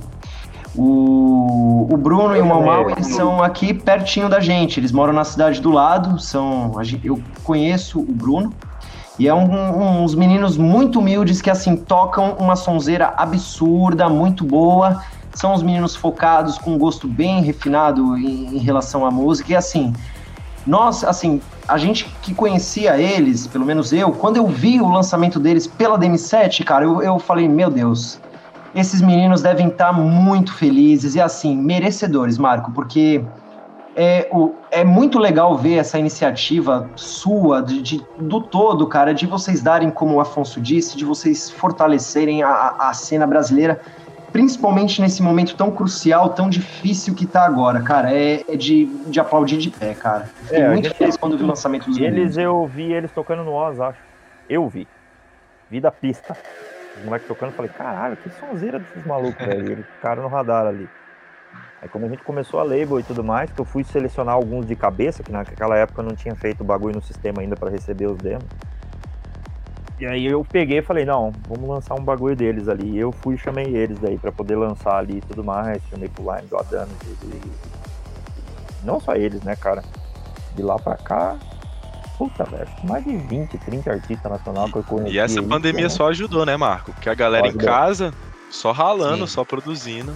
D: O, o Bruno e o Mau eles são aqui pertinho da gente. Eles moram na cidade do lado. São, eu conheço o Bruno. E é um- uns meninos muito humildes que, assim, tocam uma sonzeira absurda, muito boa. São os meninos focados, com um gosto bem refinado em, em relação à música. E, assim, nós, assim, a gente que conhecia eles, pelo menos eu, quando eu vi o lançamento deles pela DM7, cara, eu, eu falei, meu Deus, esses meninos devem estar muito felizes e, assim, merecedores, Marco, porque é, o, é muito legal ver essa iniciativa sua, de, de- do todo, cara, de vocês darem, como o Afonso disse, de vocês fortalecerem a- a cena brasileira, principalmente nesse momento tão crucial, tão difícil que tá agora, cara. É, é de, de aplaudir de pé, cara. Fiquei
C: É,
D: muito feliz quando vi o lançamento dos meninos.
C: Eles eu vi eles tocando no Oz, acho. Eu vi. Vi da pista. Os moleques tocando, falei, caralho, que sonzeira desses malucos, velho. Eles ficaram no radar ali. Aí quando a gente começou a label e tudo mais, que eu fui selecionar alguns de cabeça, que naquela época eu não tinha feito o bagulho no sistema ainda pra receber os demos. E aí eu peguei e falei, não, vamos lançar um bagulho deles ali. E eu fui e chamei eles daí pra poder lançar ali e tudo mais. Chamei pro Lime do Adams e, e- Não só eles, né, cara? De lá pra cá, Puta, velho, mais de 20, 30 artistas nacionais que eu conheci.
E: E essa
C: aí,
E: pandemia
C: né?
E: só ajudou, né, Marco? Porque a galera
C: Só
E: em
C: ajudou.
E: casa, só ralando,
B: Sim.
E: só produzindo.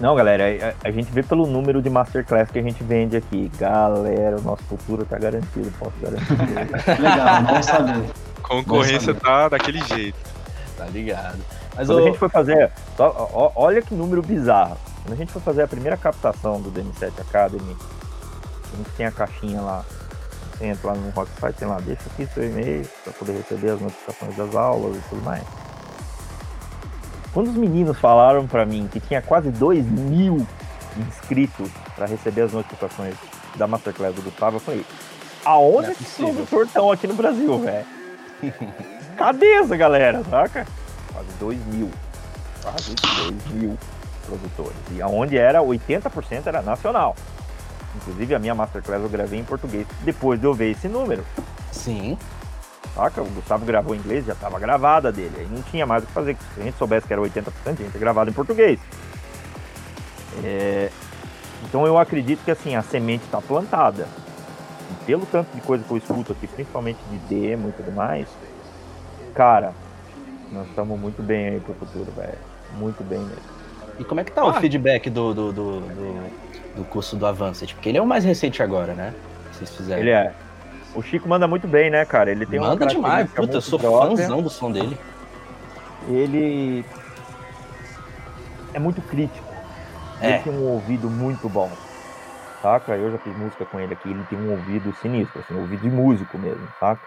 C: Não, galera, a, a gente vê pelo número de Masterclass que a gente vende aqui. Galera, o nosso futuro tá garantido, posso garantir.
D: Legal, bom saber.
E: Concorrência tá daquele jeito.
B: Tá ligado. Mas
C: Quando a gente foi fazer. só- ó- olha que número bizarro. Quando a gente foi fazer a primeira captação do DM7 Academy, a gente tem a caixinha lá. Você entra lá no Rocksite, tem lá, deixa aqui seu e-mail para poder receber as notificações das aulas e tudo mais. Quando os meninos falaram para mim que tinha quase 2 mil inscritos para receber as notificações da Masterclass do Gustavo, eu falei, aonde
B: é
C: esses produtores estão aqui no Brasil, velho? Cadê essa galera, saca? Quase 2 mil. Quase 2 mil produtores. E aonde era 80% era nacional. Inclusive a minha Masterclass eu gravei em português. Depois de eu ver esse número,
B: sim,
C: saca? O Gustavo gravou em inglês, já estava gravada dele. Aí não tinha mais o que fazer. Se a gente soubesse que era 80%, a gente gravado em português. É, Então eu acredito que assim, a semente está plantada. Pelo tanto de coisa que eu escuto aqui, principalmente de demo e tudo mais, cara, nós estamos muito bem aí pro futuro, velho. Muito bem mesmo.
B: E como é que tá o feedback do, do, do, do, do curso do Avanced? Porque ele é o mais recente agora, né? Vocês fizeram.
C: Ele é. O Chico manda muito bem, né, cara? Ele tem uma
B: Manda demais. Puta, eu sou
C: própria.
B: fãzão do som dele.
C: Ele é muito crítico.
B: É.
C: Ele tem um ouvido muito bom. Saca? Eu já fiz música com ele aqui, ele tem um ouvido sinistro, assim, um ouvido de músico mesmo, saca?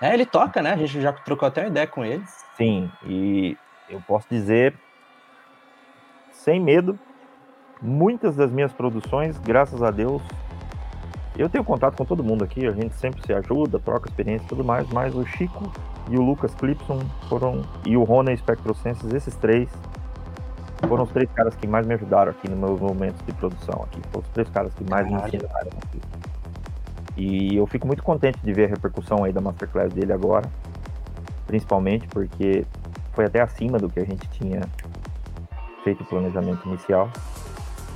B: É, ele toca, né? A gente já trocou até uma ideia com ele.
C: Sim, e eu posso dizer, sem medo, muitas das minhas produções, graças a Deus, eu tenho contato com todo mundo aqui, a gente sempre se ajuda, troca experiência e tudo mais, mas o Chico e o Lucas Clipson foram, e o Rony Spectrosenses, esses três, foram os três caras que mais me ajudaram aqui nos meus momentos de produção aqui. Foram os três caras que mais
B: Caralho.
C: me ensinaram aqui. E eu fico muito contente de ver a repercussão aí da Masterclass dele agora. Principalmente porque foi até acima do que a gente tinha feito o planejamento inicial.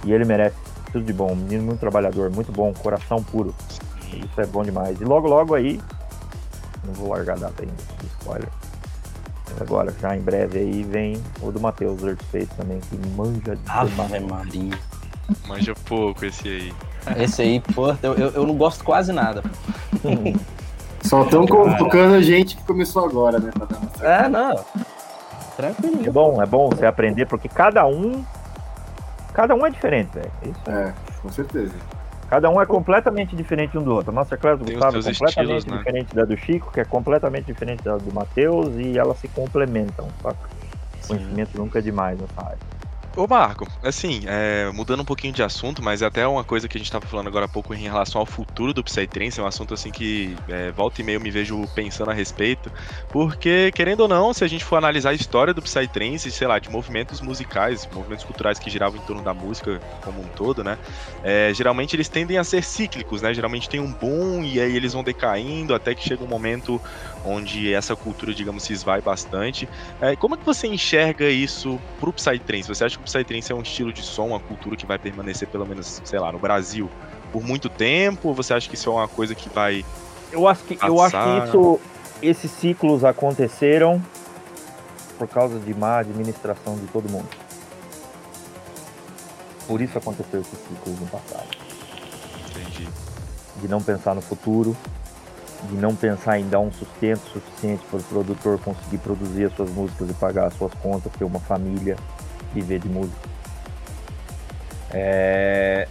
C: E ele merece tudo de bom. Um menino muito trabalhador, muito bom, coração puro. Isso é bom demais. E logo, logo aí, não vou largar a data ainda, spoiler. Agora, já em breve aí, vem o do Matheus Earthspace também, que manja de
B: Ave Maria.
E: Manja pouco esse aí.
B: Esse aí, pô, eu, eu, não gosto quase nada.
F: Só estão convocando a gente que começou agora, né? pra dar uma-
B: É, não.
C: É
B: Tranquilinho.
C: bom, é bom você aprender, porque cada um. Cada um é diferente, velho. Isso
F: É, com certeza.
C: Cada um é completamente diferente um do outro. A nossa classe do
E: Tem
C: Gustavo é completamente
E: estilos, né?
C: diferente da do Chico, que é completamente diferente da do Matheus, e elas se complementam, saca? Conhecimento nunca é demais nessa área.
E: Ô Marco, assim, é, mudando um pouquinho de assunto, mas é até uma coisa que a gente estava falando agora há pouco em relação ao futuro do Psytrance, é um assunto assim que é, volta e meia eu me vejo pensando a respeito, porque, querendo ou não, se a gente for analisar a história do Psytrance, sei lá, de movimentos musicais, movimentos culturais que giravam em torno da música como um todo, né, é, geralmente eles tendem a ser cíclicos, né, geralmente tem um boom e aí eles vão decaindo até que chega um momento onde essa cultura, digamos, se esvai bastante. É, como é que você enxerga isso pro Psytrance? Você acha que o Psytrance é um estilo de som, uma cultura que vai permanecer, pelo menos, sei lá, no Brasil por muito tempo? Ou você acha que isso é uma coisa que vai.
C: Eu acho que, eu acho que isso, esses ciclos aconteceram por causa de má administração de todo mundo. Por isso aconteceu esses ciclos no passado.
E: Entendi.
C: De não pensar no futuro, de não pensar em dar um sustento suficiente para o produtor conseguir produzir as suas músicas e pagar as suas contas, ter uma família, viver de música. É,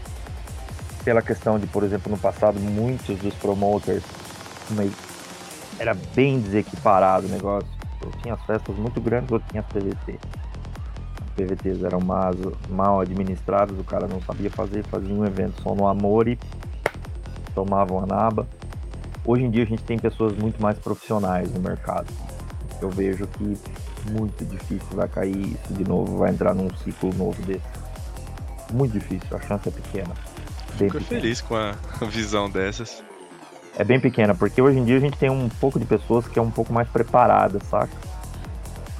C: Pela questão de, por exemplo, no passado, muitos dos promoters era bem desequiparado o negócio. Eu tinha as festas muito grandes, eu tinha as PVT. As PVTs eram mal administradas, o cara não sabia fazer, fazia um evento só no amor e tomavam a naba. Hoje em dia a gente tem pessoas muito mais profissionais no mercado. Eu vejo que muito difícil vai cair isso de novo, vai entrar num ciclo novo desse. Muito difícil, a chance é pequena.
E: Fico
C: pequena.
E: feliz com a visão dessas.
C: É bem pequena, porque hoje em dia a gente tem um pouco de pessoas que é um pouco mais preparada, saca?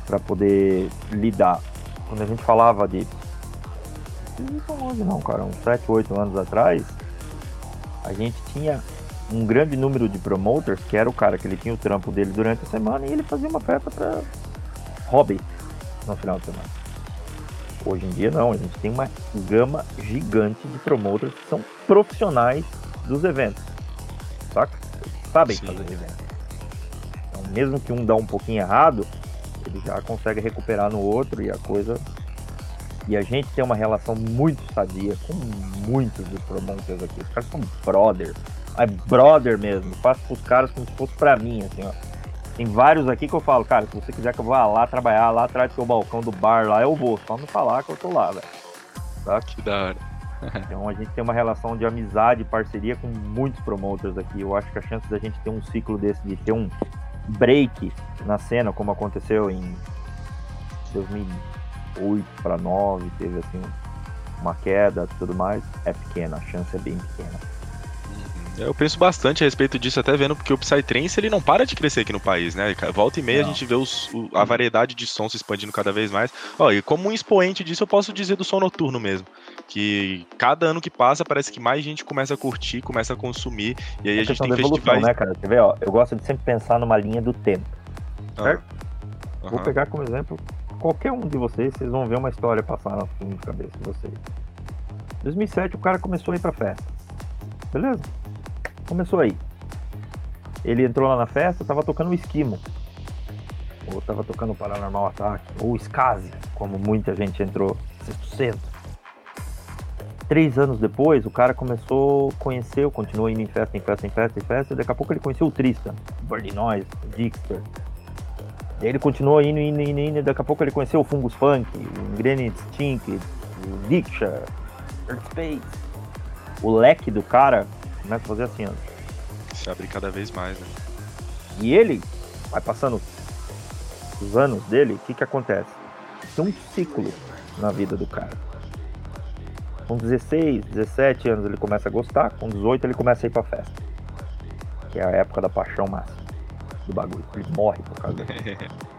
C: Pra poder lidar. Quando a gente falava de. Não longe não, cara, uns 7, 8 anos atrás, a gente tinha um grande número de promoters, que era o cara que ele tinha o trampo dele durante a semana e ele fazia uma festa pra hobby no final de semana. Hoje em dia não, a gente tem uma gama gigante de promoters que são profissionais dos eventos saca? Sabem
E: Sim.
C: fazer evento. Então, mesmo que um dá um pouquinho errado, ele já consegue recuperar no outro e a coisa. E a gente tem uma relação muito sadia com muitos dos promoters aqui. Os caras são brother. É brother mesmo. Faço pros caras como se fosse pra mim, assim, ó. Tem vários aqui que eu falo, cara, se você quiser que eu vá lá trabalhar, lá atrás do seu balcão do bar, lá eu vou. Só me falar que eu tô lá, velho. Tá?
E: Que da hora.
C: Então a gente tem uma relação de amizade e parceria com muitos promoters aqui. Eu acho que a chance da gente ter um ciclo desse, de ter um break na cena, como aconteceu em 2008 para 9, teve assim uma queda e tudo mais, é pequena, a chance é bem pequena.
E: Eu penso bastante a respeito disso, até vendo porque o Psytrance ele não para de crescer aqui no país, né? Volta e meia
C: Não.
E: a gente vê os- o- a variedade de sons se expandindo cada vez mais. Ó, e como um expoente disso, eu posso dizer do som noturno mesmo. Que cada ano que passa, parece que mais gente começa a curtir, começa a consumir. E aí
C: É
E: a gente tem
C: evolução,
E: festivais.
C: né, cara? Você vê, ó, eu gosto de sempre pensar numa linha do tempo.
E: Ah,
C: certo? Vou
E: aham.
C: pegar como exemplo qualquer um de vocês, vocês vão ver uma história passar na cabeça de vocês. 2007 o cara começou a ir pra festa. Beleza? Começou aí. Ele entrou lá na festa, tava tocando o esquimo. Ou tava tocando o Paranormal Ataque. Ou o Skazi, como muita gente entrou. Sexto centro. Três anos depois, o cara começou, conheceu, continuou indo em festa, em festa, em festa, em festa, e daqui a pouco ele conheceu o Tristan, o Burning Noise, o Dixter, e aí ele continuou indo, indo, indo, indo, e daqui a pouco ele conheceu o Fungus Funk, o Granite Stink, o Diksha, Earth Space. O leque do cara começa a fazer assim, ó.
E: Se abre cada vez mais, né?
C: E ele vai passando os anos dele, o que que acontece? Tem um ciclo na vida do cara. Com 16, 17 anos ele começa a gostar, com 18 ele começa a ir pra festa. Que é a época da paixão máxima do bagulho. Ele morre por causa disso.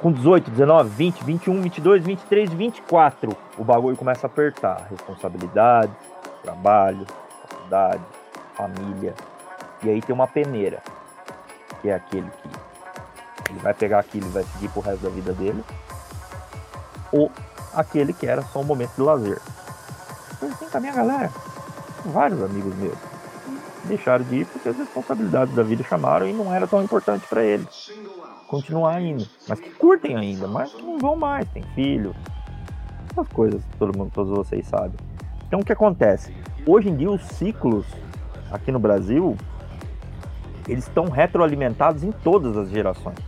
C: Com 18, 19, 20, 21, 22, 23, 24, o bagulho começa a apertar. Responsabilidade, trabalho, faculdade, família. E aí tem uma peneira, que é aquele que ele vai pegar aquilo e vai seguir pro resto da vida dele. Ou aquele que era só um momento de lazer. Foi assim com a minha galera. Vários amigos meus. Deixaram de ir porque as responsabilidades da vida chamaram e não era tão importante para eles continuar indo. Mas que curtem ainda, mas não vão mais, tem filho. Essas coisas que todo mundo, todos vocês sabem. Então o que acontece? Hoje em dia os ciclos aqui no Brasil, eles estão retroalimentados em todas as gerações.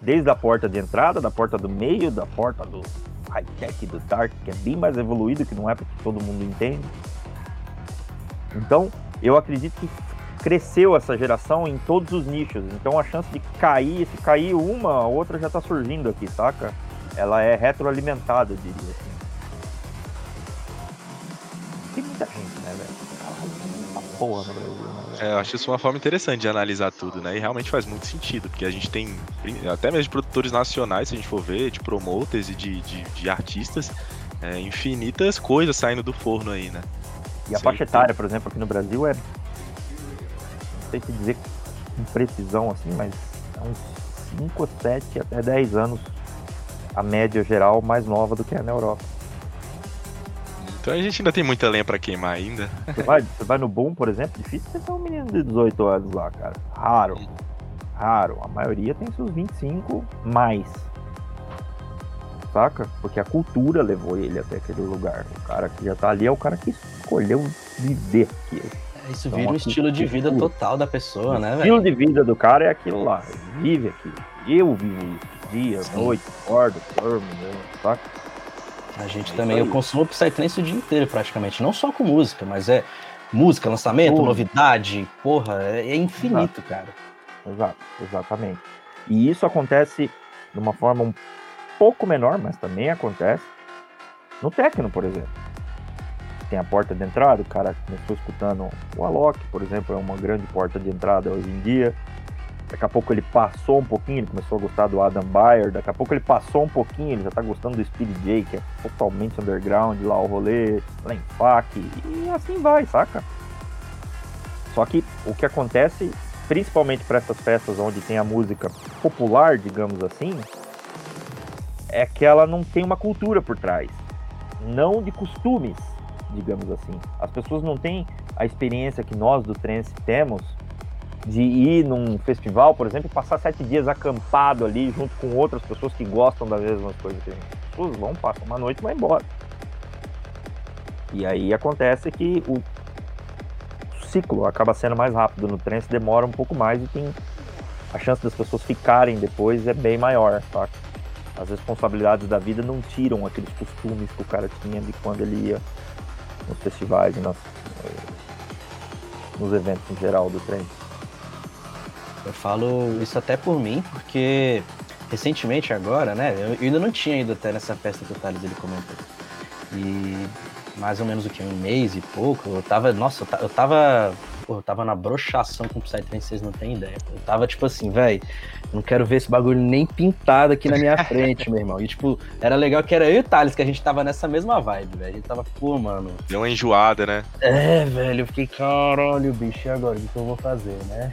C: Desde a porta de entrada, da porta do meio, da porta do high-tech, do dark, que é bem mais evoluído, que não é porque todo mundo entende. Então, eu acredito que cresceu essa geração em todos os nichos. Então a chance de cair, se cair uma, a outra já está surgindo aqui, saca? Ela é retroalimentada, eu diria assim. Tem muita gente, né, velho? Uma porra no Brasil, né?
E: É, eu acho isso uma forma interessante de analisar tudo, né? E realmente faz muito sentido, porque a gente tem, até mesmo de produtores nacionais, se a gente for ver, de promoters e de, de, de artistas, é, infinitas coisas saindo do forno aí, né?
C: E a faixa etária, por exemplo, aqui no Brasil é sei te dizer com precisão assim, mas é uns 5, 7 até 10 anos a média geral mais nova do que é na Europa.
E: Então a gente ainda tem muita lenha para queimar ainda.
C: Você vai, você vai no Boom, por exemplo, difícil você ter um menino de 18 anos lá, cara. Raro. Raro. A maioria tem seus 25 mais. Saca? Porque a cultura levou ele até aquele lugar. O cara que já tá ali é o cara que escolheu viver aquilo.
B: Isso então, vira um estilo de vida total da pessoa, né, velho? O
C: estilo de vida do cara é aquilo lá. Ele vive aquilo. Eu vivo isso. Dia, Sim. noite, acordo, dormo, né, saca?
B: A gente é também, eu consumo Psytrance o dia inteiro praticamente. Não só com música, mas é música, lançamento, Tudo. novidade, porra, é, é infinito, Exato. cara.
C: Exato, exatamente. E isso acontece de uma forma um pouco menor, mas também acontece no techno, por exemplo tem a porta de entrada, o cara começou escutando o Alok, por exemplo, é uma grande porta de entrada hoje em dia. Daqui a pouco ele passou um pouquinho, ele começou a gostar do Adam Bayer. Daqui a pouco ele passou um pouquinho, ele já tá gostando do Speed J, que é totalmente underground, lá o rolê, lá em FAC, e assim vai, saca? Só que o que acontece, principalmente para essas festas onde tem a música popular, digamos assim, é que ela não tem uma cultura por trás, não de costumes digamos assim. As pessoas não têm a experiência que nós do trance temos de ir num festival, por exemplo, e passar sete dias acampado ali junto com outras pessoas que gostam das mesmas coisas que a gente. As pessoas vão, passam uma noite e vão embora. E aí acontece que o ciclo acaba sendo mais rápido no trance, demora um pouco mais e tem a chance das pessoas ficarem depois é bem maior, tá? As responsabilidades da vida não tiram aqueles costumes que o cara tinha de quando ele ia nos festivais e nas, nos eventos em geral do trem.
B: Eu falo isso até por mim, porque recentemente agora, né? Eu ainda não tinha ido até nessa festa que o Thales ele comentou. E mais ou menos o que? Um mês e pouco, eu tava. Nossa, eu tava Pô, eu tava na brochação com o Psytrance, vocês não têm ideia. Eu tava tipo assim, velho, não quero ver esse bagulho nem pintado aqui na minha frente, meu irmão. E tipo, era legal que era eu e o Thales, que a gente tava nessa mesma vibe, velho. A gente tava, pô, mano.
E: Deu uma enjoada, né?
B: É, velho, eu fiquei, caralho, bicho, e agora? O que eu vou fazer, né?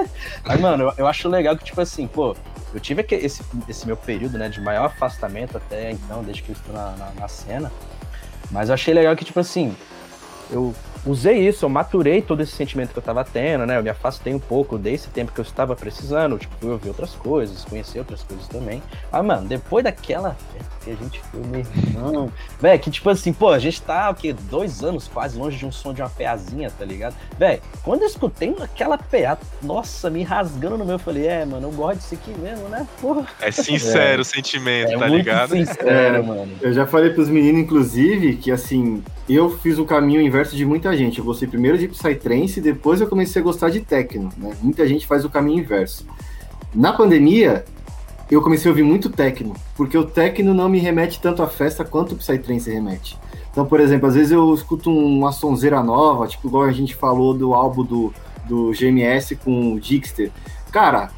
B: Mas, mano, eu, eu acho legal que, tipo assim, pô, eu tive esse, esse meu período, né, de maior afastamento até então, desde que eu estou na, na, na cena. Mas eu achei legal que, tipo assim, eu usei isso, eu maturei todo esse sentimento que eu tava tendo, né? Eu me afastei um pouco desse tempo que eu estava precisando, tipo, fui ouvir outras coisas, conhecer outras coisas também. Ah, mano, depois daquela festa que a gente foi, meu irmão, velho, que tipo assim, pô, a gente tá, o quê, dois anos quase longe de um som de uma peazinha, tá ligado? Velho, quando eu escutei aquela PA, nossa, me rasgando no meu, eu falei, é, mano, eu gosto disso aqui mesmo, né? Porra.
E: É sincero é. o sentimento, é tá ligado?
F: Sincero, é, mano. Eu já falei pros meninos, inclusive, que assim, eu fiz o caminho inverso de muita gente. Eu gostei primeiro de Psytrance e depois eu comecei a gostar de techno, né? Muita gente faz o caminho inverso. Na pandemia, eu comecei a ouvir muito techno, porque o techno não me remete tanto à festa quanto o Psytrance remete. Então, por exemplo, às vezes eu escuto uma sonzeira nova, tipo igual a gente falou do álbum do, do GMS com o Dixter. Cara,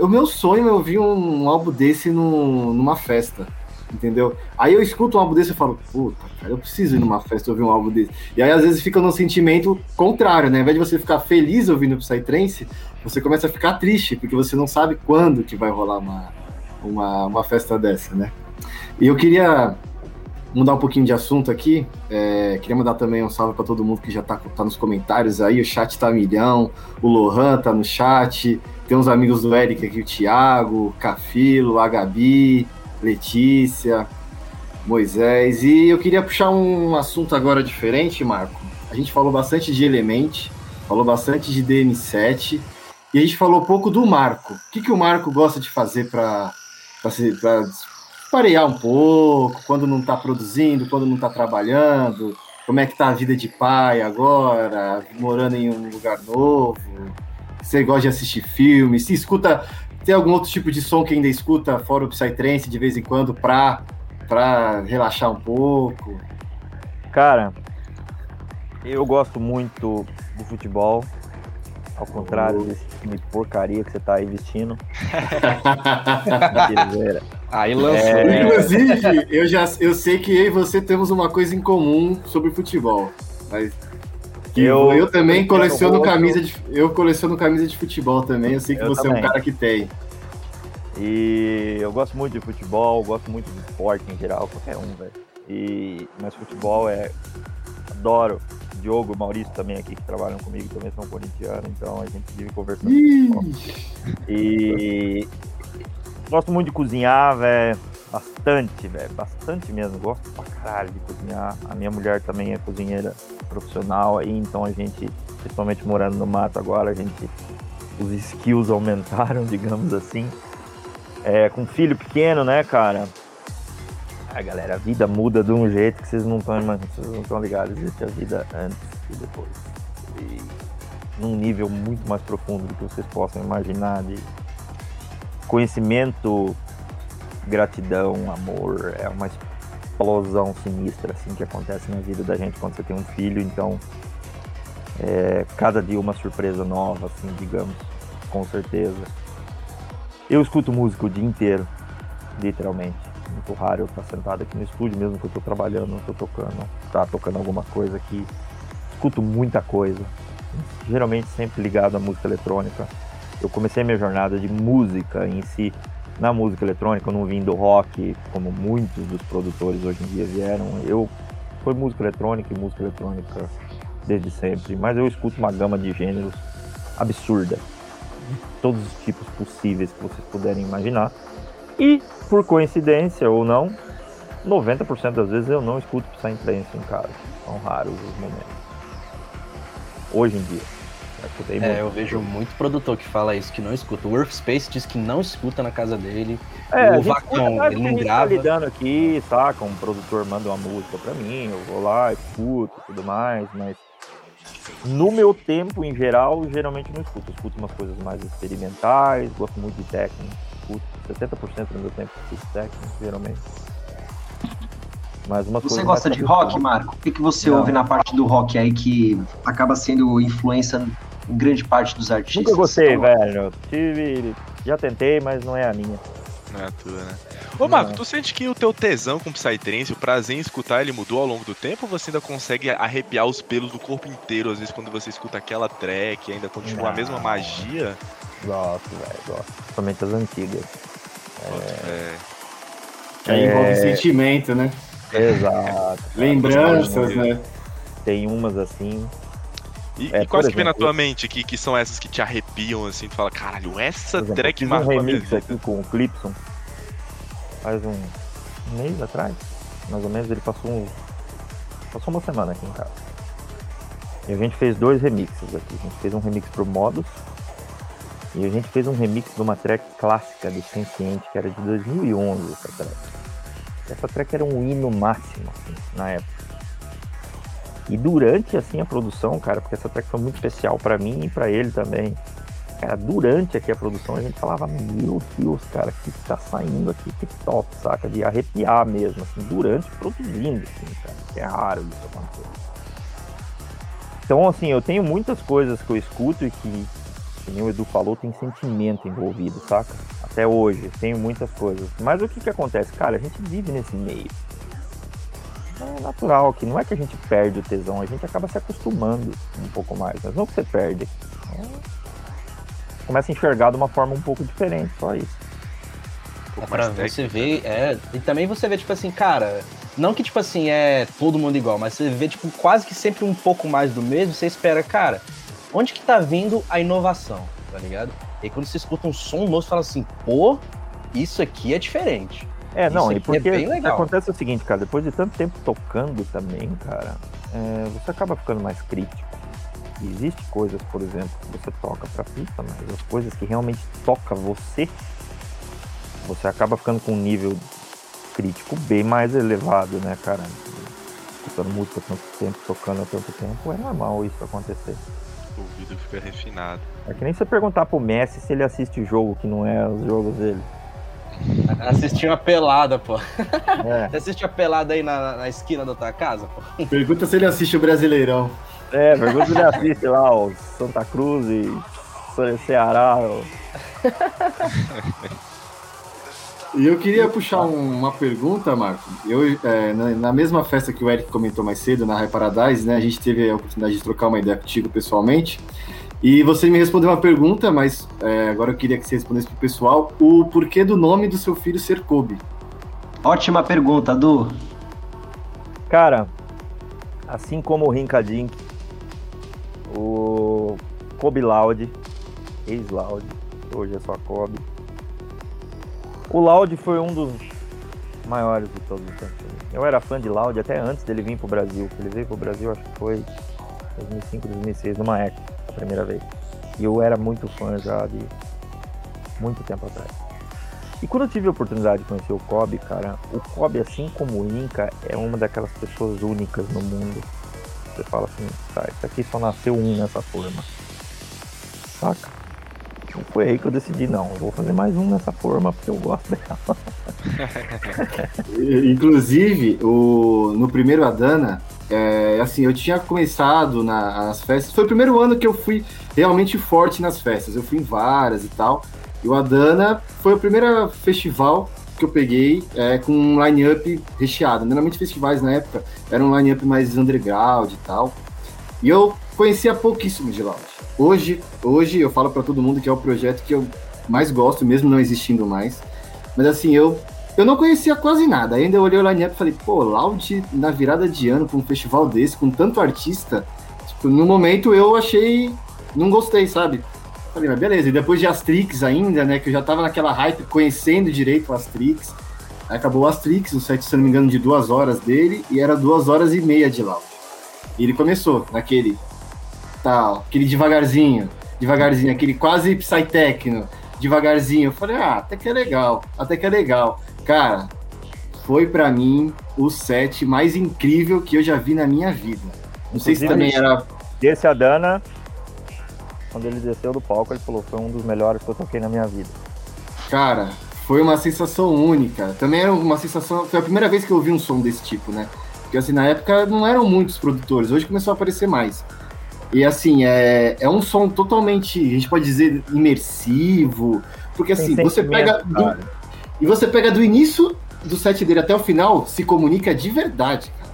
F: o meu sonho é ouvir um, um álbum desse numa festa entendeu? Aí eu escuto um álbum desse e falo, puta, cara, eu preciso ir numa festa ouvir um álbum desse. E aí às vezes fica no sentimento contrário, né? Ao invés de você ficar feliz ouvindo Psytrance, você começa a ficar triste, porque você não sabe quando que vai rolar uma, uma, uma festa dessa, né? E eu queria mudar um pouquinho de assunto aqui. É, queria mandar também um salve para todo mundo que já tá, tá nos comentários aí. O chat tá milhão. O Lohan tá no chat. Tem uns amigos do Eric aqui, o Thiago, o Cafilo, a Gabi, Letícia, Moisés. E eu queria puxar um assunto agora diferente, Marco. a gente falou bastante de Element, falou bastante de DM7, e a gente falou pouco do Marco. O que, que o Marco gosta de fazer para parear um pouco, quando não está produzindo, quando não está trabalhando, como é que tá a vida de pai agora, morando em um lugar novo, você gosta de assistir filmes, se escuta, tem algum outro tipo de som que ainda escuta fora o Psytrance de vez em quando para para relaxar um pouco?
C: Cara, eu gosto muito do futebol, ao contrário desse time porcaria que você tá aí vestindo.
B: aí lançou.
F: É... Inclusive, eu já eu sei que eu e você temos uma coisa em comum sobre futebol. Mas eu, eu também coleciono camisa de eu coleciono camisa de futebol também. Eu sei que eu você também. é um cara que tem.
C: E eu gosto muito de futebol, gosto muito de esporte em geral, qualquer um, velho. E mas futebol é adoro Diogo, Maurício também aqui que trabalham comigo também são corintianos, então a gente vive conversando. E gosto muito de cozinhar, velho. Bastante, velho. Bastante mesmo. Gosto pra caralho de cozinhar. A minha mulher também é cozinheira profissional aí, então a gente, principalmente morando no mato agora, a gente. Os skills aumentaram, digamos assim. É, com filho pequeno, né, cara? Ah, galera, a vida muda de um jeito que vocês não estão vocês não estão ligados. Existe a vida antes e depois. E num nível muito mais profundo do que vocês possam imaginar de conhecimento, gratidão, amor. É uma explosão sinistra assim que acontece na vida da gente quando você tem um filho. Então, é, cada dia uma surpresa nova, assim, digamos, com certeza. Eu escuto música o dia inteiro, literalmente muito raro eu estar sentado aqui no estúdio, mesmo que eu estou trabalhando, estou tocando, tá tocando alguma coisa aqui. Escuto muita coisa, geralmente sempre ligado à música eletrônica. Eu comecei minha jornada de música em si na música eletrônica, eu não vim do rock, como muitos dos produtores hoje em dia vieram. Eu foi música eletrônica e música eletrônica desde sempre, mas eu escuto uma gama de gêneros absurda, todos os tipos possíveis que vocês puderem imaginar. E por coincidência ou não, 90% das vezes eu não escuto Psytrance em casa. São raros os momentos. Hoje em dia.
B: É, eu vejo muito produtor que fala isso, que não escuta. O Workspace diz que não escuta na casa dele.
C: É, o Vacon, ele não tá grava. Tá lidando aqui, saca? Um produtor manda uma música pra mim, eu vou lá, escuto e tudo mais, mas no meu tempo, em geral, geralmente não escuto. Eu escuto umas coisas mais experimentais, gosto muito de técnica escuto 70% do meu tempo escuto técnico, geralmente.
D: Mas uma você gosta de rock, Marco? O que, que você Não. ouve na parte do rock aí que acaba sendo influência grande parte dos artistas?
C: Nunca gostei, velho. Tive, já tentei, mas não é a minha.
E: Não é a tua, né? Ô, Marco, tu sente que o teu tesão com Psytrance, o prazer em escutar, ele mudou ao longo do tempo? Ou você ainda consegue arrepiar os pelos do corpo inteiro, às vezes, quando você escuta aquela track, ainda continua Não. a mesma magia?
C: Gosto, velho, gosto. Principalmente as antigas.
F: É... Que aí envolve é... sentimento, né?
C: Exato.
F: Lembranças, né?
C: Tem umas assim.
E: E, é, e quais que vem na tua mente que, que são essas que te arrepiam, assim, tu fala, caralho, essa exemplo, track
C: marcou um remix aqui com o Clipson, faz um mês atrás, mais ou menos, ele passou um, passou uma semana aqui em casa. E a gente fez dois remixes aqui. A gente fez um remix pro Modus e a gente fez um remix de uma track clássica do Senciente, que era de 2011 essa track. Essa track era um hino máximo, assim, na época. E durante, assim, a produção, cara, porque essa track foi muito especial para mim e para ele também. Cara, durante aqui a produção a gente falava, meu Deus, cara, que tá saindo aqui, que top, saca? De arrepiar mesmo, assim, durante produzindo, assim, cara. É raro isso acontecer. Então, assim, eu tenho muitas coisas que eu escuto e que que o Edu falou, tem sentimento envolvido, saca? Até hoje, tenho muitas coisas. Mas o que que acontece? Cara, a gente vive nesse meio. É natural que não é que a gente perde o tesão, a gente acaba se acostumando um pouco mais. Mas não que você perde. É... Começa a enxergar de uma forma um pouco diferente, só isso.
B: Um é pra você ver, é. E também você vê, tipo assim, cara, não que, tipo assim, é todo mundo igual, mas você vê, tipo, quase que sempre um pouco mais do mesmo, você espera, cara, onde que tá vindo a inovação, tá ligado? E aí quando você escuta um som novo, você fala assim, pô, isso aqui é diferente.
C: É, não, e é porque é acontece o seguinte, cara, depois de tanto tempo tocando também, cara, é, você acaba ficando mais crítico. E existe coisas, por exemplo, que você toca pra pista, mas as coisas que realmente toca você, você acaba ficando com um nível crítico bem mais elevado, né, cara? Escutando música há tanto tempo, tocando há tanto tempo, é normal isso acontecer.
E: O ouvido fica refinado.
C: É que nem você perguntar pro Messi se ele assiste jogo que não é os jogos dele.
B: Assistir uma pelada, pô.
C: É,
B: Você assiste a pelada aí na, na esquina da tua casa, pô?
F: Pergunta se ele assiste o Brasileirão.
C: é pergunta se ele assiste lá o Santa Cruz e Ceará. o-
F: E eu queria puxar um- uma pergunta, Marco. Eu, é, na, na mesma festa que o Eric comentou mais cedo, na High Paradise, né? A gente teve a oportunidade de trocar uma ideia contigo pessoalmente. E você me respondeu uma pergunta, mas é, agora eu queria que você respondesse pro pessoal o porquê do nome do seu filho ser Kobe.
D: Ótima pergunta, Du.
C: Cara, assim como o Rinkadink, o Kobe Loud, ex-Loud, hoje é só Kobe. O Loud foi um dos maiores de todos os tempos. Eu era fã de Loud até antes dele vir pro Brasil. Ele veio pro Brasil, acho que foi 2005, 2006, numa época, a primeira vez. E eu era muito fã já de muito tempo atrás. E quando eu tive a oportunidade de conhecer o Kobe, cara, o Kobe, assim como o Inca, é uma daquelas pessoas únicas no mundo. Você fala assim, tá, isso aqui só nasceu um nessa forma. Saca? Foi aí que eu decidi, não, eu vou fazer mais um nessa forma porque eu gosto dela.
F: Inclusive, o, no primeiro Adana, é, assim, eu tinha começado na- nas festas. Foi o primeiro ano que eu fui realmente forte nas festas. Eu fui em várias e tal. E o Adana foi o primeiro festival que eu peguei é, com um line-up recheado. Normalmente festivais na época eram um line-up mais underground e tal. E eu conhecia pouquíssimo de Lounge. Hoje, hoje eu falo para todo mundo que é o projeto que eu mais gosto, mesmo não existindo mais. Mas assim, eu eu não conhecia quase nada. Ainda eu olhei o line-up e falei, pô, Loud na virada de ano pra um festival desse, com tanto artista. Tipo, no momento eu achei. Não gostei, sabe? Falei, mas beleza. E depois de Astrix ainda, né? Que eu já tava naquela hype, conhecendo direito Astrix. Aí acabou o Astrix, o set, se não me engano, de duas horas dele, e era duas horas e meia de Loud. E ele começou naquele. Tal, aquele devagarzinho, devagarzinho, aquele quase psytechno, devagarzinho. Eu falei, ah, até que é legal, até que é legal. Cara, foi pra mim o set mais incrível que eu já vi na minha vida. Não sei se
C: Inclusive,
F: também era.
C: Desse a Dana, quando ele desceu do palco, ele falou, foi um dos melhores que eu toquei na minha vida.
F: Cara, foi uma sensação única. Também era uma sensação. Foi a primeira vez que eu ouvi um som desse tipo, né? Porque assim, na época não eram muitos produtores, hoje começou a aparecer mais. E assim, é, é um som totalmente, a gente pode dizer, imersivo. Porque assim,
C: Tem
F: você pega. do-. E você pega do início do set dele até o final, se comunica de verdade, cara.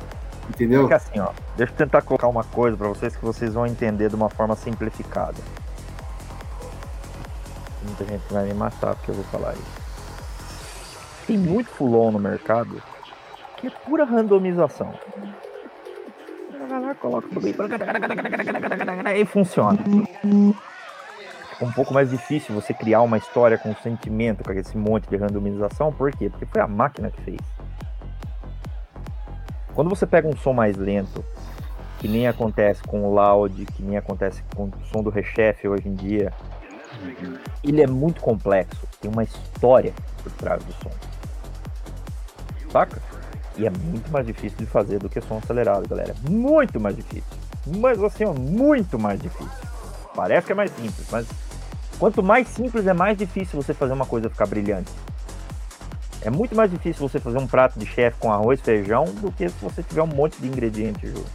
F: Entendeu?
C: Que assim, ó, deixa eu tentar colocar uma coisa pra vocês que vocês vão entender de uma forma simplificada. Muita gente vai me matar porque eu vou falar isso. Tem muito fulon no mercado que é pura randomização. Vai lá, coloca tudo aí, e funciona. Um pouco mais difícil você criar uma história com sentimento, com esse monte de randomização, por quê? Porque foi a máquina que fez. Quando você pega um som mais lento, que nem acontece com o Loud, que nem acontece com o som do Rechef hoje em dia, ele é muito complexo, tem uma história por trás do som. Saca? E é muito mais difícil de fazer do que som acelerado, galera. Muito mais difícil. Mas assim, ó, muito mais difícil. Parece que é mais simples, mas quanto mais simples é mais difícil você fazer uma coisa ficar brilhante. É muito mais difícil você fazer um prato de chefe com arroz feijão do que se você tiver um monte de ingredientes junto.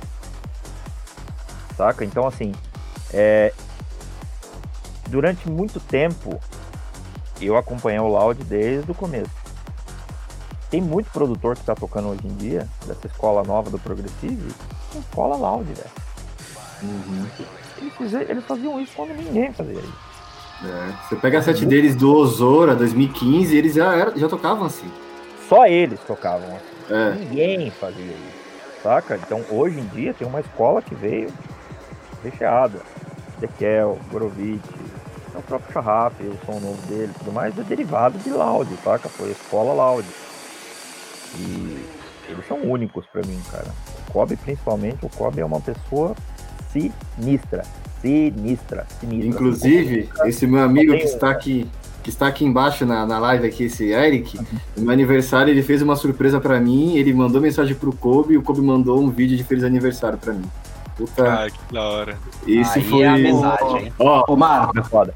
C: Saca? Então, assim, é... durante muito tempo eu acompanhei o Loud desde o começo. Tem muito produtor que tá tocando hoje em dia, dessa escola nova do Progressive, que escola Loud, velho.
F: Uhum.
C: Eles faziam isso quando ninguém fazia isso.
F: É, Você pega a set deles do Ozora 2015, eles já, era- já tocavam assim.
C: Só eles tocavam assim.
F: É.
C: Ninguém fazia isso. Saca? Então hoje em dia tem uma escola que veio recheada. Dekel, Gorovitch, é o próprio Charraf, o som novo dele tudo mais, é derivado de Loud, saca? Foi a escola Loud. E eles são únicos para mim, cara. O Kobe, principalmente, o Kobe é uma pessoa sinistra. Sinistra, sinistra.
F: Inclusive, esse meu amigo que está aqui, que está aqui embaixo na, na live aqui, esse Eric, no meu aniversário ele fez uma surpresa para mim, ele mandou mensagem pro Kobe e o Kobe mandou um vídeo de feliz aniversário para mim.
E: Puta, ah, que da hora.
F: Isso
D: Aí
F: foi.
D: é amizade, hein?
F: Ó,
D: Marco,
C: Kobe é foda.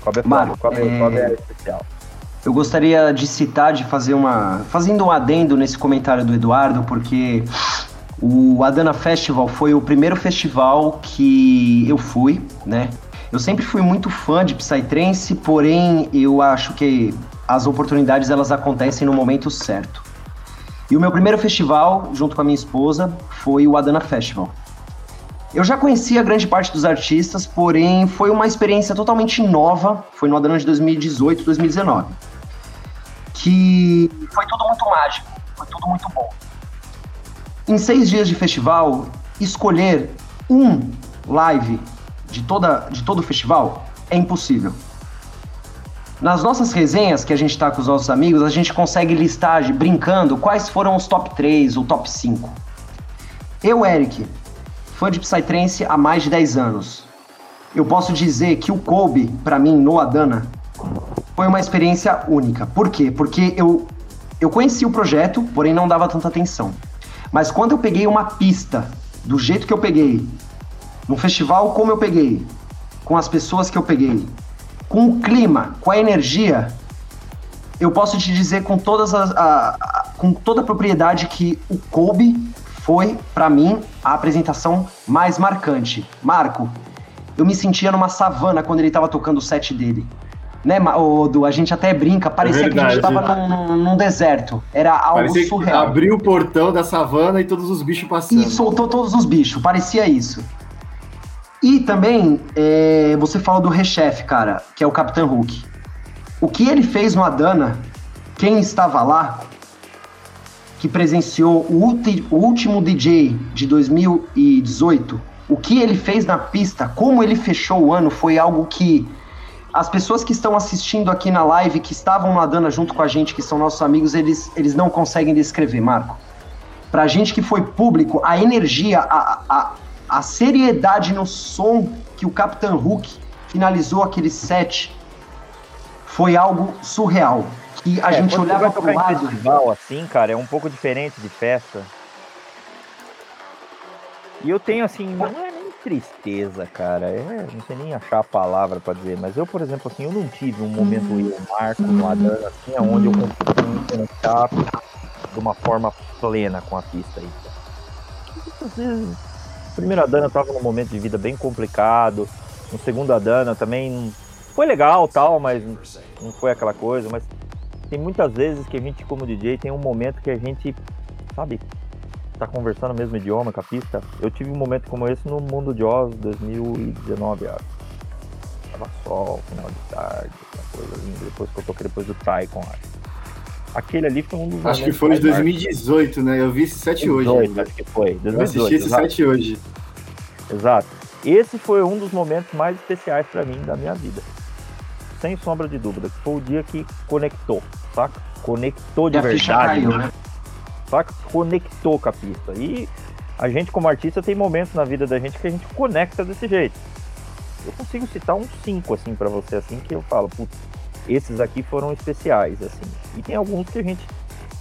C: Kobe é foda.
D: Mano,
C: Kobe,
D: é-
C: Kobe é especial.
D: Eu gostaria de citar, de fazer uma. fazendo um adendo nesse comentário do Eduardo, porque o Adana Festival foi o primeiro festival que eu fui, né? Eu sempre fui muito fã de Psytrance, porém eu acho que as oportunidades elas acontecem no momento certo. E o meu primeiro festival, junto com a minha esposa, foi o Adana Festival. Eu já conhecia grande parte dos artistas, porém foi uma experiência totalmente nova. Foi no Adana de 2018, 2019 que foi tudo muito mágico, foi tudo muito bom. Em seis dias de festival, escolher um live de, toda, de todo o festival é impossível. Nas nossas resenhas que a gente tá com os nossos amigos, a gente consegue listar, brincando, quais foram os top 3 ou top 5. Eu, Eric, fã de Psytrance há mais de 10 anos. Eu posso dizer que o Kobe, pra mim, no Adana, foi uma experiência única. Por quê? Porque eu, eu conheci o projeto, porém não dava tanta atenção. Mas quando eu peguei uma pista do jeito que eu peguei, no festival como eu peguei, com as pessoas que eu peguei, com o clima, com a energia, eu posso te dizer com todas as, a- a- com toda a propriedade que o Kobe foi pra mim a apresentação mais marcante. Marco, eu me sentia numa savana quando ele tava tocando o set dele. Né, Du? A gente até brinca, parecia que a gente tava num, num- deserto. Era algo
F: parecia
D: surreal.
F: abriu o portão da savana e todos os bichos passando.
D: E soltou todos os bichos, parecia isso. E também, é, você falou do Rechef, cara, que é o Capitão Hulk. O que ele fez no Adana, quem estava lá, que presenciou o, o último DJ de 2018, o que ele fez na pista, como ele fechou o ano, foi algo que as pessoas que estão assistindo aqui na live, que estavam no Adana junto com a gente, que são nossos amigos, eles, eles não conseguem descrever, Marco pra gente que foi público, a energia, a, a, a seriedade no som que o Capitão Hook finalizou aquele set foi algo surreal. Que a
C: É,
D: gente olhava pro
C: tocar em
D: lado.
C: festival assim, cara, é um pouco diferente de festa. E eu tenho assim, não tristeza, cara. É, não sei nem achar a palavra pra dizer, mas eu, por exemplo, assim, eu não tive um momento eu, Marco, no Adana, assim, onde eu consegui me conectar de uma forma plena com a pista aí. Às vezes, primeiro Adana tava num momento de vida bem complicado. No segundo Adana também foi legal tal, mas não foi aquela coisa, mas tem muitas vezes que a gente, como DJ, tem um momento que a gente, sabe, tá conversando o mesmo idioma com a pista. Eu tive um momento como esse no Mundo de Oz 2019, acho. Tava sol, final de tarde, uma coisa linda. Depois que eu toquei depois do Taikon, acho. Aquele ali foi um dos
F: Acho que foi de
C: mais
F: 2018, né? Eu vi esse set hoje.
C: 2018,
F: ainda.
C: acho que foi.
F: Eu
C: 2018,
F: assisti esse
C: exato.
F: set hoje.
C: Exato. Esse foi um dos momentos mais especiais pra mim da minha vida. Sem sombra de dúvida. Foi o dia que conectou, saca? Conectou de
D: E a ficha
C: verdade.
D: caiu, né?
C: Saca? Conectou com a pista. E a gente, como artista, tem momentos na vida da gente que a gente conecta desse jeito. Eu consigo citar uns cinco, assim, pra você, assim, que eu falo, putz, esses aqui foram especiais, assim. E tem alguns que a gente.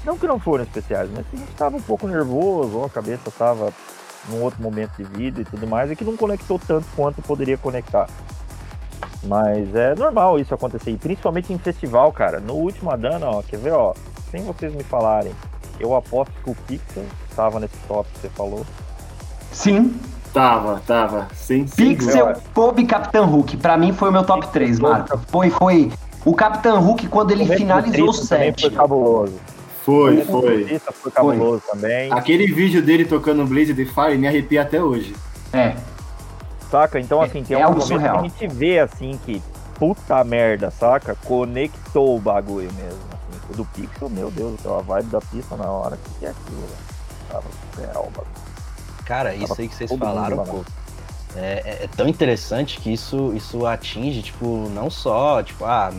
C: Não que não foram especiais, mas que a gente tava um pouco nervoso, ou a cabeça tava num outro momento de vida e tudo mais, e que não conectou tanto quanto poderia conectar. Mas é normal isso acontecer, e principalmente em festival, cara. No último Adana, ó, quer ver, ó, sem vocês me falarem, eu aposto que o Pixel estava nesse top que você falou.
D: Sim.
F: Tava, tava. Sem, sem dúvida.
D: Pixel, Kobe, Capitão Hulk. Pra mim foi o meu top 3, Marco. Foi, foi. O Capitão Hulk, quando ele
C: O
D: finalizou o set.
C: Foi cabuloso.
F: Foi,
C: O
F: foi.
C: Foi cabuloso também.
F: Aquele vídeo dele tocando Blaze the Fire me arrepia até hoje.
D: É.
C: Saca? Então, assim, tem
D: é
C: um momento
D: surreal.
C: que a gente vê, assim, que puta merda, saca? Conectou o bagulho mesmo. O do Pixel, meu Deus do céu, a vibe da pista na hora, que, que é aquilo, velho? Tava surreal.
D: Cara, isso aí que vocês falaram, pô, é, é- é tão interessante que isso, isso atinge, tipo, não só, tipo, ah,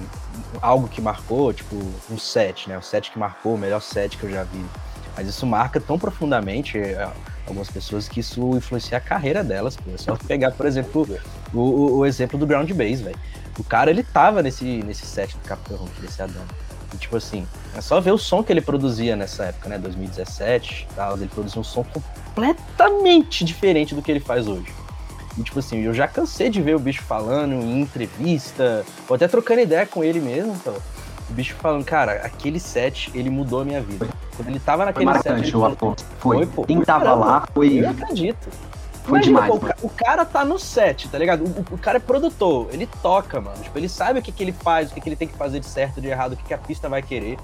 D: algo que marcou, tipo, um set, né? O set que marcou, o melhor set que eu já vi.
B: Mas isso marca tão profundamente é, algumas pessoas que isso influencia a carreira delas. Pô. É só pegar, por exemplo, o, o, o exemplo do Ground Base, velho. O cara, ele tava nesse, nesse set do Capitão Hulk, desse Adão. E, tipo assim, é só ver o som que ele produzia nessa época, né? 2017 tal. Ele produzia um som completamente diferente do que ele faz hoje. E, tipo assim, eu já cansei de ver o bicho falando em entrevista, ou até trocando ideia com ele mesmo, então. O bicho falando, cara, aquele set, ele mudou a minha vida. Quando ele tava naquele
D: foi marcante,
B: set.
D: O Afonso. Foi.
B: Foi, pô.
D: Quem tava
B: Caramba,
D: lá foi.
B: Eu acredito.
D: Foi
B: Imagina,
D: demais,
B: pô, o, cara tá no set, tá ligado? O, o cara é produtor, ele toca, mano. Tipo, ele sabe o que, que ele faz, o que, que ele tem que fazer de certo, de errado, o que, que a pista vai querer.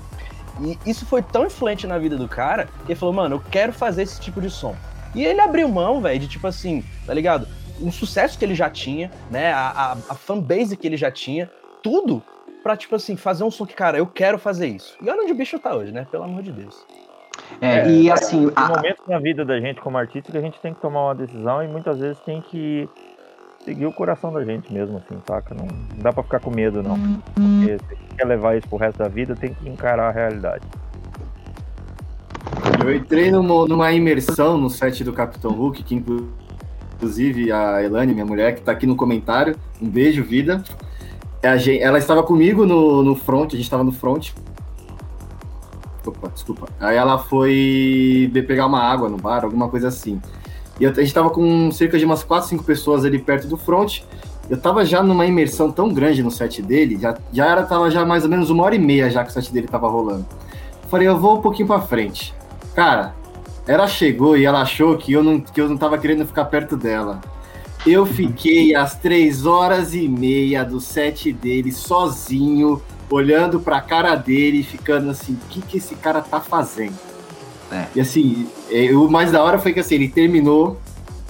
B: E isso foi tão influente na vida do cara que ele falou, mano, eu quero fazer esse tipo de som. E ele abriu mão, velho, de tipo assim, tá ligado? Um sucesso que ele já tinha, né? A, a, a fanbase que ele já tinha, tudo pra, tipo assim, fazer um som que, cara, eu quero fazer isso. E olha onde o bicho tá hoje, né? Pelo amor de Deus.
D: É, e assim,
C: Tem
D: a-
C: momentos na vida da gente como artista que a gente tem que tomar uma decisão e muitas vezes tem que seguir o coração da gente mesmo, assim, saca? Não dá pra ficar com medo, não. Porque se quer levar isso pro resto da vida, tem que encarar a realidade.
F: Eu entrei numa, numa imersão no set do Capitão Hulk, que inclu- inclusive a Elane, minha mulher, que tá aqui no comentário, um beijo, vida. É Ela estava comigo no, no front, a gente estava no front. Opa, desculpa. Aí ela foi pegar uma água no bar, alguma coisa assim. E a gente tava com cerca de umas 4, 5 pessoas ali perto do front. Eu tava já numa imersão tão grande no set dele, já, já era, tava já mais ou menos uma hora e meia já que o set dele tava rolando. Falei, eu vou um pouquinho pra frente. Cara, ela chegou e ela achou que eu não, que eu não tava querendo ficar perto dela. Eu fiquei às três horas e meia do set dele sozinho, olhando pra cara dele e ficando assim, o que, que esse cara tá fazendo?
D: É.
F: E assim, é, o mais da hora foi que assim, ele terminou,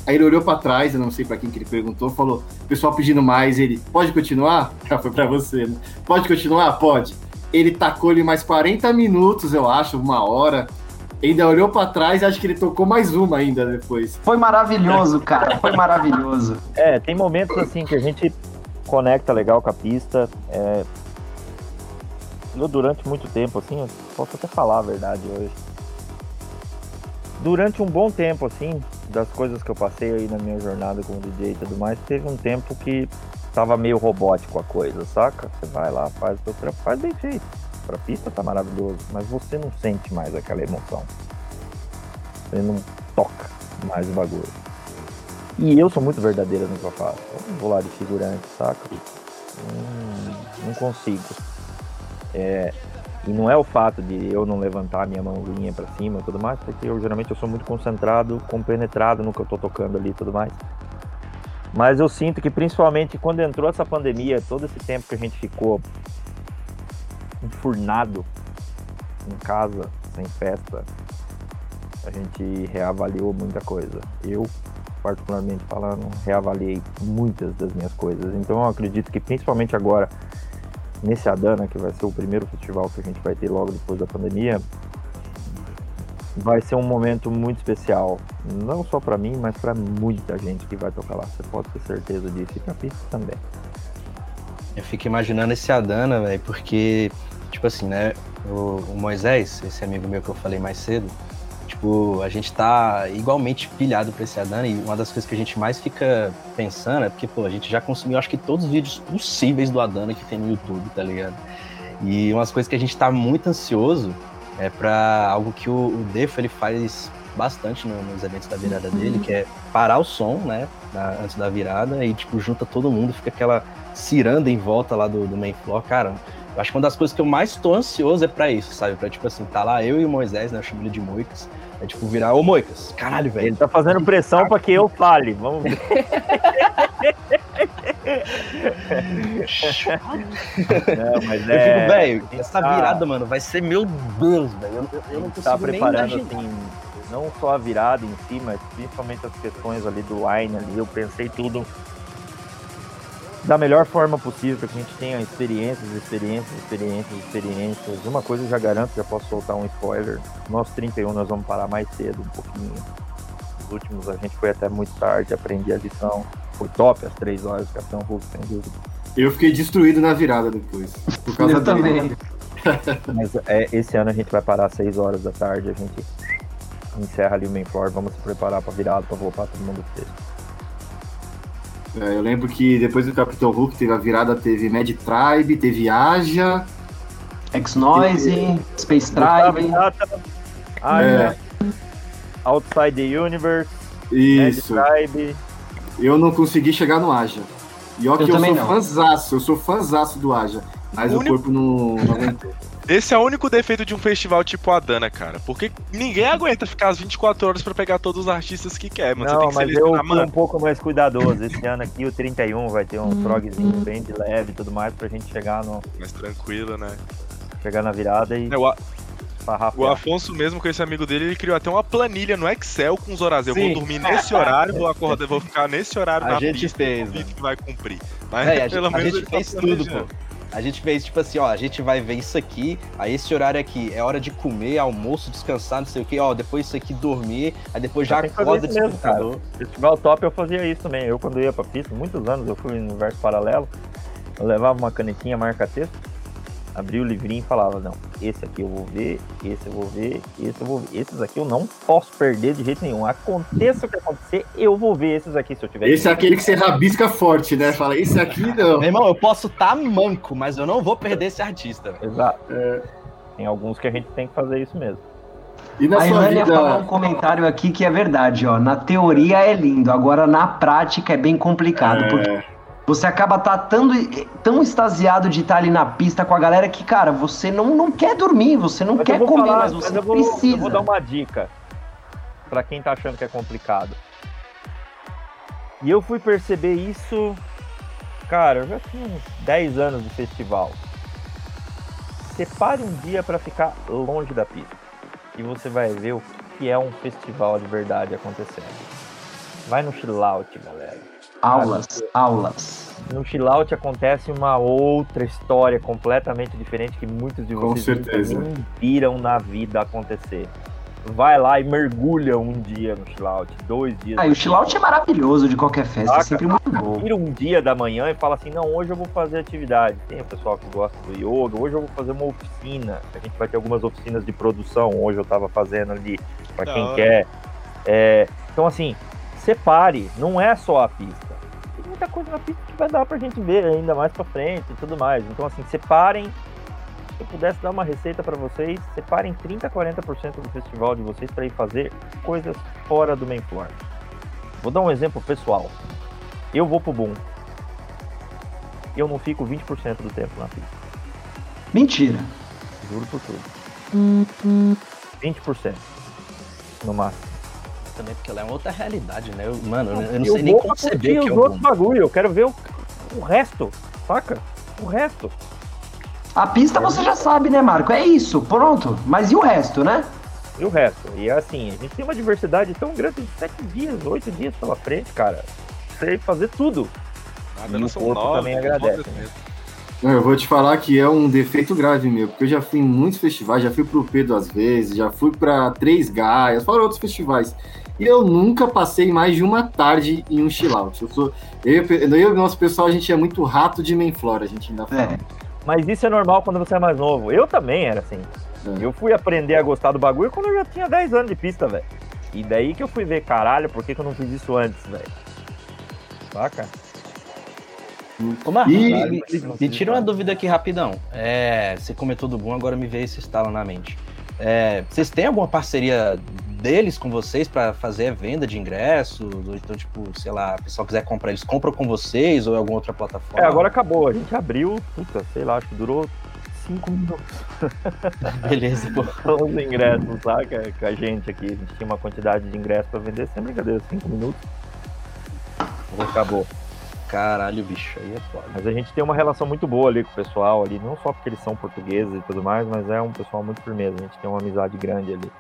F: aí ele olhou pra trás, eu não sei pra quem que ele perguntou, falou, o pessoal pedindo mais, ele, pode continuar? Já foi pra você, né? Pode continuar? Pode. Ele tacou-lhe mais 40 minutos, eu acho, uma hora. Ainda olhou pra trás e acho que ele tocou mais uma ainda depois.
D: foi maravilhoso, cara. Foi maravilhoso.
C: É, tem momentos assim que a gente conecta legal com a pista. É... Eu durante muito tempo, assim, posso até falar a verdade hoje. Durante um bom tempo, assim, das coisas que eu passei aí na minha jornada como DJ e tudo mais, teve um tempo que tava meio robótico a coisa, saca? Você vai lá, faz o trampo, faz bem feito. Pra pista tá maravilhoso, mas você não sente mais aquela emoção. Você não toca mais o bagulho. E eu sou muito verdadeira no que eu faço. Eu não vou lá de figurante, saca? Hum, não consigo. É, e não é o fato de eu não levantar minha mãozinha pra cima e tudo mais, porque eu geralmente eu sou muito concentrado, compenetrado no que eu tô tocando ali e tudo mais. Mas eu sinto que principalmente quando entrou essa pandemia, todo esse tempo que a gente ficou enfurnado em casa, sem festa, a gente reavaliou muita coisa. Eu, particularmente falando, reavaliei muitas das minhas coisas. Então eu acredito que principalmente agora, nesse Adana, que vai ser o primeiro festival que a gente vai ter logo depois da pandemia, vai ser um momento muito especial. Não só para mim, mas para muita gente que vai tocar lá. Você pode ter certeza disso e pra pista também.
B: Eu fico imaginando esse Adana, velho, porque, tipo assim, né? O, o Moisés, esse amigo meu que eu falei mais cedo, tipo, a gente tá igualmente pilhado pra esse Adana e uma das coisas que a gente mais fica pensando é porque, pô, a gente já consumiu acho que todos os vídeos possíveis do Adana que tem no YouTube, tá ligado? E umas coisas que a gente tá muito ansioso é pra algo que o, o Defo ele faz bastante no- nos eventos da virada dele, que é parar o som, né, na- antes da virada e, tipo, junta todo mundo, fica aquela ciranda em volta lá do, do main floor, cara. Eu acho que uma das coisas que eu mais tô ansioso é pra isso, sabe? Pra, tipo assim, tá lá eu e o Moisés, né? Eu chamo ele de Moicas. É tipo virar, ô Moicas, caralho, velho.
C: Ele tá fazendo pressão para que eu fale. Vamos ver. Não, mas
B: Eu
C: é,
B: fico, velho, essa
C: tá-
B: virada, mano, vai ser meu Deus, velho. Eu, eu, eu não consigo
C: tá preparando assim, não só a virada em si, mas principalmente as questões ali do line ali, eu pensei tudo da melhor forma possível para que a gente tenha experiências, experiências, experiências, experiências. Uma coisa eu já garanto, já posso soltar um spoiler. Nosso 31 nós vamos parar mais cedo um pouquinho. Os últimos a gente foi até muito tarde, aprendi a lição. Foi top as três horas do Capitão Hulk, sem dúvida.
F: Eu fiquei destruído na virada depois. Por causa
D: Eu também.
C: Mas é, esse ano a gente vai parar às 6 horas da tarde, a gente encerra ali o main floor, vamos se preparar pra virada, pra voltar todo mundo sexto.
F: É, eu lembro que depois do Capitão Hulk teve a virada, teve Mad Tribe, teve Aja.
D: X-Noise, Space Tribe.
C: Aja, Outside the Universe,
F: Isso.
C: Mad Tribe.
F: Eu não consegui chegar no Aja. E ó que
D: Eu
F: eu,
D: também
F: sou
D: não.
F: fãzaço, eu sou fãzaço do Aja. Mas
E: O
F: o,
E: único-
F: corpo não, não aguentou.
E: Esse é o único defeito de um festival tipo a Dana, cara. Porque ninguém aguenta ficar as 24 horas pra pegar todos os artistas que quer, mano. Você tem
C: Não,
E: que
C: mas eu fui um pouco mais cuidadoso. Esse ano aqui, o 31, vai ter um frogzinho bem de leve e tudo mais pra gente chegar, no,
E: Mais tranquilo, né?
C: chegar na virada e
E: É, o, A- o
C: farrafar.
E: Afonso mesmo, com esse amigo dele, ele criou até uma planilha no Excel com os horários. Eu
B: Sim.
E: vou dormir nesse horário, vou acordar, vou ficar nesse horário
B: A
E: na
B: gente
E: pista,
B: fez,
E: o
B: né?
E: que vai cumprir. Mas
B: É, a gente,
E: pelo
B: a
E: menos
B: gente
E: tá
B: fez tudo,
E: planejando.
B: pô. A gente fez tipo assim, ó, a gente vai ver isso aqui, aí esse horário aqui é hora de comer, almoço, descansar, não sei o que, ó, depois isso aqui dormir, aí depois já acorda
C: isso mesmo,
B: despertador.
C: Festival top eu fazia isso também. Eu quando ia pra pista, muitos anos eu fui no universo paralelo, eu levava uma canetinha marca texto, abria o livrinho e falava, não, esse aqui eu vou ver, esse eu vou ver, esse eu vou ver. Esses aqui eu não posso perder de jeito nenhum. Aconteça o que acontecer, eu vou ver esses aqui se eu tiver.
F: Esse é aquele que você rabisca forte, né? Fala, esse aqui não.
B: Meu irmão, eu posso estar manco, mas eu não vou perder esse artista.
C: Exato. Tem alguns que a gente tem que fazer isso mesmo.
F: E na
D: A
F: sua
D: Irânia falou um comentário aqui que é verdade, ó. Na teoria é lindo, agora na prática é bem complicado, porque
F: É,
D: você acaba tá tão, tão extasiado de estar ali na pista com a galera que, cara, você não, não quer dormir, você não
C: Mas
D: quer comer,
C: falar-
D: mas você
C: eu vou,
D: precisa.
C: eu vou dar uma dica pra quem tá achando que é complicado. E eu fui perceber isso, cara, eu já tinha uns 10 anos de festival. Separe um dia pra ficar longe da pista. E você vai ver o que é um festival de verdade acontecendo. Vai no chill out, galera.
D: Aulas, aulas.
C: No chill out acontece uma outra história completamente diferente que muitos de
F: Com
C: vocês
F: certeza.
C: nem viram na vida acontecer. Vai lá e mergulha um dia no chill out, dois dias.
D: Ah, e o chill out é maravilhoso de qualquer festa, é sempre muito bom.
C: Tira um dia da manhã e fala assim, não, hoje eu vou fazer atividade. Tem o pessoal que gosta do yoga, hoje eu vou fazer uma oficina. A gente vai ter algumas oficinas de produção, hoje eu tava fazendo ali, para
E: Da
C: quem
E: hora.
C: quer. É, então assim, separe, não é só a pista. Muita coisa na pista que vai dar pra gente ver ainda mais pra frente e tudo mais. Então assim, separem. Se eu pudesse dar uma receita pra vocês, separem 30 a 40% do festival de vocês para ir fazer coisas fora do main floor. Vou dar um exemplo pessoal. Eu vou pro Boom. Eu não fico 20% do tempo na pista.
D: Mentira.
C: Juro por tudo. 20%. No máximo.
B: Também porque ela é uma outra realidade, né? Eu- mano, eu, eu não
C: Eu
B: sei nem conceber o que é
C: os outros bagulho. Eu quero ver o, o resto, saca? O resto.
D: A pista você já sabe, né, Marco? É isso, pronto. Mas e o resto, né?
C: E o resto. E assim, a gente tem uma diversidade tão grande de sete dias, oito dias pela frente, cara. Sei fazer tudo.
E: Nada,
C: E
E: não
C: o corpo
E: nove,
C: também
E: são
C: agradece, né?
F: Não, eu vou te falar que é um defeito grave meu, porque eu já fui em muitos festivais, já fui pro P duas vezes, já fui pra Três Gaias, fora outros festivais. Eu nunca passei mais de uma tarde em um chill out. Eu, sou, eu, eu e o nosso pessoal, a gente é muito rato de main floor, a gente ainda fala.
D: É.
C: Mas isso é normal quando você é mais novo. Eu também era assim.
F: É.
C: Eu fui aprender a gostar do bagulho quando eu já tinha 10 anos de pista, velho. E daí que eu fui ver, caralho, por que, que eu não fiz isso antes, velho? Saca?
B: Marcos,
F: E-
B: me, me tira uma dúvida aqui rapidão. É, você comentou do Boom, agora me veio esse estalo na mente. É, vocês têm alguma parceria deles com vocês pra fazer venda de ingressos? Ou então, tipo, sei lá, o pessoal quiser comprar, eles compram com vocês ou em alguma outra plataforma?
C: É, agora acabou. A gente abriu, puta, sei lá, acho que durou 5 minutos
B: Beleza, pô.
C: os ingressos, saca? Com a gente aqui. A gente tinha uma quantidade de ingressos pra vender, sem brincadeira, 5 minutos. Acabou.
B: Caralho, bicho, aí é foda.
C: Mas a gente tem uma relação muito boa ali com o pessoal ali, não só porque eles são portugueses e tudo mais, mas é um pessoal muito firmeza. A gente tem uma amizade grande ali.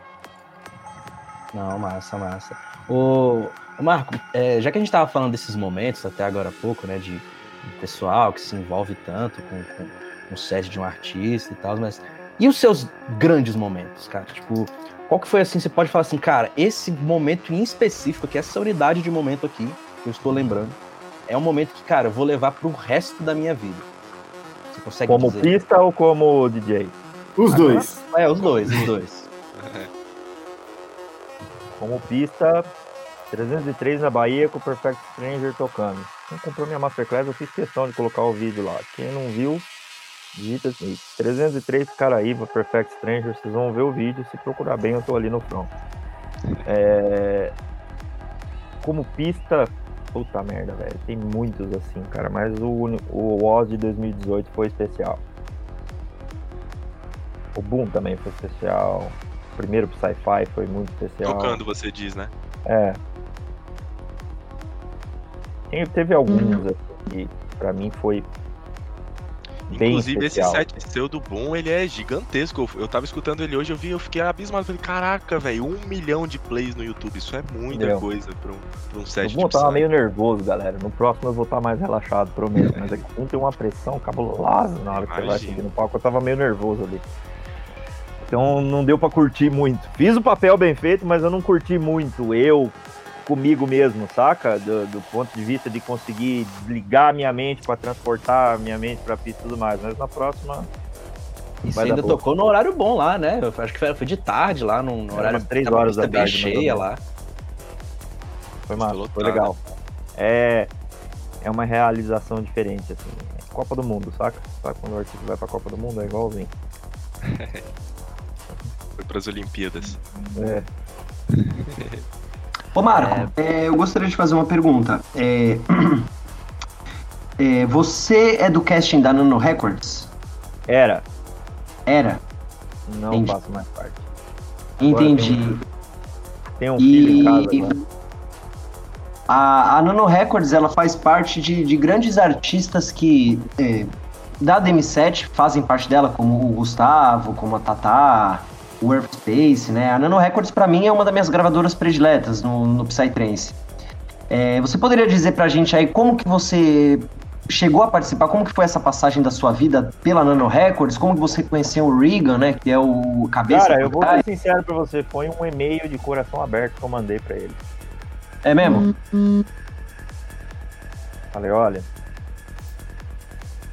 B: Não, massa, massa. Ô, Marco, é, já que a gente tava falando desses momentos até agora há pouco, né, de, de pessoal que se envolve tanto com, com, com o set de um artista e tal, mas e os seus grandes momentos, cara? Tipo, qual que foi assim, você pode falar assim, cara, esse momento em específico aqui, essa unidade de momento aqui, que eu estou lembrando, é um momento que, cara, eu vou levar pro resto da minha vida. Você consegue
C: Como
B: dizer?
C: pista ou como DJ?
F: Os dois.
B: É, os dois, os dois.
C: Como pista, 303 na Bahia com o Perfect Stranger tocando. Quem comprou minha Masterclass, eu fiz questão de colocar o vídeo lá. Quem não viu, digita assim, 303 Caraíba Perfect Stranger, vocês vão ver o vídeo. Se procurar bem, eu tô ali no front. É... Como pista, puta merda, velho. Tem muitos assim, cara. Mas o, o Oz de 2018 foi especial. O Boom também foi especial. O primeiro Sci-Fi foi muito especial.
E: Tocando, você diz, né?
C: É. Tem, teve alguns assim, que pra mim foi bem
E: Inclusive, esse set seu do Boom, ele é gigantesco. Eu tava escutando ele hoje, eu vi, eu fiquei abismado. Falei, caraca, velho, um milhão de plays no YouTube. Isso é muita
C: Meu.
E: coisa pra um, pra um
C: Eu
E: set
C: vou
E: de
C: tava meio nervoso, galera. No próximo eu vou estar mais relaxado, prometo. Mas aqui um tem uma pressão cabulosa na hora que você vai subir no palco. Eu tava meio nervoso ali. Então não deu pra curtir muito. Fiz o papel bem feito, mas eu não curti muito. Eu comigo mesmo, saca? Do, do ponto de vista de conseguir ligar a minha mente pra transportar a minha mente pra pista e tudo mais. Mas na próxima,
B: E você ainda
C: boa.
B: tocou no horário bom lá, né? Eu acho que foi, de tarde lá, num no horário
C: umas três horas da tarde,
B: cheia lá.
C: foi massa,
E: lotada.
C: foi legal. É, é uma realização diferente, assim. Copa do Mundo, saca? Sabe quando o artista vai pra Copa do Mundo? É igualzinho.
E: Foi pras Olimpíadas.
C: É.
D: Ô Marco, é, eu gostaria de fazer uma pergunta. É, é, você é do casting da Nano Records?
C: Era,
D: Era?
C: não
D: Entendi.
C: faço mais parte.
D: Entendi.
C: Tem um filho em casa
D: E
C: agora.
D: a, a Nano Records ela faz parte de, de grandes artistas que é, da DM7 fazem parte dela, como o Gustavo, como a Tatá, o Earthspace, né? A Nano Records pra mim é uma das minhas gravadoras prediletas no, no Psytrance. É, você poderia dizer pra gente aí como que você chegou a participar, como que foi essa passagem da sua vida pela Nano Records, como que você conheceu o Regan, né, que é o cabeça
C: Cara, eu vou ser sincero pra você, foi um e-mail de coração aberto que eu mandei pra ele.
D: É mesmo?
C: Falei, olha,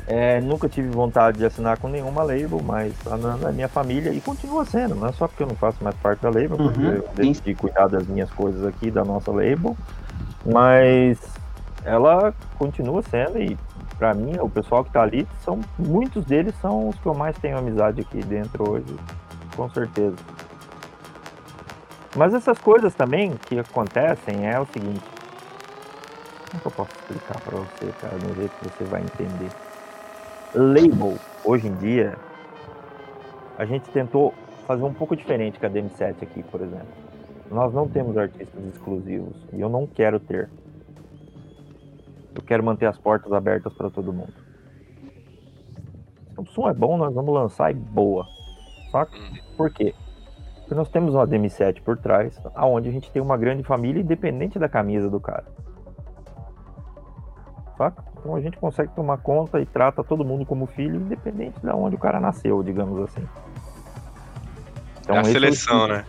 C: é, nunca tive vontade de assinar com nenhuma label, mas a Nana é minha família e continua sendo, não é só porque eu não faço mais parte da label, porque
D: Uhum,
C: eu decidi cuidar das minhas coisas aqui, da nossa label, mas ela continua sendo e pra mim, o pessoal que tá ali, são muitos deles são os que eu mais tenho amizade aqui dentro hoje, com certeza. Mas essas coisas também que acontecem é o seguinte, como que eu posso explicar pra você, cara, de um jeito que você vai entender? Label, hoje em dia, a gente tentou fazer um pouco diferente com a DM7 aqui, por exemplo. Nós não temos artistas exclusivos e eu não quero ter. Eu quero manter as portas abertas para todo mundo. Se o som é bom, nós vamos lançar e boa. Saca? Por quê? Porque nós temos uma DM7 por trás, aonde a gente tem uma grande família independente da camisa do cara. Saca? Então a gente consegue tomar conta e trata todo mundo como filho, independente de onde o cara nasceu, digamos assim. Então,
E: é a
C: o
E: seleção,
C: espírito.
E: né?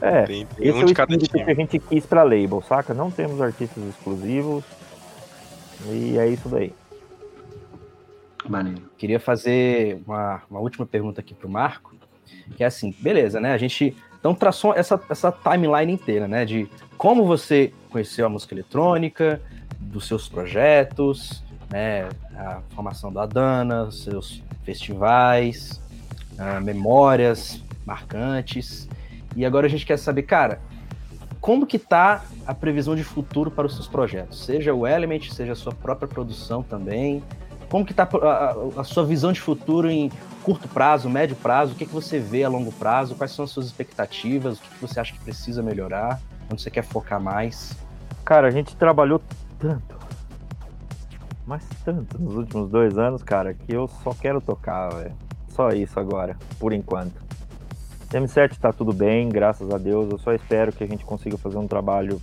C: É,
E: Tem, tem
C: esse
E: um
C: é o
E: de cada
C: espírito que
E: time.
C: a gente quis pra label, saca? Não temos artistas exclusivos. E é isso daí.
D: Maneiro.
B: Queria fazer uma, uma última pergunta aqui pro Marco, que é assim, beleza, né? A gente então traçou essa, essa timeline inteira, né? De como você conheceu a música eletrônica, dos seus projetos, né? A formação da Dana, seus festivais, ah, memórias marcantes. E agora a gente quer saber, cara, como que tá a previsão de futuro para os seus projetos? Seja o Element, seja a sua própria produção também. Como que tá a, a- a sua visão de futuro em curto prazo, médio prazo? O que, que você vê a longo prazo? Quais são as suas expectativas? O que, que você acha que precisa melhorar? Onde você quer focar mais?
C: Cara, a gente trabalhou tanto, mas tanto nos últimos dois anos, cara, que eu só quero tocar, velho. Só isso agora, por enquanto. M7 tá tudo bem, graças a Deus. Eu só espero que a gente consiga fazer um trabalho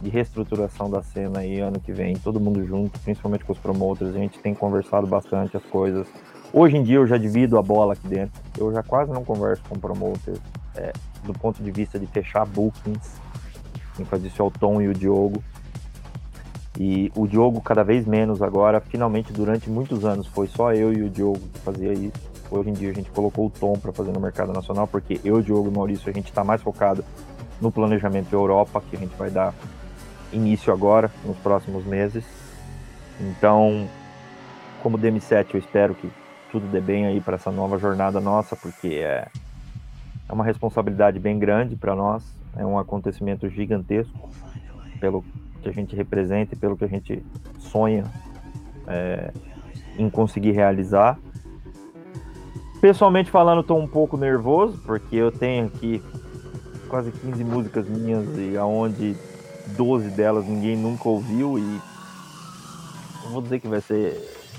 C: de reestruturação da cena aí ano que vem, todo mundo junto, principalmente com os promoters. A gente tem conversado bastante as coisas. Hoje em dia eu já divido a bola aqui dentro. Eu já quase não converso com promoters é, do ponto de vista de fechar bookings. Quem faz isso é o Tom e o Diogo. E o Diogo cada vez menos agora, finalmente durante muitos anos foi só eu e o Diogo que fazia isso. Hoje em dia a gente colocou o Tom para fazer no mercado nacional, porque eu, Diogo e Maurício a gente está mais focado no planejamento Europa, que a gente vai dar início agora, nos próximos meses. Então, como DM7, eu espero que tudo dê bem aí para essa nova jornada nossa, porque é, é uma responsabilidade bem grande para nós, é um acontecimento gigantesco pelo que a gente representa e pelo que a gente sonha é, em conseguir realizar. Pessoalmente falando, estou um pouco nervoso, porque eu tenho aqui quase 15 músicas minhas e aonde 12 delas ninguém nunca ouviu e não vou dizer que vai ser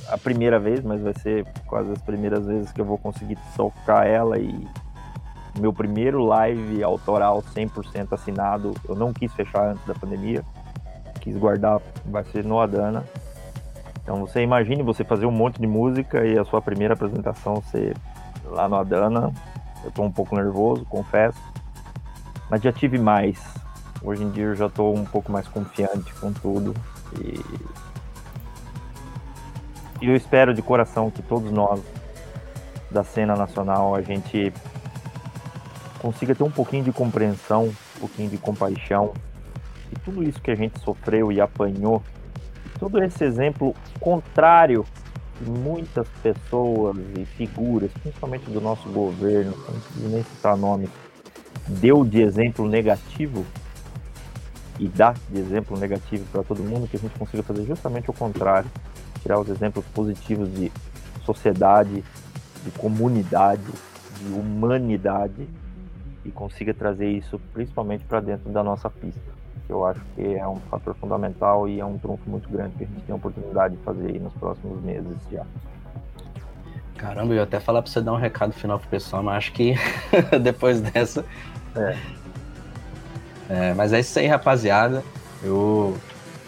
C: a primeira vez, mas vai ser quase as primeiras vezes que eu vou conseguir tocar ela e meu primeiro live autoral 100% assinado, eu não quis fechar antes da pandemia, quis guardar, vai ser no Adana. Então você imagine você fazer um monte de música e a sua primeira apresentação ser lá no Adana. Eu tô um pouco nervoso, confesso. Mas já tive mais. Hoje em dia eu já tô um pouco mais confiante com tudo. E, e eu espero de coração que todos nós da cena nacional a gente consiga ter um pouquinho de compreensão, um pouquinho de compaixão. E tudo isso que a gente sofreu e apanhou, todo esse exemplo contrário que muitas pessoas e figuras, principalmente do nosso governo, não preciso nem citar nomes, deu de exemplo negativo e dá de exemplo negativo para todo mundo, que a gente consiga fazer justamente o contrário, tirar os exemplos positivos de sociedade, de comunidade, de humanidade e consiga trazer isso principalmente para dentro da nossa pista. Que eu acho que é um fator fundamental e é um trunfo muito grande que a gente tem a oportunidade de fazer aí nos próximos meses já.
B: Caramba, eu ia até falar para você dar um recado final pro pessoal, mas acho que depois dessa. É. é. Mas é isso aí, rapaziada. Eu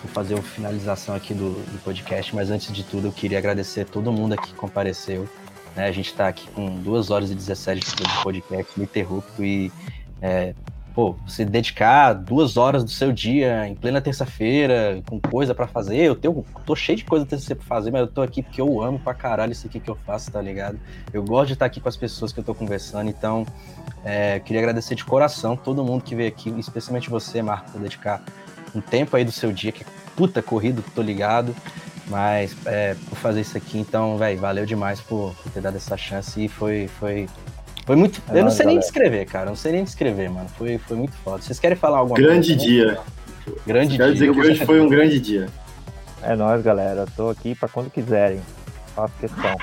B: vou fazer uma finalização aqui do, do podcast, mas antes de tudo eu queria agradecer a todo mundo aqui que compareceu. Né? A gente está aqui com 2 horas e 17 de podcast ininterrupto e é, pô, você dedicar duas horas do seu dia em plena terça-feira com coisa para fazer. Eu tenho, tô cheio de coisa pra fazer, mas eu tô aqui porque eu amo pra caralho isso aqui que eu faço, tá ligado? Eu gosto de estar aqui com as pessoas que eu tô conversando, então é, queria agradecer de coração todo mundo que veio aqui, especialmente você, Marco, por dedicar um tempo aí do seu dia, que é puta corrido, tô ligado. Mas é, por fazer isso aqui, então, velho, valeu demais por, por, ter dado essa chance e foi, foi, foi muito. É eu não sei nem descrever, cara. Não sei nem descrever, mano. Foi, foi muito foda. Vocês querem falar alguma
F: grande coisa? Dia.
B: Grande
F: Quero dia. Quero dizer que hoje foi um grande dia.
C: É nóis, galera. Tô aqui pra quando quiserem. Faço questão.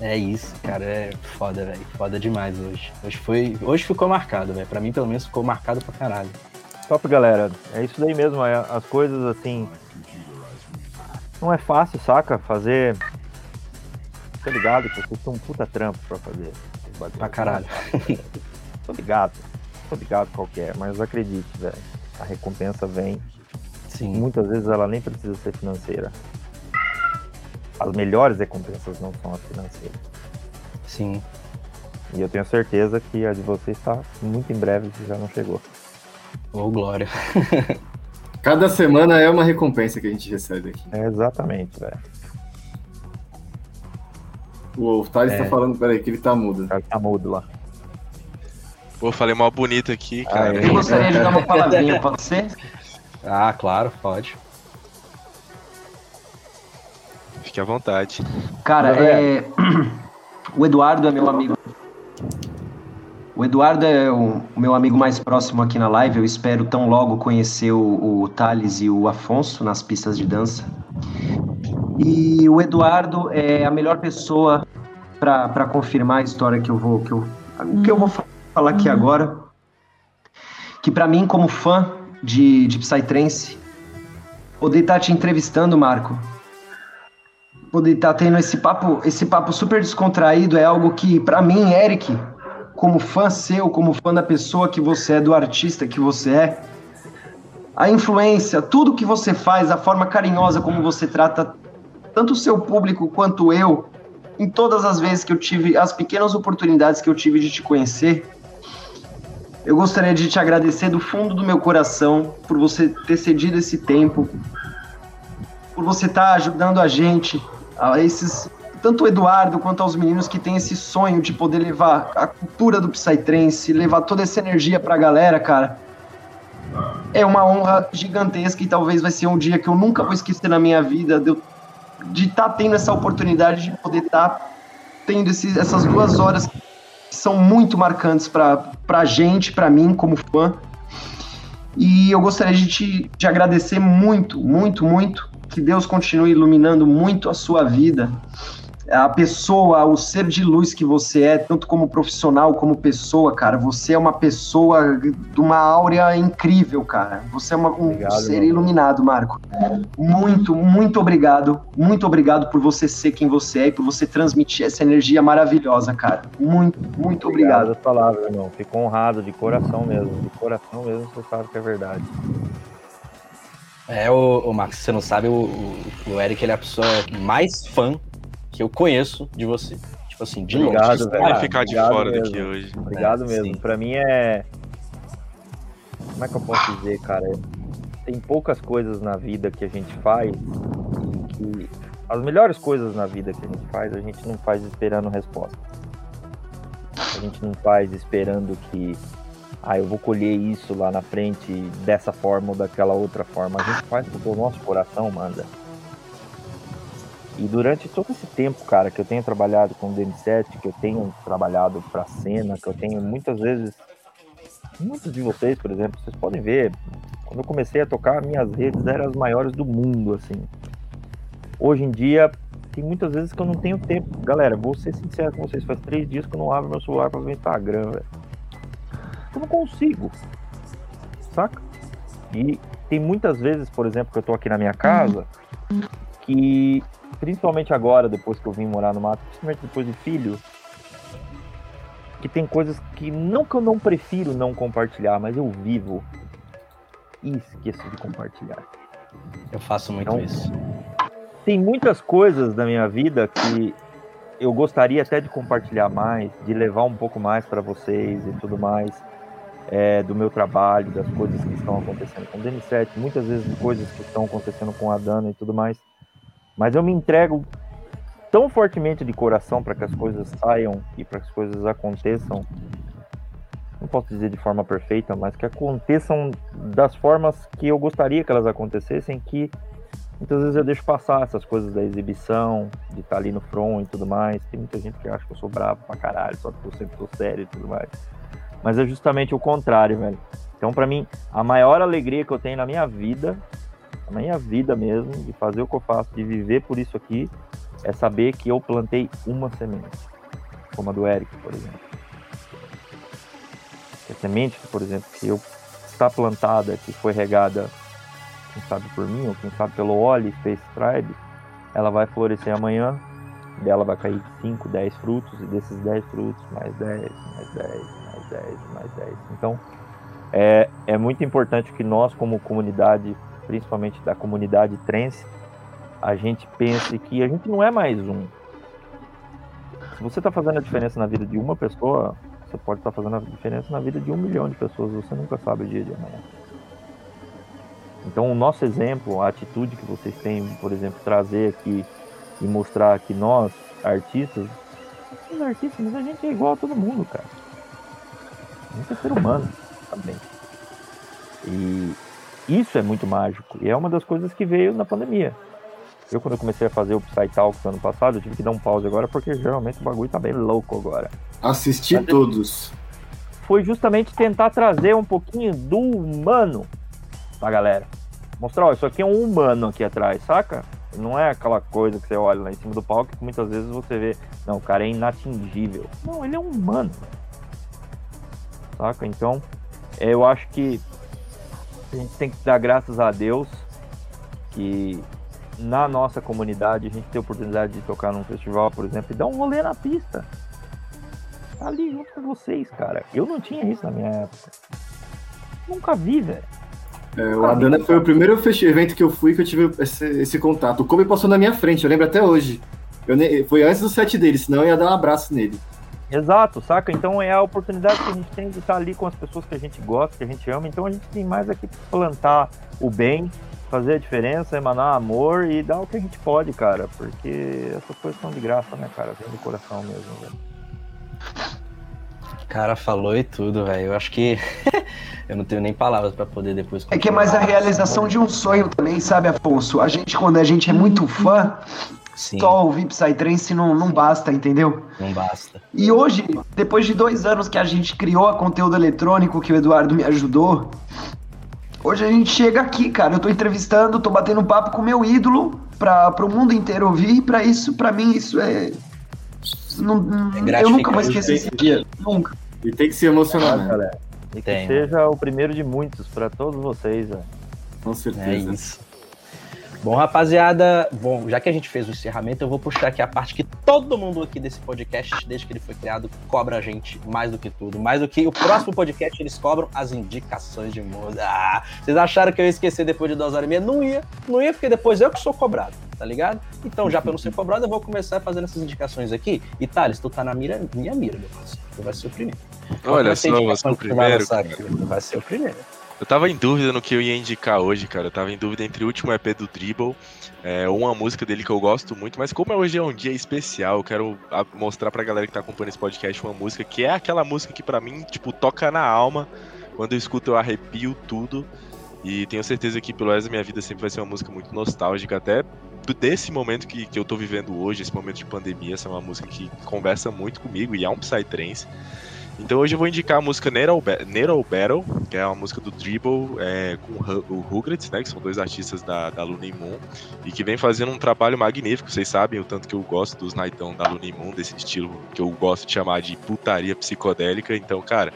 B: É isso, cara. É foda, velho. Foda demais hoje. Hoje foi. Hoje ficou marcado, velho. Pra mim, pelo menos, ficou marcado pra caralho.
C: Top, galera. É isso daí mesmo. É, as coisas assim não é fácil, saca? Fazer. Tô ligado que vocês um puta trampo pra fazer.
B: Pra caralho.
C: Tô ligado. Tô ligado qualquer, mas acredite, velho. A recompensa vem. Sim. Muitas vezes ela nem precisa ser financeira. As melhores recompensas não são as financeiras.
B: Sim.
C: E eu tenho certeza que a de vocês está muito em breve, se já não chegou.
B: Ô, oh, glória.
F: Cada semana é uma recompensa que a gente recebe aqui.
C: É exatamente, velho.
F: O Thales tá é. tá falando, peraí, que ele tá mudo.
C: Ele tá mudo lá.
E: Pô, falei mal bonito aqui, cara.
D: eu gostaria de dar uma palavrinha, pode ser?
B: Ah, claro, pode.
E: Fique à vontade.
D: Cara, é... o Eduardo é meu amigo o Eduardo é o, meu amigo mais próximo aqui na live. Eu espero tão logo conhecer o, o Thales e o Afonso nas pistas de dança. E o Eduardo é a melhor pessoa para confirmar a história que eu vou que eu, que eu vou falar aqui agora. Que para mim, como fã de, de Psytrance, poder estar tá te entrevistando, Marco, poder estar tá tendo esse papo, esse papo super descontraído é algo que, para mim, Eric, como fã seu, como fã da pessoa que você é, do artista que você é, a influência, tudo que você faz, a forma carinhosa como você trata tanto o seu público quanto eu, em todas as vezes que eu tive, as pequenas oportunidades que eu tive de te conhecer, eu gostaria de te agradecer do fundo do meu coração por você ter cedido esse tempo, por você estar tá ajudando a gente a esses tanto o Eduardo quanto aos meninos que têm esse sonho de poder levar a cultura do Psytrance, levar toda essa energia pra galera, cara. é uma honra gigantesca e talvez vai ser um dia que eu nunca vou esquecer na minha vida de estar tá tendo essa oportunidade de poder estar tá tendo esse, essas duas horas que são muito marcantes para a gente, para mim como fã. E eu gostaria de te de agradecer muito, muito, muito. Que Deus continue iluminando muito a sua vida a pessoa, o ser de luz que você é, tanto como profissional como pessoa, cara. Você é uma pessoa de uma áurea incrível, cara. Você é uma, um obrigado, ser iluminado, Marco. Muito, muito obrigado. Muito obrigado por você ser quem você é e por você transmitir essa energia maravilhosa, cara. Muito, muito obrigado.
C: Obrigado palavras, irmão. Fico honrado de coração mesmo. De coração mesmo, você sabe que é verdade.
B: É, o, o Max, você não sabe, o, o Eric ele é a pessoa mais fã que eu conheço de você. Tipo assim, de
C: Obrigado,
B: longe.
C: velho.
E: Vai ficar de fora
C: mesmo.
E: daqui hoje.
C: Obrigado
B: É,
C: mesmo.
B: sim.
C: Pra mim é. Como é que eu posso dizer, cara? Tem poucas coisas na vida que a gente faz e que. As melhores coisas na vida que a gente faz, a gente não faz esperando resposta. A gente não faz esperando que. Ah, eu vou colher isso lá na frente dessa forma ou daquela outra forma. A gente faz porque o nosso coração manda. E durante todo esse tempo, cara, que eu tenho trabalhado com o DN7, que eu tenho trabalhado pra cena, que eu tenho muitas vezes. Muitos de vocês, por exemplo, vocês podem ver, quando eu comecei a tocar, minhas redes eram as maiores do mundo, assim. Hoje em dia, tem muitas vezes que eu não tenho tempo. Galera, vou ser sincero com vocês, faz três dias que eu não abro meu celular pra ver o Instagram, velho. Eu não consigo. Saca? E tem muitas vezes, por exemplo, que eu tô aqui na minha casa, que principalmente agora, depois que eu vim morar no mato, principalmente depois de filho, que tem coisas que não que eu não prefiro não compartilhar, mas eu vivo e esqueço de compartilhar.
B: Eu faço muito
C: Então,
B: isso.
C: Tem muitas coisas da minha vida que eu gostaria até de compartilhar mais, de levar um pouco mais para vocês e tudo mais, é, do meu trabalho, das coisas que estão acontecendo com o DN7, muitas vezes coisas que estão acontecendo com a Dana e tudo mais. Mas eu me entrego tão fortemente de coração para que as coisas saiam e para que as coisas aconteçam. Não posso dizer de forma perfeita, mas que aconteçam das formas que eu gostaria que elas acontecessem, que muitas vezes eu deixo passar essas coisas da exibição, de estar ali no front e tudo mais. Tem muita gente que acha que eu sou bravo pra caralho, só porque eu sempre tô sério e tudo mais. Mas é justamente o contrário, velho. Então, para mim, a maior alegria que eu tenho na minha vida a minha vida mesmo, de fazer o que eu faço, de viver por isso aqui, é saber que eu plantei uma semente, como a do Eric, por exemplo. A semente, por exemplo, que eu está plantada, que foi regada, quem sabe por mim, ou quem sabe pelo Oli Space Tribe, ela vai florescer amanhã, dela vai cair 5, 10 frutos, e desses 10 frutos, mais 10, mais 10, mais 10, mais 10. Então, é, é muito importante que nós, como comunidade, principalmente da comunidade trance, a gente pense que a gente não é mais um. Se você está fazendo a diferença na vida de uma pessoa, você pode estar fazendo a diferença na vida de um milhão de pessoas. Você nunca sabe o dia de amanhã. Então, o nosso exemplo, a atitude que vocês têm, por exemplo, trazer aqui e mostrar que nós, artistas, somos artistas, mas a gente é igual a todo mundo, cara. A gente é ser humano também. E isso é muito mágico. E é uma das coisas que veio na pandemia. Eu, quando eu comecei a fazer o Psy Talks ano passado, eu tive que dar um pause agora, porque geralmente o bagulho tá bem louco agora.
F: Assisti
C: Mas-
F: todos.
C: Foi justamente tentar trazer um pouquinho do humano pra galera. Mostrar, ó, isso aqui é um humano aqui atrás, saca? Não é aquela coisa que você olha lá em cima do palco que muitas vezes você vê, não, o cara é inatingível. Não, ele é um humano. Saca? Então, é, eu acho que a gente tem que dar graças a Deus que na nossa comunidade a gente tem a oportunidade de tocar num festival, por exemplo, e dar um rolê na pista. Tá ali junto com vocês, cara. Eu não tinha isso na minha época. Nunca vi, velho.
F: É, o Adana foi o primeiro evento que eu fui que eu tive esse, esse contato. O Kobe passou na minha frente, eu lembro até hoje. Eu foi antes do set dele, senão eu ia dar um abraço nele.
C: Exato, saca? Então é a oportunidade que a gente tem de estar ali com as pessoas que a gente gosta, que a gente ama. Então a gente tem mais aqui plantar o bem, fazer a diferença, emanar amor e dar o que a gente pode, cara. Porque essas coisas são de graça, né, cara? Vem do coração mesmo, velho.
B: O cara falou e tudo, velho. Eu acho que Eu não tenho nem palavras para poder depois.
D: É que é mais a realização de um sonho também, sabe, Afonso? A gente, quando a gente é muito fã, Sim. só ouvir Psytrance não, não basta, entendeu?
B: Não basta.
D: E hoje, depois de dois anos que a gente criou a conteúdo eletrônico, que o Eduardo me ajudou, hoje a gente chega aqui, cara. Eu tô entrevistando, tô batendo papo com o meu ídolo para o mundo inteiro ouvir, e pra isso, para mim, isso é. Não, é eu nunca vou esquecer esse dia. Nunca.
F: E tem que se emocionar, né?
C: Galera. E que seja o primeiro de muitos para todos vocês, velho.
F: Com certeza.
B: É isso. Bom, rapaziada, bom, já que a gente fez o encerramento, eu vou puxar aqui a parte que todo mundo aqui desse podcast, desde que ele foi criado, cobra a gente mais do que tudo. Mais do que o próximo podcast, eles cobram as indicações de música. Ah, vocês acharam que eu ia esquecer depois de duas horas e meia? Não ia, não ia, porque depois eu que sou cobrado, tá ligado? Então, já pra não ser cobrado, eu vou começar fazendo essas indicações aqui. E Thales, tu tá na mira, minha mira, meu parceiro. Tu vai ser o primeiro.
E: Olha só, você é o primeiro.
B: Vai, vai ser o primeiro.
E: Eu tava em dúvida no que eu ia indicar hoje, cara. Eu tava em dúvida entre o último EP do Dribble, é, uma música dele que eu gosto muito, mas como hoje é um dia especial, eu quero mostrar pra galera que tá acompanhando esse podcast uma música que é aquela música que para mim, tipo, toca na alma. Quando eu escuto, eu arrepio tudo. E tenho certeza que pelo resto da minha vida sempre vai ser uma música muito nostálgica, até desse momento que, que eu tô vivendo hoje, esse momento de pandemia. Essa é uma música que conversa muito comigo e é um Psytrance. Então hoje eu vou indicar a música Nero, Battle, que é uma música do Dribble é, com o Rugrats, né, que são dois artistas da, da Luna Moon, e que vem fazendo um trabalho magnífico, vocês sabem o tanto que eu gosto dos Nightão da Luna Moon, desse estilo que eu gosto de chamar de putaria psicodélica, então, cara,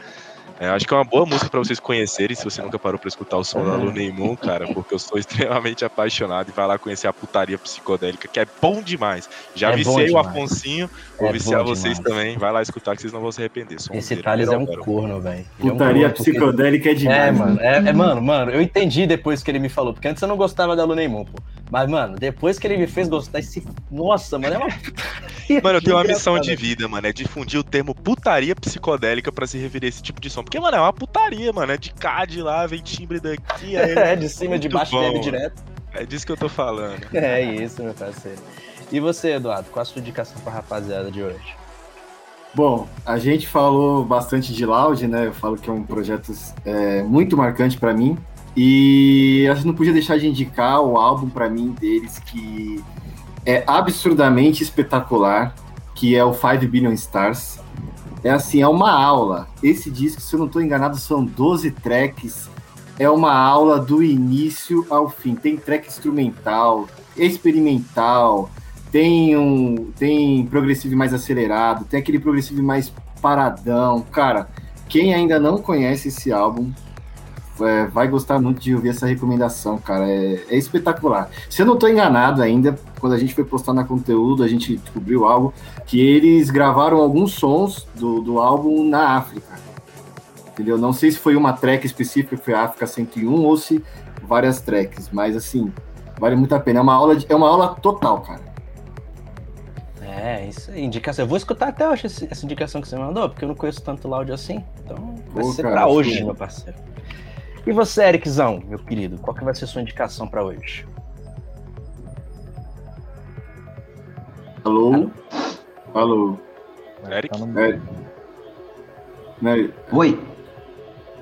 E: é, acho que é uma boa música para vocês conhecerem, se você nunca parou para escutar o som da Luna Moon, cara, porque eu sou extremamente apaixonado e vai lá conhecer a putaria psicodélica, que é bom demais. Já é viciei o Afonsinho, vou é viciar vocês demais. também, vai lá escutar que vocês não vão se arrepender.
B: Esse Thales é um corno, velho.
F: Putaria
B: é
F: um psicodélica é demais.
B: É, mano, é, é, mano, mano, eu entendi depois que ele me falou, porque antes eu não gostava da Luna Moon, pô. Mas, mano, depois que ele me fez gostar, esse. Nossa, mano, é uma.
E: mano, eu tenho uma missão de vida, mano. É difundir o termo putaria psicodélica pra se referir a esse tipo de som. Porque, mano, é uma putaria, mano. É de CAD lá, vem timbre daqui.
B: É, de cima, de baixo, bebe direto.
E: É disso que eu tô falando.
B: É isso, meu parceiro. E você, Eduardo, qual a sua indicação pra rapaziada de hoje?
F: Bom, a gente falou bastante de Loud, né? Eu falo que é um projeto é, muito marcante para mim. E a gente não podia deixar de indicar o álbum para mim deles que é absurdamente espetacular, que é o Five Billion Stars. É assim, é uma aula. Esse disco, se eu não estou enganado, são 12 tracks. É uma aula do início ao fim. Tem track instrumental, experimental, tem um tem progressivo mais acelerado, tem aquele progressivo mais paradão. Cara, quem ainda não conhece esse álbum, é, vai gostar muito de ouvir essa recomendação, cara. É, é, espetacular. Se eu não estou enganado ainda, quando a gente foi postar na conteúdo, a gente descobriu algo que eles gravaram alguns sons do, do álbum na África. Entendeu? Não sei se foi uma track específica, foi a África 101, ou se várias tracks, mas assim, vale muito a pena. É uma aula, de, é uma aula total, cara.
B: É, isso aí, indicação. Eu vou escutar até hoje essa indicação que você mandou, porque eu não conheço tanto Loud assim. Então vai Pô, ser cara, pra hoje, sim. meu parceiro. E você, Ericzão, meu querido, qual que vai ser a sua indicação para hoje?
F: Alô? Alô?
E: Eric?
D: É. Oi.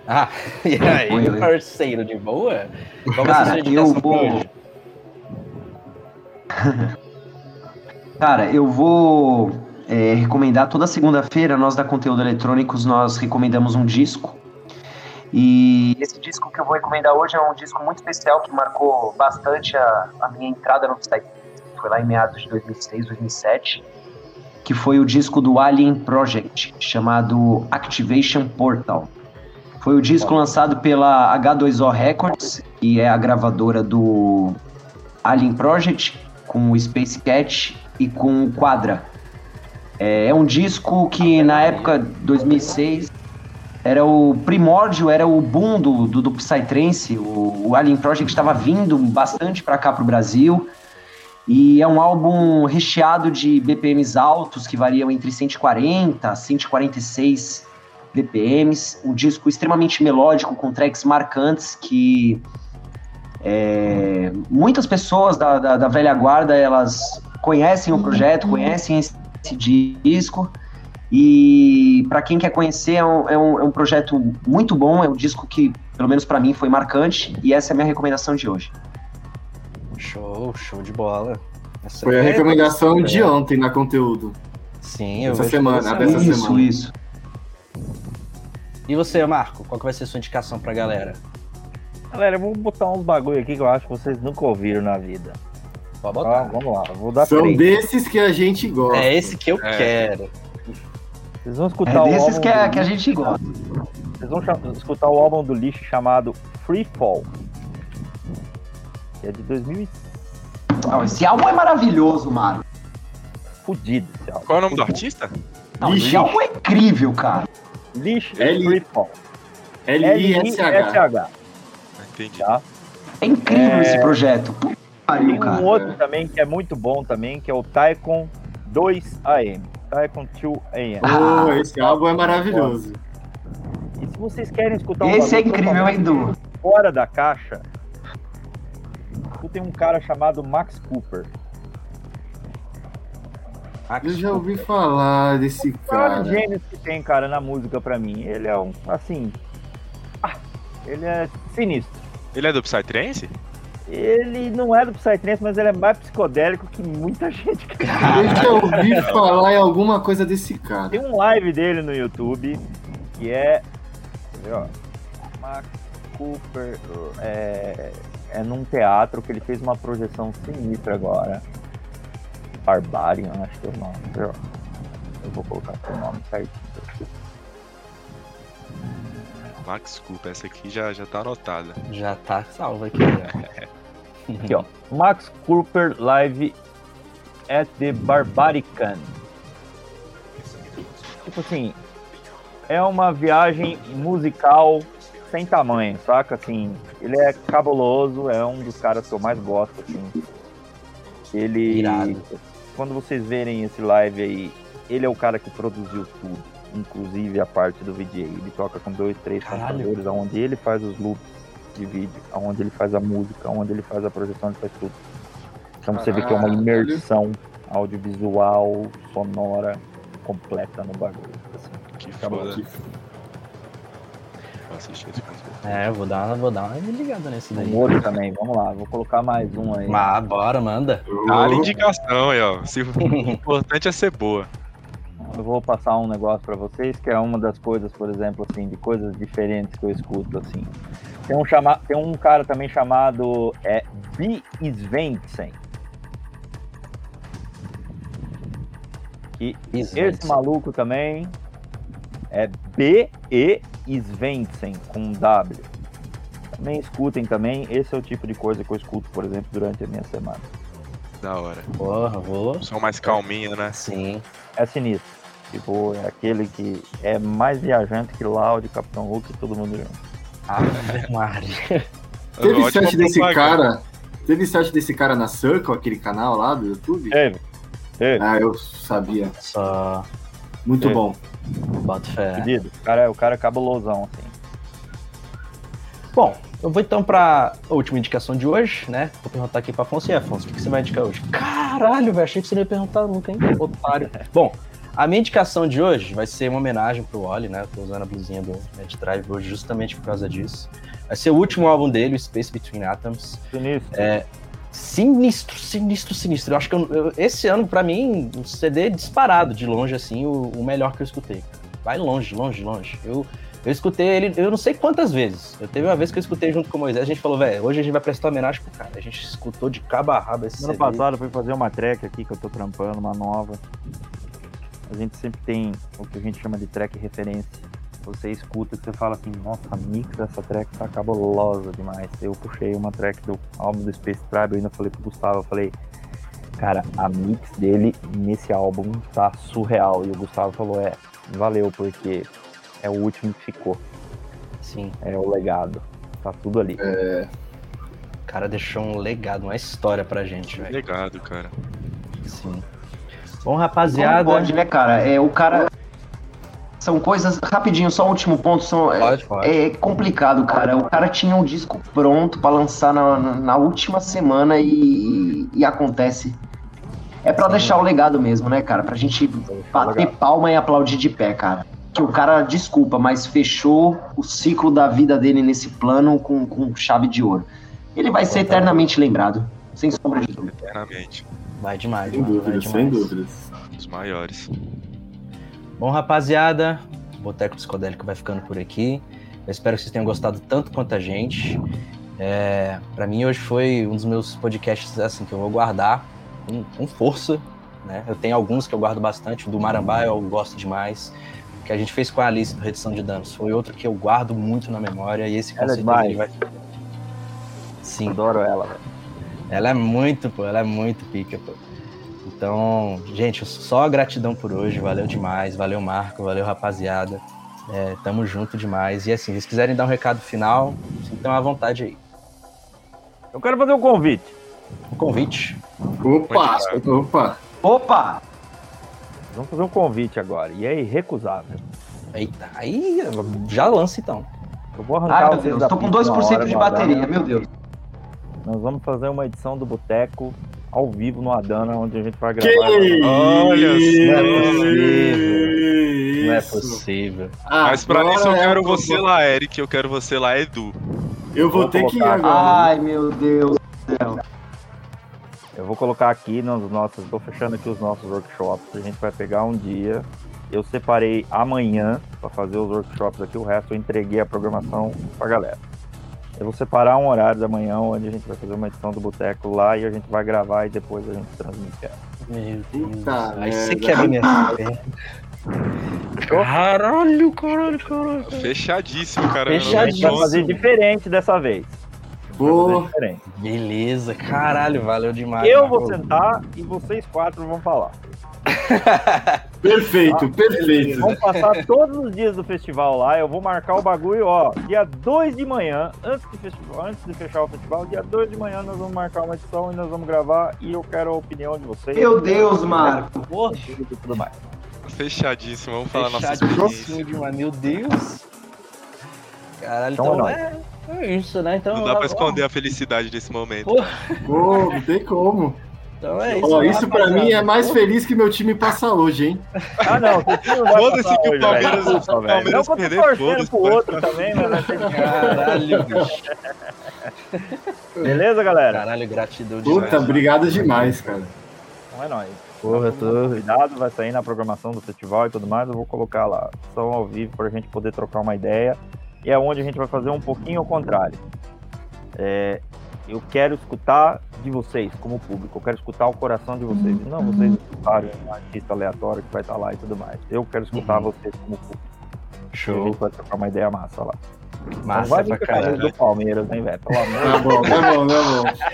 B: Ah, e aí, oi, oi. parceiro de boa?
D: Qual vai ser sua indicação eu vou... hoje? Cara, eu vou é, recomendar toda segunda-feira, nós da Conteúdo Eletrônicos, nós recomendamos um disco e esse disco que eu vou recomendar hoje é um disco muito especial que marcou bastante a, a minha entrada no Psy. Foi lá em meados de 2006, 2007, que foi o disco do Alien Project, chamado Activation Portal. Foi o disco lançado pela H2O Records, que é a gravadora do Alien Project, com o Space Cat e com o Quadra. É, é um disco que na época 2006 era o primórdio, era o boom do, do, do Psytrance, o, o Alien Project estava vindo bastante para cá para o Brasil, e é um álbum recheado de BPMs altos, que variam entre 140 a 146 BPMs, um disco extremamente melódico, com tracks marcantes que é, muitas pessoas da, da, da, velha guarda, elas conhecem o projeto, conhecem esse, esse disco,
G: E para quem quer conhecer, é um, é, um, é um, projeto muito bom, é um disco que, pelo menos para mim, foi marcante, e essa é a minha recomendação de hoje.
B: Show, show de bola.
F: Essa foi a recomendação é, de ontem na conteúdo.
B: Sim, eu
F: Essa semana, dessa
G: isso,
F: semana.
G: Isso,
B: E você, Marco, qual que vai ser a sua indicação pra galera?
C: Galera, eu vou botar uns bagulho aqui que eu acho que vocês nunca ouviram na vida.
B: Pode botar.
C: Ah, vamos lá, vou dar
F: São
C: três.
F: desses que a gente gosta.
B: É esse que eu
E: É.
B: quero.
C: Vocês vão escutar
G: É
C: o
G: desses
C: álbum
G: que, a-
C: do
G: que a
C: lixo-
G: gente gosta.
C: Vocês vão escutar o álbum do lixo chamado Free Fall. Que é de 2000
G: Não, esse álbum é maravilhoso, mano.
C: fudido esse álbum.
E: Qual é o nome do artista?
G: Não, esse
F: Lixo.
G: álbum é incrível, cara.
C: Lixo
F: L-
C: Free Fall.
F: L-I-S-H.
E: Entendi.
C: Tá?
G: É incrível
C: É.
G: esse projeto. Puta
C: Tem um
G: cara.
C: outro também que é muito bom também, que é o Taikon 2AM. Taikon 2AM.
G: Ah.
F: Pô, esse álbum é maravilhoso.
C: E se vocês querem escutar um
G: Esse é incrível, hein, Du?
C: fora da caixa, tem um cara chamado Max Cooper.
F: Eu já ouvi falar desse
C: O maior
F: cara.
C: gênio que tem, cara, na música pra mim. Ele é um, assim... ah, ele é sinistro.
E: Ele é do Psytrance?
C: Ele não é do Psytrance, mas ele é mais psicodélico que muita gente. cara.
F: Eu já ouvi falar em alguma coisa desse cara.
C: Tem um live dele no YouTube que é. Ver, ó? Max Cooper. É, é num teatro que ele fez uma projeção sinistra agora. Barbarian, acho que é o nome. Ó? Eu vou colocar o nome certinho.
E: Max Cooper, essa aqui já, já tá anotada.
B: Já tá salvo aqui. Já.
C: Aqui, ó. Max Cooper Live at the Barbarican. Tipo assim, é uma viagem musical sem tamanho, saca? Assim, ele é cabuloso, é um dos caras que eu mais gosto, assim. Ele.
B: Irado.
C: Quando vocês verem esse live aí, ele é o cara que produziu tudo, inclusive a parte do VJ. Ele toca com dois, três computadores, onde ele faz os loops de vídeo, onde ele faz a música, onde ele faz a projeção, ele faz tudo. Então você vê que é uma
F: Caralho.
C: imersão audiovisual, sonora, completa no bagulho. assim.
E: Que foda. Vou assistir esse conteúdo.
B: É, eu vou dar, uma- vou dar uma ligada nesse daí.
C: Um outro também, vamos lá, vou colocar mais um aí.
B: Mas bora, manda.
E: Dá-lhe indicação aí, ó. Se- O importante é ser boa.
C: Eu vou passar um negócio pra vocês que é uma das coisas, por exemplo, assim, de coisas diferentes que eu escuto, assim. Tem um, chama... Tem um cara também chamado é, B. Svensson. E esse maluco também é B. E. Svensson, com W. Também escutem também. Esse é o tipo de coisa que eu escuto, por exemplo, durante a minha semana.
E: Da hora.
B: Porra, vou.
E: Som mais calminho, né?
B: Sim.
C: É sinistro. Tipo, é aquele que é mais viajante que Loud, Capitão Hulk e todo mundo junto.
B: Ave Maria.
F: Teve
E: Ótima
F: set desse
E: propaganda.
F: cara. Teve set desse cara na Circle, aquele canal lá do YouTube?
C: Teve. Teve.
F: Ah, eu sabia.
B: Só
F: Muito
C: É.
F: bom.
B: boto fé.
C: O cara, o cara é cabulosão, assim.
B: Bom, eu vou então pra última indicação de hoje, né? Vou perguntar aqui pra Afonso. E Afonso, o que que você vai indicar hoje? Caralho, velho, achei que você não ia perguntar nunca, hein? Otário. Bom, a minha indicação de hoje vai ser uma homenagem pro Oli, né? Eu tô usando a blusinha do Mad Drive hoje justamente por causa disso. Vai ser o último álbum dele, o Space Between Atoms.
C: Sinistro.
B: É, sinistro, sinistro, sinistro. Eu acho que eu- eu- esse ano, pra mim, um CD disparado, de longe, assim, o, o melhor que eu escutei. Vai longe, longe, longe. Eu, eu escutei ele, eu não sei quantas vezes. Eu teve uma vez que eu escutei junto com o Moisés, a gente falou, velho, hoje a gente vai prestar homenagem pro cara. A gente escutou de cabo a rabo esse
C: Ano
B: CD.
C: passado eu fui fazer uma track aqui que eu tô trampando, uma nova. A gente sempre tem o que a gente chama de track referência. Você escuta e você fala assim, nossa, a mix dessa track tá cabulosa demais. Eu puxei uma track do álbum do Space Tribe, eu ainda falei pro Gustavo, eu falei, cara, a mix dele nesse álbum tá surreal. E o Gustavo falou, é, valeu, porque é o último que ficou,
B: Sim,
C: é o legado. Tá tudo ali.
B: o cara deixou um legado, uma história pra gente, velho.
E: Legado, cara.
B: Sim. Bom,
G: Como
B: rapaziada.
G: pode, né, cara? É, o cara. São coisas. Rapidinho, só um último ponto. São, é,
B: Pode, pode.
G: é complicado, cara. O cara tinha um disco pronto pra lançar na, na- última semana e, e acontece. É pra
B: Sim.
G: deixar o legado mesmo, né, cara? Pra gente bater palma e aplaudir de pé, cara. Que o cara, desculpa, mas fechou o ciclo da vida dele nesse plano com, com chave de ouro. Ele vai ser eternamente lembrado, sem sombra de dúvida.
E: Eternamente.
B: Vai demais,
F: Sem
B: mano, vai
F: dúvidas, sem
B: demais.
F: dúvidas.
E: Um dos maiores.
B: Bom, rapaziada, o Boteco Psicodélico vai ficando por aqui. Eu espero que vocês tenham gostado tanto quanto a gente. É, para mim, hoje foi um dos meus podcasts assim que eu vou guardar com, com força. Né? Eu tenho alguns que eu guardo bastante. O do Marambá eu gosto demais. O que a gente fez com a Alice do Redução de Danos foi outro que eu guardo muito na memória. E esse com
C: Ela é
B: certeza
C: demais.
B: vai. Sim,
C: Adoro ela, velho.
B: Ela é muito, pô, ela é muito pica, pô. Então, gente, só gratidão por hoje, valeu demais, valeu Marco, valeu rapaziada. É, tamo junto demais. E assim, se vocês quiserem dar um recado final, sintam à vontade aí.
C: Eu quero fazer um convite.
B: Um convite.
F: Opa, opa.
G: Opa!
C: Vamos fazer um convite agora. E é irrecusável.
B: Eita, aí já lança então.
C: Eu vou arrancar
G: Ai, meu Deus, tô com
C: pista uma
G: 2%
C: hora
G: de bateria, meu Deus.
C: Nós vamos fazer uma edição do Boteco ao vivo no Adana, onde a gente vai
F: Que
C: gravar.
E: Olha
F: isso?
B: Não é possível.
E: Mas pra isso eu
F: é
E: quero você lá, Eric, eu quero você lá, Edu.
F: Eu vou
C: Vou
F: ter que ir
C: colocar.
F: agora.
G: Ai, meu Deus do céu.
C: Eu vou colocar aqui nos nossos. Tô fechando aqui os nossos workshops. A gente vai pegar um dia. Eu separei amanhã para fazer os workshops aqui. O resto eu entreguei a programação pra galera. Eu vou separar um horário da manhã onde a gente vai fazer uma edição do Boteco lá e a gente vai gravar e depois a gente transmite ela.
B: Meu Deus.
F: Puta
B: Aí você quebra minha. Caralho, caralho, caralho.
E: Fechadíssimo, cara.
C: Gente vai
B: Fechadíssimo.
C: fazer diferente dessa vez.
F: Pô,
C: diferente.
B: Beleza, caralho, valeu demais.
C: Eu vou sentar e vocês quatro vão falar.
F: Perfeito, perfeito.
C: Vamos passar todos os dias do festival lá. Eu vou marcar o bagulho, ó. Dia 2 de manhã, antes, do festival, antes de fechar o festival, dia 2 de manhã nós vamos marcar uma edição e nós vamos gravar. E eu quero a opinião de vocês.
G: Meu Deus, Marco.
B: Porra,
C: E tudo mais.
E: Fechadíssimo, vamos falar nossa experiência.
B: demais, meu Deus. Caralho,
C: Então
B: então,
C: é
B: é, é isso, né? Então,
E: Não dá pra
B: ó,
E: esconder a felicidade desse momento.
B: Pô,
F: Pô, não tem como.
B: Então é isso. Né,
F: isso pra
B: rapaziada?
F: mim é mais feliz que meu time passar hoje, hein?
C: Ah, não. Não
E: Foda-se que o
C: hoje,
E: Palmeiras-.
C: Desculpa,
E: o
C: velho.
E: Palmeiras
C: Não, que eu tô
E: perder,
C: torcendo pro outro também, mas vai ter que-
B: Caralho, bicho.
C: Beleza, galera?
B: Caralho, gratidão
F: Puta,
B: demais.
F: obrigado demais, cara.
C: Então é nóis.
B: Porra, eu tô-
C: Cuidado, vai sair na programação do festival e tudo mais. Eu vou colocar lá som ao vivo pra gente poder trocar uma ideia. E é onde a gente vai fazer um pouquinho ao contrário. É, eu quero escutar de vocês, como público. Eu quero escutar o coração de vocês. E não vocês escutarem um artista aleatório que vai estar lá e tudo mais. Eu quero escutar
B: Uhum.
C: vocês como público. E a
B: Show.
C: gente vai trocar uma ideia massa lá. não
B: Massa
C: vai
B: pra caralho.
C: do Palmeiras, hein, velho? Pelo amor
F: Tá bom, tá bom, tá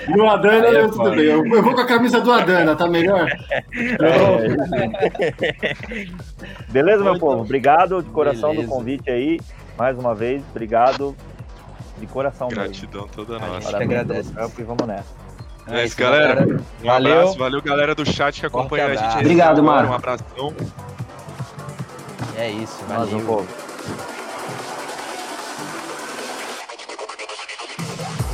F: bom. No Adana,
B: Aí é
F: eu, tudo bem. Eu, eu vou com a camisa do Adana, tá melhor?
C: Beleza, meu
B: Muito
C: povo? Obrigado de coração
B: Beleza.
C: do convite aí. Mais uma vez, obrigado de coração mesmo.
E: Gratidão toda
B: A gente
E: nossa.
B: que
C: Parabéns
B: agradece.
C: E vamos nessa.
E: É isso, galera. Um
B: Valeu.
E: abraço, valeu galera do chat que acompanha a gente.
G: Obrigado, Marco.
E: Um abração.
B: É isso,
C: Mais um
B: valeu.
C: povo.